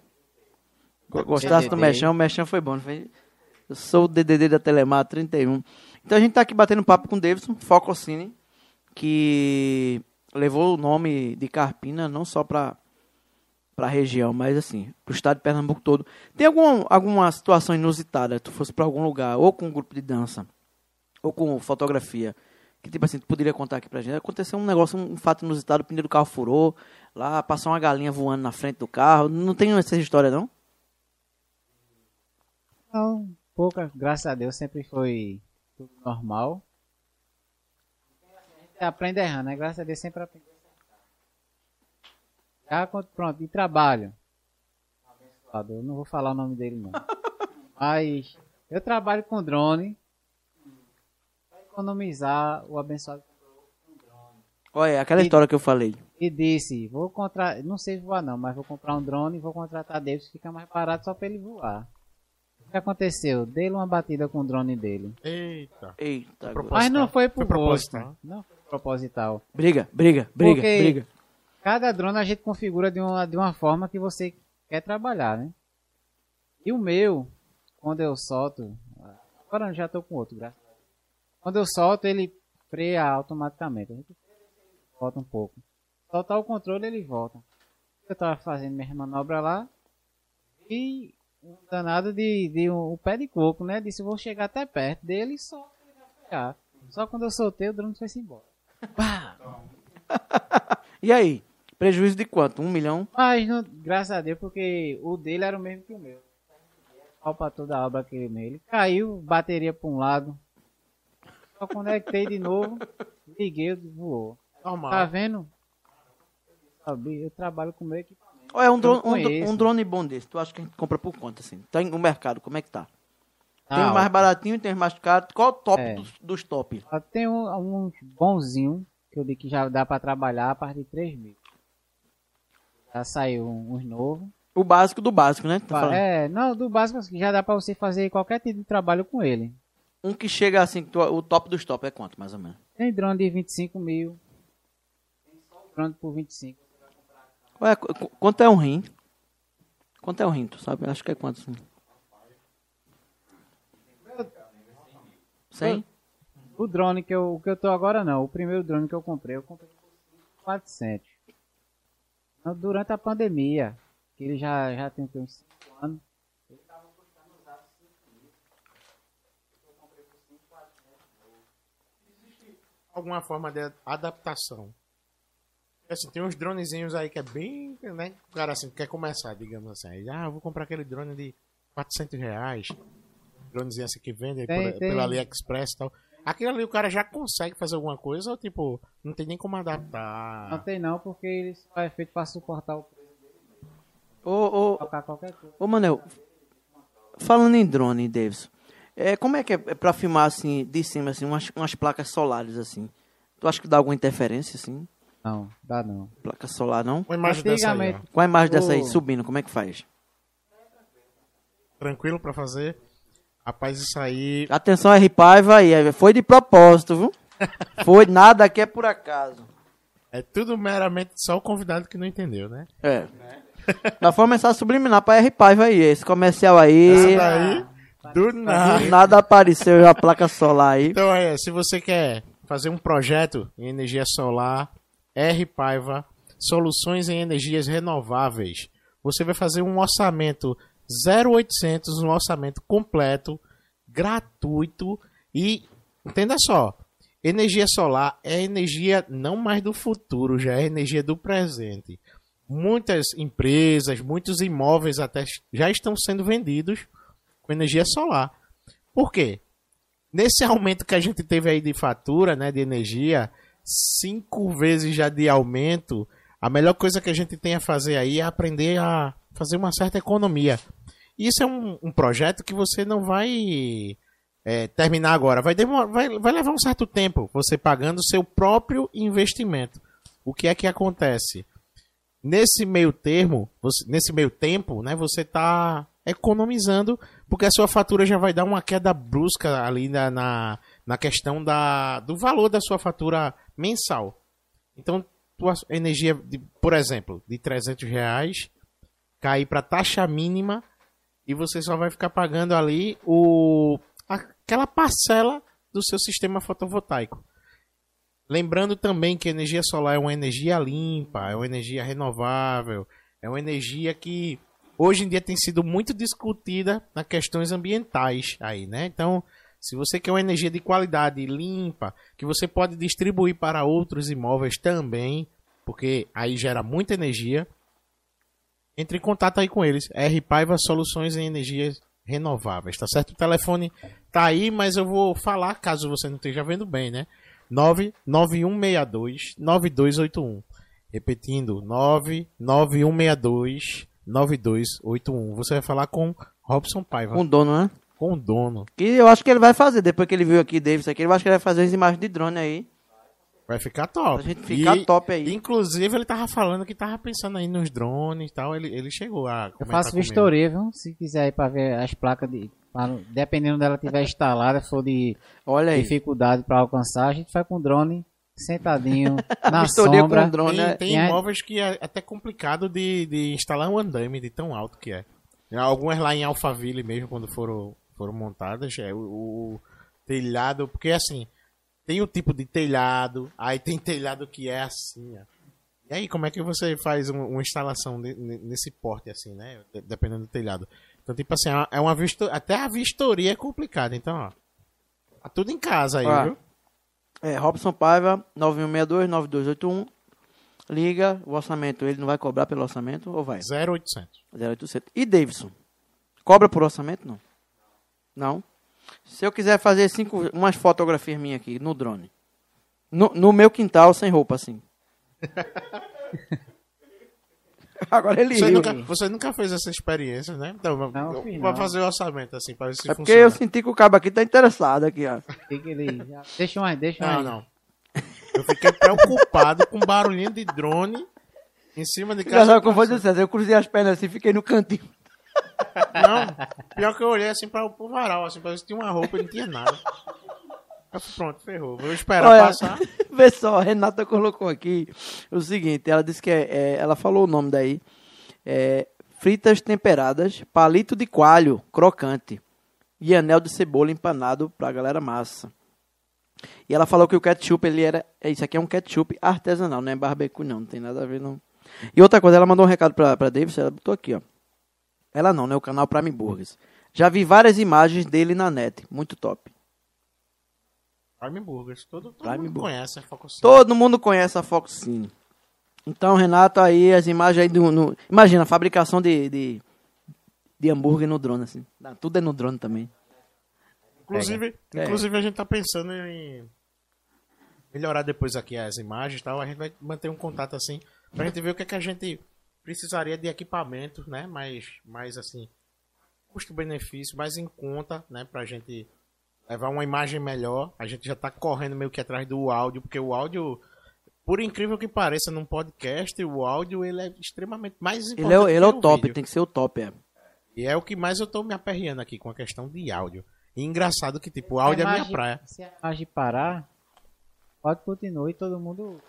Speaker 4: Go- Gostasse do. Mexão, o Mexão foi bom. foi? Eu sou o DDD da Telemar, 31. Então a gente tá aqui batendo papo com o Davidson, Fococine, que levou o nome de Carpina não só para para a região, mas assim, pro estado de Pernambuco todo. Tem algum, alguma situação inusitada, tu fosse para algum lugar, ou com um grupo de dança, ou com fotografia, que tipo assim, tu poderia contar aqui pra gente? Aconteceu um negócio, um, fato inusitado, o pneu do carro furou, lá passou uma galinha voando na frente do carro. Não tem essa história, não?
Speaker 3: Não, pouca, graças a Deus, sempre foi tudo normal. A gente aprende errando, né? Graças a Deus sempre aprende Quando- pronto, de trabalho. Abençoado, Eu não vou falar o nome dele não. Mas eu trabalho com drone. Para economizar o abençoado
Speaker 4: Olha, é aquela
Speaker 3: E-
Speaker 4: história que eu falei.
Speaker 3: e disse, vou comprar, não sei voar não, mas vou comprar um drone e vou contratar Davis, fica mais barato só para ele voar. O que aconteceu? Dei uma batida com o drone dele.
Speaker 1: Eita.
Speaker 4: Eita.
Speaker 3: Mas não foi por
Speaker 1: Foi
Speaker 3: gosto.
Speaker 1: proposital.
Speaker 3: Não foi proposital.
Speaker 4: Briga, briga, briga,
Speaker 3: Porque-
Speaker 4: briga.
Speaker 3: Cada drone a gente configura de uma, de uma forma que você quer trabalhar, né? E o meu, quando eu solto, agora eu já tô com outro, graças a Deus. Quando eu solto, ele freia automaticamente. A gente volta um pouco. Soltar o controle, ele volta. Eu tava fazendo minha manobra lá e um danado de, de um, um pé de coco, né? Disse, vou chegar até perto dele e só. Só quando eu soltei, o drone foi-se embora. Pá!
Speaker 4: E aí? Prejuízo de quanto? Um milhão?
Speaker 3: Mas, não, graças a Deus, porque o dele era o mesmo que o meu. Pau pra toda a obra aquele meu. Ele caiu, bateria pra um lado. Só conectei de novo, liguei, voou.
Speaker 1: Normal.
Speaker 3: Tá vendo? Sabe, Eu trabalho com o meu equipamento.
Speaker 4: Olha, um drone, um, um drone bom desse, tu acha que a gente compra por quanto, assim? Tá no mercado, como é que tá? Tem
Speaker 3: Ah,
Speaker 4: os mais baratinho, tem os mais caros. Qual o top
Speaker 3: É.
Speaker 4: dos, dos top?
Speaker 3: Tem um, um bonzinho, que eu digo que já dá pra trabalhar a partir de 3 mil. Já saiu um, uns novos.
Speaker 4: O básico do básico, né? Tá?
Speaker 3: É, não, do básico assim, já dá pra você fazer qualquer tipo de trabalho com ele.
Speaker 4: Um que chega assim, o top dos top é quanto, mais ou menos?
Speaker 3: Tem drone de 25 mil. Tem só drone por 25.
Speaker 4: Olha, qu- qu- quanto é um rim? Quanto é um rim, tu sabe? Acho que é quanto, assim? 100?
Speaker 3: O drone que eu, que eu tô agora não. O primeiro drone que eu comprei, eu comprei por 400. Não, Durante a pandemia, que ele já, já tem uns 5 anos. Ele tava custando usado 5 mil. Eu comprei por 5, 400.
Speaker 1: Alguma forma de adaptação. Assim, tem uns dronezinhos aí que é bem, né? O cara assim, quer começar, digamos assim. Aí, ah, eu vou comprar aquele drone de 400 reais. Dronezinho assim que vende
Speaker 3: Tem,
Speaker 1: por-
Speaker 3: tem.
Speaker 1: pela AliExpress e tal. Aquele ali o cara já consegue fazer alguma coisa ou tipo, não tem nem como adaptar.
Speaker 3: Não tem não, porque ele só é feito para suportar o preço
Speaker 4: Ô, ô,
Speaker 3: coisa.
Speaker 4: ô, Manel, falando em drone, Davis, é, como é que é pra filmar, assim, de cima, assim, umas, umas placas solares, assim? Tu acha que dá alguma interferência, assim?
Speaker 3: Não, dá não.
Speaker 4: Placa solar, não?
Speaker 1: Uma imagem dessa aí, ó.
Speaker 4: Qual a imagem dessa aí, subindo, como é que faz?
Speaker 1: Tranquilo pra fazer. Rapaz, isso aí.
Speaker 4: Atenção, R. Paiva aí. Foi de propósito, viu? Foi nada aqui é por acaso.
Speaker 1: É tudo meramente só o convidado que não entendeu, né?
Speaker 4: É. Nós foi uma mensagem subliminar pra R. Paiva aí. Esse comercial aí.
Speaker 1: Essa daí, do
Speaker 4: Do
Speaker 1: nada.
Speaker 4: nada apareceu a placa solar aí.
Speaker 1: Então, é, se você quer fazer um projeto em energia solar, R Paiva, soluções em energias renováveis, você vai fazer um orçamento 0800, um orçamento completo, gratuito e entenda só, energia solar é energia não mais do futuro, já é energia do presente. Muitas empresas, muitos imóveis até já estão sendo vendidos com energia solar. Por quê? Nesse aumento que a gente teve aí de fatura, né, de energia, cinco vezes já de aumento, a melhor coisa que a gente tem a fazer aí é aprender a fazer uma certa economia. Isso é um, um projeto que você não vai é, terminar agora, vai, demor- vai, vai levar um certo tempo você pagando o seu próprio investimento. O que é que acontece? Nesse meio termo, você- nesse meio tempo, né, você está economizando porque a sua fatura já vai dar uma queda brusca ali na, na, na questão da, do valor da sua fatura mensal. Então, tua energia, de, por exemplo, de 300 reais, cair para taxa mínima e você só vai ficar pagando ali o, aquela parcela do seu sistema fotovoltaico. Lembrando também que a energia solar é uma energia limpa, é uma energia renovável, é uma energia que hoje em dia tem sido muito discutida nas questões ambientais aí, né? Então, se você quer uma energia de qualidade limpa, que você pode distribuir para outros imóveis também, porque aí gera muita energia, entre em contato aí com eles. R Paiva Soluções em Energias Renováveis, tá certo? O telefone tá aí, mas eu vou falar caso você não esteja vendo bem, né? 99162 9281. Repetindo, 99162 9281. Você vai falar com Robson Paiva,
Speaker 4: Com o dono, né?
Speaker 1: com o dono.
Speaker 4: Que eu acho que ele vai fazer, depois que ele viu aqui, Davis, aqui, eu acho que ele vai fazer as imagens de drone aí.
Speaker 1: Vai ficar top.
Speaker 4: A gente ficar
Speaker 1: E,
Speaker 4: top aí.
Speaker 1: Inclusive, ele tava falando que tava pensando aí nos drones e tal. Ele, ele chegou a.
Speaker 3: Eu faço vistoria, viu? Se quiser ir pra ver as placas de. pra- dependendo dela tiver instalada, for de
Speaker 4: Olha aí.
Speaker 3: dificuldade pra alcançar, a gente vai com o drone sentadinho na
Speaker 4: Vistoria com
Speaker 3: sombra.
Speaker 4: drone,
Speaker 1: Tem,
Speaker 4: né?
Speaker 1: tem imóveis que é até complicado de, de instalar um andame de tão alto que é. Algumas lá em Alphaville mesmo, quando foram, foram montadas, é o, o telhado, porque assim, tem o tipo de telhado, aí tem telhado que é assim, ó. E aí, como é que você faz um- uma instalação ne- ne- nesse porte, assim, né? De- Dependendo do telhado. Então, tipo assim, é uma visto... até a vistoria é complicada. Então, ó, tá tudo em casa aí,
Speaker 4: Ó,
Speaker 1: viu?
Speaker 4: É, Robson Paiva, 9162-9281. Liga, o orçamento, ele não vai cobrar pelo orçamento ou vai?
Speaker 1: 0800.
Speaker 4: 0800. E Davidson? Cobra por orçamento? Não. Não? Se eu quiser fazer cinco, umas fotografias minhas aqui no drone. No, no meu quintal, sem roupa, assim. Agora ele
Speaker 1: Você
Speaker 4: riu.
Speaker 1: nunca, você nunca fez essa experiência, né? Então,
Speaker 3: Não,
Speaker 1: eu-
Speaker 3: não.
Speaker 1: fazer o orçamento, assim, pra ver se
Speaker 4: É porque
Speaker 1: funciona.
Speaker 4: eu senti que o cabo aqui tá interessado aqui, ó.
Speaker 3: Deixa mais, deixa
Speaker 1: Não,
Speaker 3: mais.
Speaker 1: não. Eu fiquei preocupado com barulhinho de drone em cima de casa.
Speaker 4: sabe como foi César? Eu cruzei as pernas assim, fiquei no cantinho.
Speaker 1: Não, pior que eu olhei assim para o varal, assim, ver se tinha uma roupa e não tinha nada. Eu pronto, ferrou. Vou esperar
Speaker 4: Olha,
Speaker 1: passar.
Speaker 4: vê só, a Renata colocou aqui o seguinte, ela disse que é, é- ela falou o nome daí, é, fritas temperadas, palito de coalho crocante e anel de cebola empanado pra galera massa. E ela falou que o ketchup, ele era, é, isso aqui é um ketchup artesanal, não é barbecue não, não tem nada a ver não. E outra coisa, ela mandou um recado pra, pra Davis, ela botou aqui, ó. Ela não, né, o canal Prime Burgers. Já vi várias imagens dele na net, muito top.
Speaker 1: Prime Burgers. Todo, todo
Speaker 4: Prime
Speaker 1: mundo
Speaker 4: Burgers.
Speaker 1: conhece a Focus.
Speaker 4: Todo mundo conhece a Foxine. Então, Renato, aí as imagens aí do. no- imagina, a fabricação de, de, de hambúrguer no drone, assim. Não, tudo é no drone também.
Speaker 1: Inclusive,
Speaker 4: Pega.
Speaker 1: inclusive a gente tá pensando em melhorar depois aqui as imagens e tal. A gente vai manter um contato assim pra gente ver o que, é que a gente precisaria de equipamento, né? Mais, mais assim, custo-benefício, mais em conta, né? Pra gente levar uma imagem melhor. A gente já tá correndo meio que atrás do áudio, porque o áudio, por incrível que pareça, num podcast, o áudio ele é extremamente mais importante
Speaker 4: Ele é, o- ele é
Speaker 1: que
Speaker 4: o top,
Speaker 1: vídeo.
Speaker 4: tem que ser o top, é.
Speaker 1: E é o que mais eu tô me aperreando aqui com a questão de áudio. E engraçado que, tipo, o áudio é a minha praia.
Speaker 3: Se a imagem parar, pode continuar e todo mundo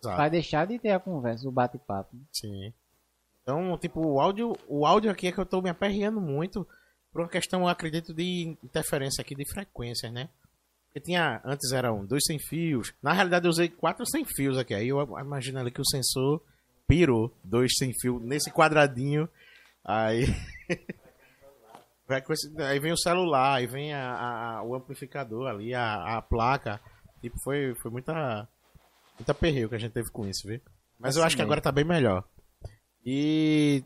Speaker 1: Exato.
Speaker 3: vai deixar de ter a conversa, o bate-papo.
Speaker 1: Sim. Então, tipo, o áudio, o áudio aqui é que eu tô me aperreando muito por uma questão, eu acredito, de interferência aqui de frequências, né? Porque tinha, antes eram dois sem fios. Na realidade, eu usei quatro sem fios aqui. Aí eu imagino ali que o sensor pirou dois sem fio nesse quadradinho. Aí. Aí vem o celular, aí vem a, a- o amplificador ali, a, a placa. Tipo, foi, foi muita. Muita perreio que a gente teve com isso, viu? Mas eu acho que agora tá bem melhor. E.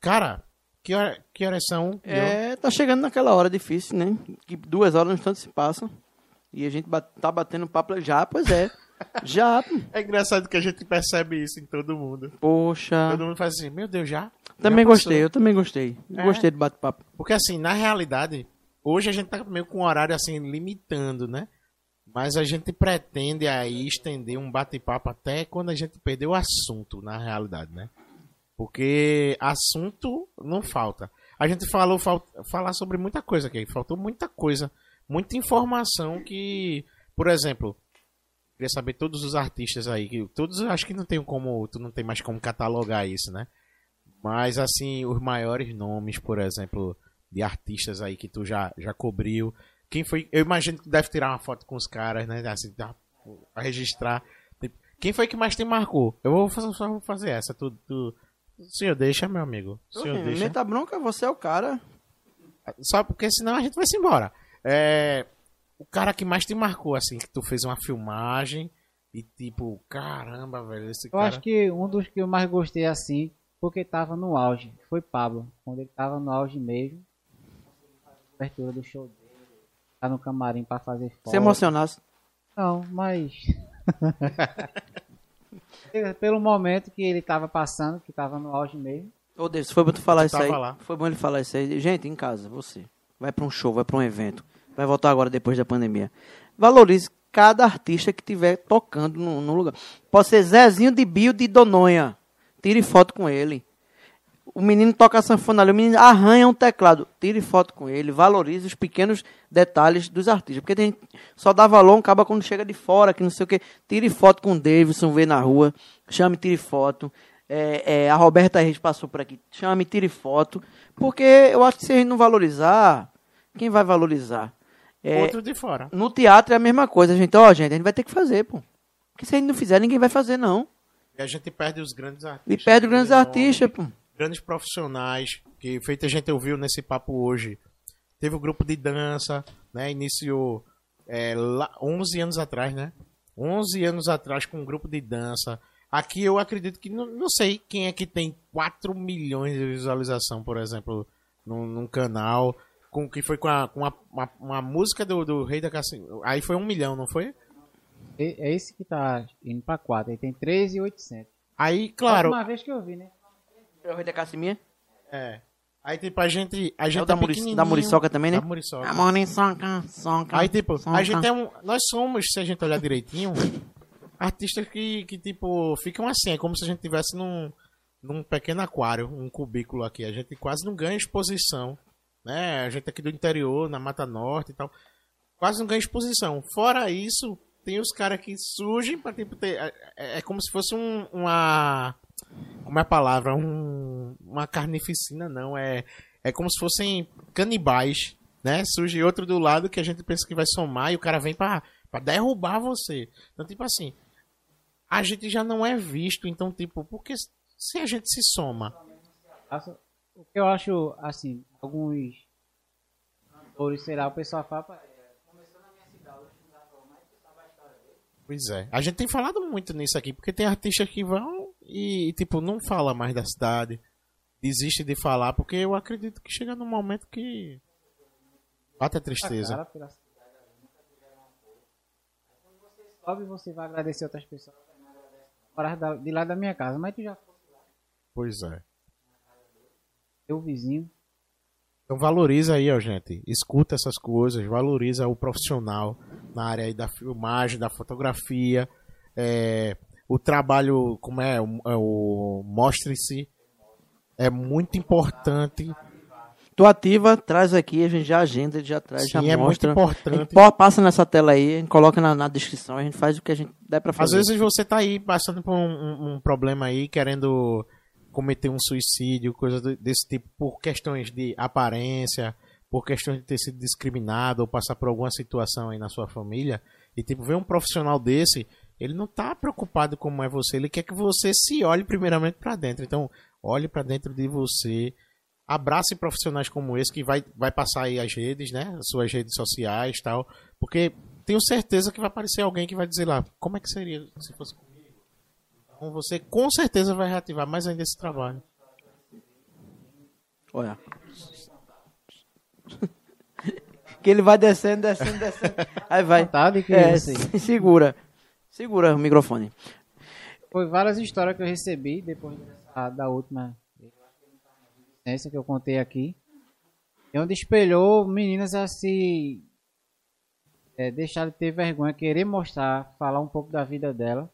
Speaker 1: Cara, que, hora, que horas são?
Speaker 4: É, tá chegando naquela hora difícil, né? Que duas horas no instante se passam. E a gente bat- tá batendo papo já, pois é. Já.
Speaker 1: É engraçado que a gente percebe isso em todo mundo.
Speaker 4: poxa.
Speaker 1: Todo mundo faz assim, meu Deus, já?
Speaker 4: Também
Speaker 1: Já
Speaker 4: gostei, eu também gostei.
Speaker 1: É.
Speaker 4: Gostei do bate-papo.
Speaker 1: Porque assim, na realidade, hoje a gente tá meio com um horário assim, limitando, né? Mas a gente pretende aí estender um bate-papo até quando a gente perder o assunto, na realidade, né? Porque assunto não falta. A gente falou fal- falar sobre muita coisa aqui, faltou muita coisa, muita informação que, por exemplo, queria saber todos os artistas aí, que todos acho que não tem como, tu não tem mais como catalogar isso, né? Mas assim, os maiores nomes, por exemplo, de artistas aí que tu já já cobriu, quem foi, eu imagino que deve tirar uma foto com os caras, né, assim, pra pra registrar. Tipo, Quem foi que mais te marcou? Eu vou fazer, só vou fazer essa, tu, tu o senhor deixa, meu amigo. Senhor
Speaker 4: Oxe,
Speaker 1: deixa.
Speaker 4: Meta bronca, você é o cara.
Speaker 1: Só porque senão a gente vai se embora. É, o cara que mais te marcou, assim, que tu fez uma filmagem e tipo, caramba, velho, esse
Speaker 3: Eu
Speaker 1: cara.
Speaker 3: acho que um dos que eu mais gostei assim, porque tava no auge, foi Pablo. Quando ele tava no auge mesmo, abertura do show dele, no camarim pra fazer foto.
Speaker 4: Se emocionasse.
Speaker 3: Não, mas. Pelo momento que ele tava passando, que tava no auge mesmo.
Speaker 4: Ô, Davis, foi bom tu falar isso aí.
Speaker 1: lá.
Speaker 4: Foi bom ele falar isso aí. Gente, em casa, você. Vai pra um show, vai pra um evento. Vai voltar agora depois da pandemia. Valorize cada artista que estiver tocando no, no lugar. Pode ser Zezinho de Bio de Dononha. Tire foto com ele. O menino toca sanfona ali, o menino arranha um teclado. Tire foto com ele, valorize os pequenos detalhes dos artistas. Porque tem, só dá valor um caba quando chega de fora, que não sei o que. Tire foto com o Davidson, vê na rua. Chame, tire foto. É, é, a Roberta Reis passou por aqui. Chame, tire foto. Porque eu acho que se a gente não valorizar, quem vai valorizar? É,
Speaker 1: Outro de fora.
Speaker 4: no teatro é a mesma coisa, gente. Ó, gente, a gente vai ter que fazer, pô. Porque se a gente não fizer, ninguém vai fazer, não.
Speaker 1: E a gente perde os grandes artistas.
Speaker 4: E perde os grandes artistas, pô.
Speaker 1: Grandes profissionais, que feito a gente ouviu nesse papo hoje. Teve o grupo de dança, né? Iniciou é, lá, 11 anos atrás, né? 11 anos atrás com um grupo de dança. Aqui eu acredito que, não, não sei quem é que tem 4 milhões de visualização, por exemplo, num, num canal. Com, que foi com, a, com uma, uma, uma música do, do Rei da Cassino. Aí foi um milhão, não foi?
Speaker 3: E- É esse que tá indo pra 4. Ele tem 13,800.
Speaker 1: Aí, claro.
Speaker 3: Uma vez que eu vi, né?
Speaker 4: É o rei da Cassiminha?
Speaker 1: É. Aí, tipo, a gente. A gente
Speaker 4: É o da,
Speaker 1: é
Speaker 4: da Muriçoca também, né?
Speaker 1: Da Muriçoca.
Speaker 4: A Muriçoca, soca,
Speaker 1: Aí, tipo,
Speaker 4: soca.
Speaker 1: a gente é um. Nós somos, se a gente olhar direitinho, artistas que, que, tipo, ficam assim. É como se a gente tivesse num, num pequeno aquário, um cubículo aqui. A gente quase não ganha exposição. Né? A gente aqui do interior, na Mata Norte e tal. Quase não ganha exposição. Fora isso, tem os caras que surgem pra, tipo, ter. É, é como se fosse um, uma. Como é a palavra? Um, uma carnificina, não. É, é como se fossem canibais, né? Surge outro do lado que a gente pensa que vai somar e o cara vem pra, pra derrubar você. Então, tipo assim, a gente já não é visto, então, tipo, porque se a gente se soma?
Speaker 3: Acho- O que eu acho, assim, alguns cantores, sei lá, o pessoal fala, "Pá,
Speaker 1: Pois é. A gente tem falado muito nisso aqui, porque tem artistas que vão e, tipo, não fala mais da cidade. Desiste de falar, porque eu acredito que chega num momento que. Bate a tristeza.
Speaker 3: cara sobe, você vai agradecer outras pessoas. Morar de lá da minha casa, mas tu já fosse lá,
Speaker 1: Pois é.
Speaker 3: teu vizinho.
Speaker 1: Então valoriza aí, ó, gente. Escuta essas coisas, valoriza o profissional na área aí da filmagem, da fotografia, é, o trabalho, como é, o, é o mostre-se, é muito importante
Speaker 4: Tu ativa, traz aqui, a gente já agenda, já traz, já
Speaker 1: Sim, é muito
Speaker 4: mostra. A gente
Speaker 1: importante.
Speaker 4: po- passa nessa tela aí, a coloca na, na descrição, a gente faz o que a gente der pra
Speaker 1: Às
Speaker 4: fazer.
Speaker 1: vezes você tá aí passando por um, um- problema aí, querendo cometer um suicídio, coisa desse tipo, por questões de aparência, por questões de ter sido discriminado ou passar por alguma situação aí na sua família, e tipo, ver um profissional desse, ele não tá preocupado como é você, ele quer que você se olhe primeiramente pra dentro. Então, olhe pra dentro de você, abrace profissionais como esse que vai, vai passar aí as redes, né? As suas redes sociais e tal. Porque tenho certeza que vai aparecer alguém que vai dizer lá, como é que seria se fosse comigo? Então você com certeza vai reativar mais ainda esse trabalho.
Speaker 4: Olha. que ele vai descendo, descendo, descendo. Aí vai.
Speaker 3: Vontade que
Speaker 4: É, segura. Segura o microfone.
Speaker 3: Foi várias histórias que eu recebi depois dessa- da última licença que eu contei aqui. E onde espelhou meninas a se é, deixar de ter vergonha, querer mostrar, falar um pouco da vida dela.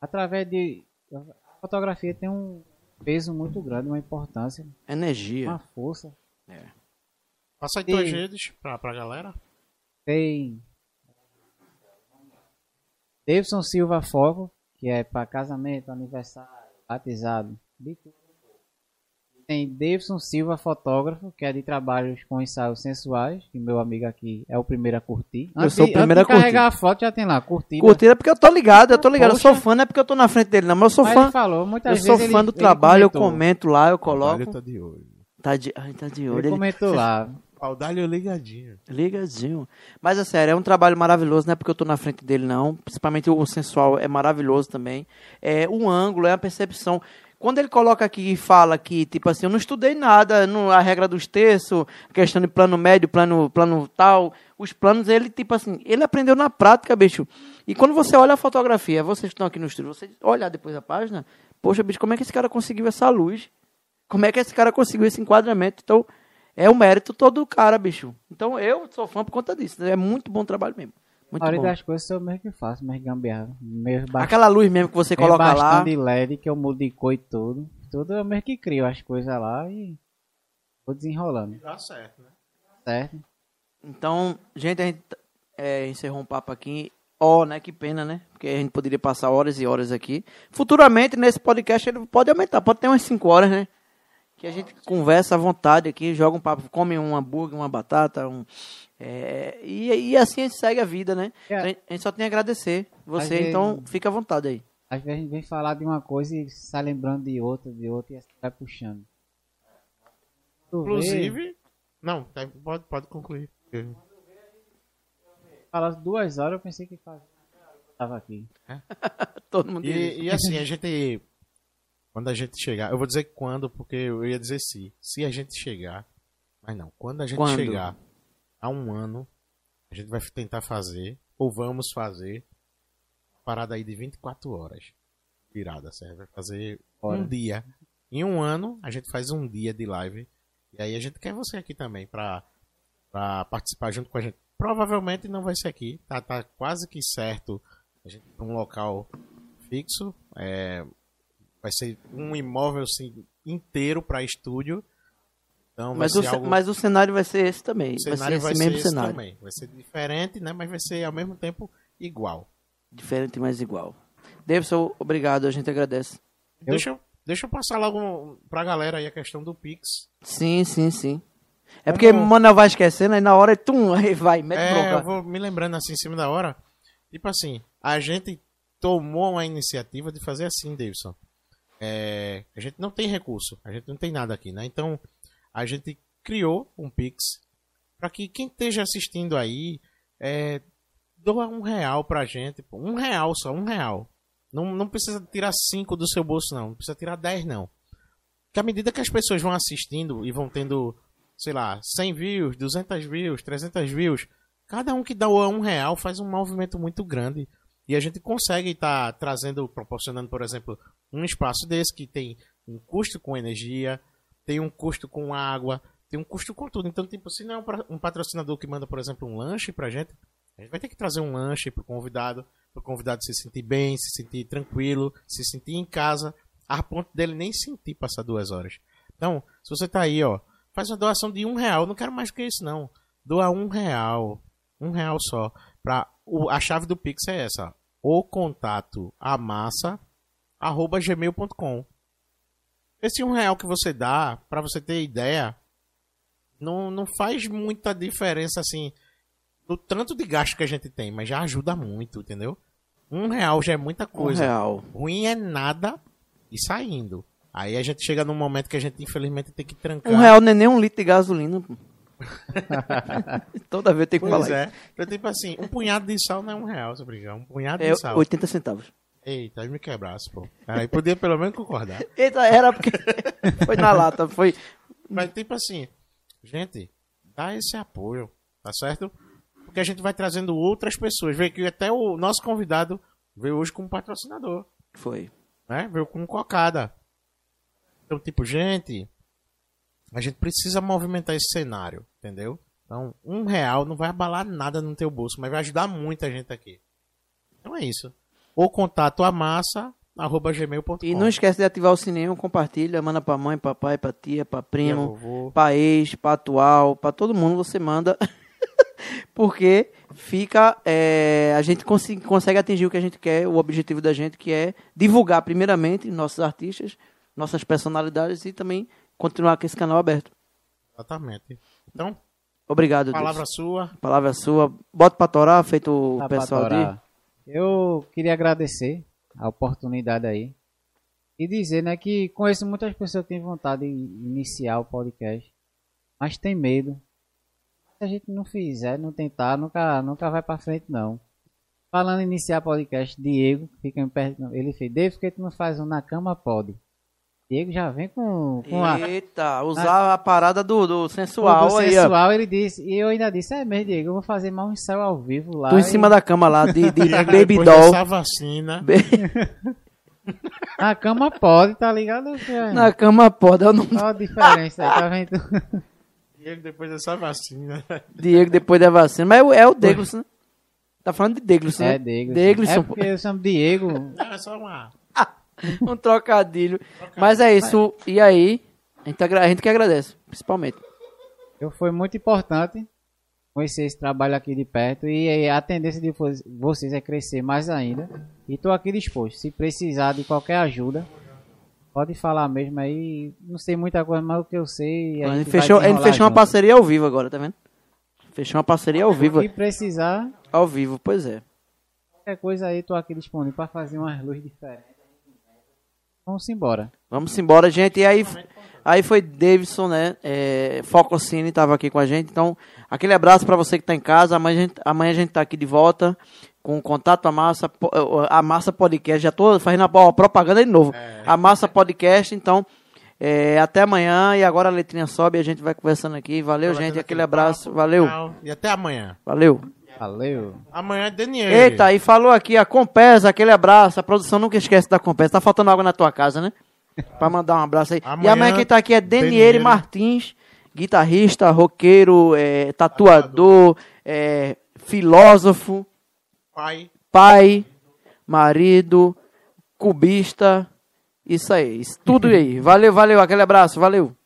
Speaker 3: Através de. A fotografia tem um peso muito grande, uma importância,
Speaker 4: Energia.
Speaker 3: uma força.
Speaker 1: Passa aí tuas
Speaker 3: Sim.
Speaker 1: redes pra, pra galera.
Speaker 3: Tem Davidson Silva Foco, que é para casamento, aniversário, batizado, de tudo. Tem Davidson Silva Fotógrafo, que é de trabalhos com ensaios sensuais, que meu amigo aqui é o primeiro a curtir.
Speaker 4: Eu sou o primeiro
Speaker 3: antes
Speaker 4: a
Speaker 3: de carregar a foto, já tem lá, curtida.
Speaker 4: Curtida porque eu tô ligado, eu tô ligado. Eu sou
Speaker 3: Poxa.
Speaker 4: fã, não é porque eu tô na frente dele, não, mas eu sou
Speaker 3: Mas
Speaker 4: fã.
Speaker 3: ele falou,
Speaker 4: Eu
Speaker 3: muitas
Speaker 4: sou
Speaker 3: vezes
Speaker 4: fã
Speaker 3: ele-
Speaker 4: do
Speaker 3: ele
Speaker 4: trabalho, eu
Speaker 3: comentou.
Speaker 4: comento lá, eu coloco.
Speaker 1: tá de olho.
Speaker 4: Tá de, ai, tá de olho.
Speaker 3: Ele
Speaker 4: Ele
Speaker 3: comentou lá.
Speaker 1: Paudalho ligadinho.
Speaker 4: Ligadinho. Mas é sério, é um trabalho maravilhoso, não é porque eu tô na frente dele, não. Principalmente o sensual é maravilhoso também. É o ângulo, é a percepção. Quando ele coloca aqui e fala que, tipo assim, eu não estudei nada, não, a regra dos terços, questão de plano médio, plano, plano tal, os planos, ele, tipo assim, ele aprendeu na prática, bicho. E quando você olha a fotografia, vocês estão aqui no estúdio, você olhar depois a página, poxa, bicho, como é que esse cara conseguiu essa luz? Como é que esse cara conseguiu esse enquadramento? Então, é o mérito todo do cara, bicho. Então, eu sou fã por conta disso. É muito bom trabalho mesmo. Muito
Speaker 3: A maioria
Speaker 4: bom.
Speaker 3: das coisas eu mesmo que faço, mesmo gambiarra. Mesmo bastante,
Speaker 4: Aquela luz mesmo que você coloca lá.
Speaker 3: bastante de LED que eu mudo de cor e tudo. Tudo eu mesmo que crio as coisas lá e vou desenrolando,
Speaker 1: Dá certo, né?
Speaker 3: certo?
Speaker 4: Então, gente, a gente é, encerrou um papo aqui. Ó, né? Que pena, né? Porque a gente poderia passar horas e horas aqui. Futuramente, nesse podcast, ele pode aumentar. Pode ter umas 5 horas, né? Que a gente conversa à vontade aqui, joga um papo, come um hambúrguer, uma batata, um... é, e, e assim a gente segue a vida, né?
Speaker 3: É.
Speaker 4: A gente- a gente só tem a agradecer você,
Speaker 3: Às vezes-
Speaker 4: então fica à vontade aí.
Speaker 3: Às vezes a gente vem falar de uma coisa e sai lembrando de outra, de outra e assim vai puxando. Tu vê,
Speaker 1: Inclusive. Não, tá- pode, pode concluir.
Speaker 3: Fala duas horas, eu pensei que faz... tava aqui.
Speaker 4: Todo mundo.
Speaker 1: E, e assim, a gente. Quando a gente chegar. Eu vou dizer quando, porque eu ia dizer se. Se a gente chegar. Mas não, quando a gente
Speaker 4: Quando?
Speaker 1: chegar a um ano, a gente vai tentar fazer, ou vamos fazer, uma parada aí de 24 horas. Virada, certo? Vai fazer
Speaker 3: Bora.
Speaker 1: um dia. Em um ano, a gente faz um dia de live. E aí a gente quer você aqui também pra, pra participar junto com a gente. Provavelmente não vai ser aqui, tá, tá quase que certo. A gente um local fixo. é, vai ser um imóvel assim, inteiro para estúdio. Então
Speaker 4: Mas o,
Speaker 1: algo,
Speaker 4: mas o cenário vai ser esse também.
Speaker 1: o
Speaker 4: vai ser
Speaker 1: cenário
Speaker 4: esse
Speaker 1: vai ser,
Speaker 4: mesmo
Speaker 1: esse
Speaker 4: cenário.
Speaker 1: também. Vai ser diferente, né? Mas vai ser ao mesmo tempo igual.
Speaker 4: Diferente, mas igual. Davidson, obrigado, a gente agradece.
Speaker 1: Deixa, eu, deixa eu passar logo pra galera aí a questão do Pix.
Speaker 4: Sim, sim, sim. É porque o Manuel vai esquecendo, aí na hora, tum, aí vai, mete
Speaker 1: É,
Speaker 4: bronca.
Speaker 1: eu vou me lembrando assim em cima da hora. Tipo assim, a gente tomou uma iniciativa de fazer assim, Davidson. É, a gente não tem recurso, a gente não tem nada aqui, né? Então, a gente criou um Pix para que quem esteja assistindo aí é, doa um real pra gente. Um real só, um real. Não, não precisa tirar cinco do seu bolso, não. Não precisa tirar dez, não. Porque à medida que as pessoas vão assistindo e vão tendo, sei lá, 100 views, 200 views, 300 views, cada um que dá um real faz um movimento muito grande. E a gente consegue estar trazendo, proporcionando, por exemplo, um espaço desse que tem um custo com energia, tem um custo com água, tem um custo com tudo. Então, tipo, se não é um patrocinador que manda, por exemplo, um lanche pra gente, a gente vai ter que trazer um lanche pro convidado, pro convidado se sentir bem, se sentir tranquilo, se sentir em casa, a ponto dele nem sentir passar duas horas. Então, se você tá aí, ó, Faz uma doação de um real. Não quero mais que isso, não. Doa um real. Um real só. Pra, o, a chave do Pix é essa. O contato amassa arroba gmail.com. Esse um real que você dá, pra você ter ideia, não, não faz muita diferença assim no tanto de gasto que a gente tem, mas já ajuda muito, entendeu? Um real já é muita
Speaker 4: Um
Speaker 1: coisa.
Speaker 4: real.
Speaker 1: Ruim é nada e saindo. Aí a gente chega num momento que a gente infelizmente tem que trancar.
Speaker 4: Um real não é nem um litro de gasolina. Toda vez tem que
Speaker 1: Pois
Speaker 4: falar
Speaker 1: é. Então, tipo assim, um punhado de sal não é um real, se brincar. Um punhado
Speaker 4: isso. É
Speaker 1: de sal.
Speaker 4: 80 centavos.
Speaker 1: Eita, me quebrasse, pô. Aí podia pelo menos concordar.
Speaker 4: Eita, era porque foi na lata, foi...
Speaker 1: Mas tipo assim, gente, dá esse apoio, tá certo? Porque a gente vai trazendo outras pessoas. Vê que até o nosso convidado veio hoje como patrocinador,
Speaker 4: Foi.
Speaker 1: né? Veio com cocada. Então, tipo, gente, a gente precisa movimentar esse cenário, entendeu? Então, um real não vai abalar nada no teu bolso, mas vai ajudar muita gente aqui. Então é isso. Ou contato a massa, arroba gmail.com.
Speaker 4: E não esquece de ativar o sininho, compartilha, manda pra mãe, pra pai, pra tia, pra primo, pra ex, pra atual, pra todo mundo você manda. Porque fica. é, a gente consi- consegue atingir o que a gente quer, o objetivo da gente, que é divulgar, primeiramente, nossos artistas, nossas personalidades e também continuar com esse canal aberto.
Speaker 1: Exatamente. Então,
Speaker 4: Obrigado,
Speaker 1: palavra
Speaker 4: Deus.
Speaker 1: sua.
Speaker 4: Palavra sua. Bota pra torar, feito o
Speaker 3: Tá pra
Speaker 4: pessoal ali.
Speaker 3: Eu queria agradecer a oportunidade aí e dizer, né, que conheço muitas pessoas que têm vontade de iniciar o podcast, mas tem medo. Se a gente não fizer, não tentar, nunca, nunca vai pra frente não. Falando em iniciar podcast, Diego, fica me perto, ele fez, David, por que tu não faz um na cama pode? Diego já vem com, com a,
Speaker 4: Eita, usar a parada do, do sensual
Speaker 3: do
Speaker 4: aí, ó.
Speaker 3: sensual, ele disse, e eu ainda disse, é mesmo, Diego, eu vou fazer mais um ensaio ao vivo lá.
Speaker 4: Tô em
Speaker 3: e-
Speaker 4: cima da cama lá, de, de
Speaker 1: Diego,
Speaker 4: baby doll.
Speaker 1: dessa vacina.
Speaker 3: Na cama pode, tá ligado? É.
Speaker 4: Na cama pode, eu não.
Speaker 3: Olha a diferença aí, tá vendo?
Speaker 1: Diego, depois dessa vacina.
Speaker 4: Diego depois da vacina. Mas é o- é o Degluson, né? Tá falando de Degluson, né?
Speaker 3: É, Diego.
Speaker 4: Degluson,
Speaker 3: É porque eu chamo Diego.
Speaker 1: Não, é só uma.
Speaker 4: Um trocadilho. Mas é isso. E aí, a gente, a gente que agradece, principalmente.
Speaker 3: Eu foi muito importante conhecer esse trabalho aqui de perto e a tendência de vo- vocês é crescer mais ainda. E tô aqui disposto. Se precisar de qualquer ajuda, pode falar mesmo aí. Não sei muita coisa, mas o que eu sei.
Speaker 4: A
Speaker 3: A
Speaker 4: gente fechou, a gente
Speaker 3: desenrolar
Speaker 4: fechou uma parceria ao vivo agora, tá vendo? Fechou uma parceria ao vivo.
Speaker 3: Se precisar,
Speaker 4: Ao vivo, pois é.
Speaker 3: qualquer coisa aí, tô aqui disponível para fazer umas luzes diferentes. Vamos embora.
Speaker 4: Vamos embora, gente. E aí, aí foi Davidson, né? É, Fococine tava aqui com a gente. Então, aquele abraço pra você que tá em casa. Amanhã a gente, amanhã a gente tá aqui de volta com o Contato a Massa, po- a Massa Podcast. Já tô fazendo a propaganda de novo. A Massa Podcast, então. é, até amanhã e agora a letrinha sobe e a gente vai conversando aqui. Valeu, gente. Aquele abraço.
Speaker 1: papo,
Speaker 4: Valeu.
Speaker 1: E até amanhã.
Speaker 4: Valeu.
Speaker 3: Valeu.
Speaker 1: Amanhã é Daniel.
Speaker 4: Eita, e falou aqui a Compesa, aquele abraço. A produção nunca esquece da Compesa. Tá faltando água na tua casa, né? Pra mandar um abraço aí. e
Speaker 1: Amanhã,
Speaker 4: amanhã quem tá aqui é Daniele
Speaker 1: Daniele.
Speaker 4: Martins, guitarrista, roqueiro, é, tatuador, é, filósofo,
Speaker 1: Pai.
Speaker 4: pai, marido, cubista. Isso aí, isso tudo aí. Valeu, valeu, aquele abraço, valeu.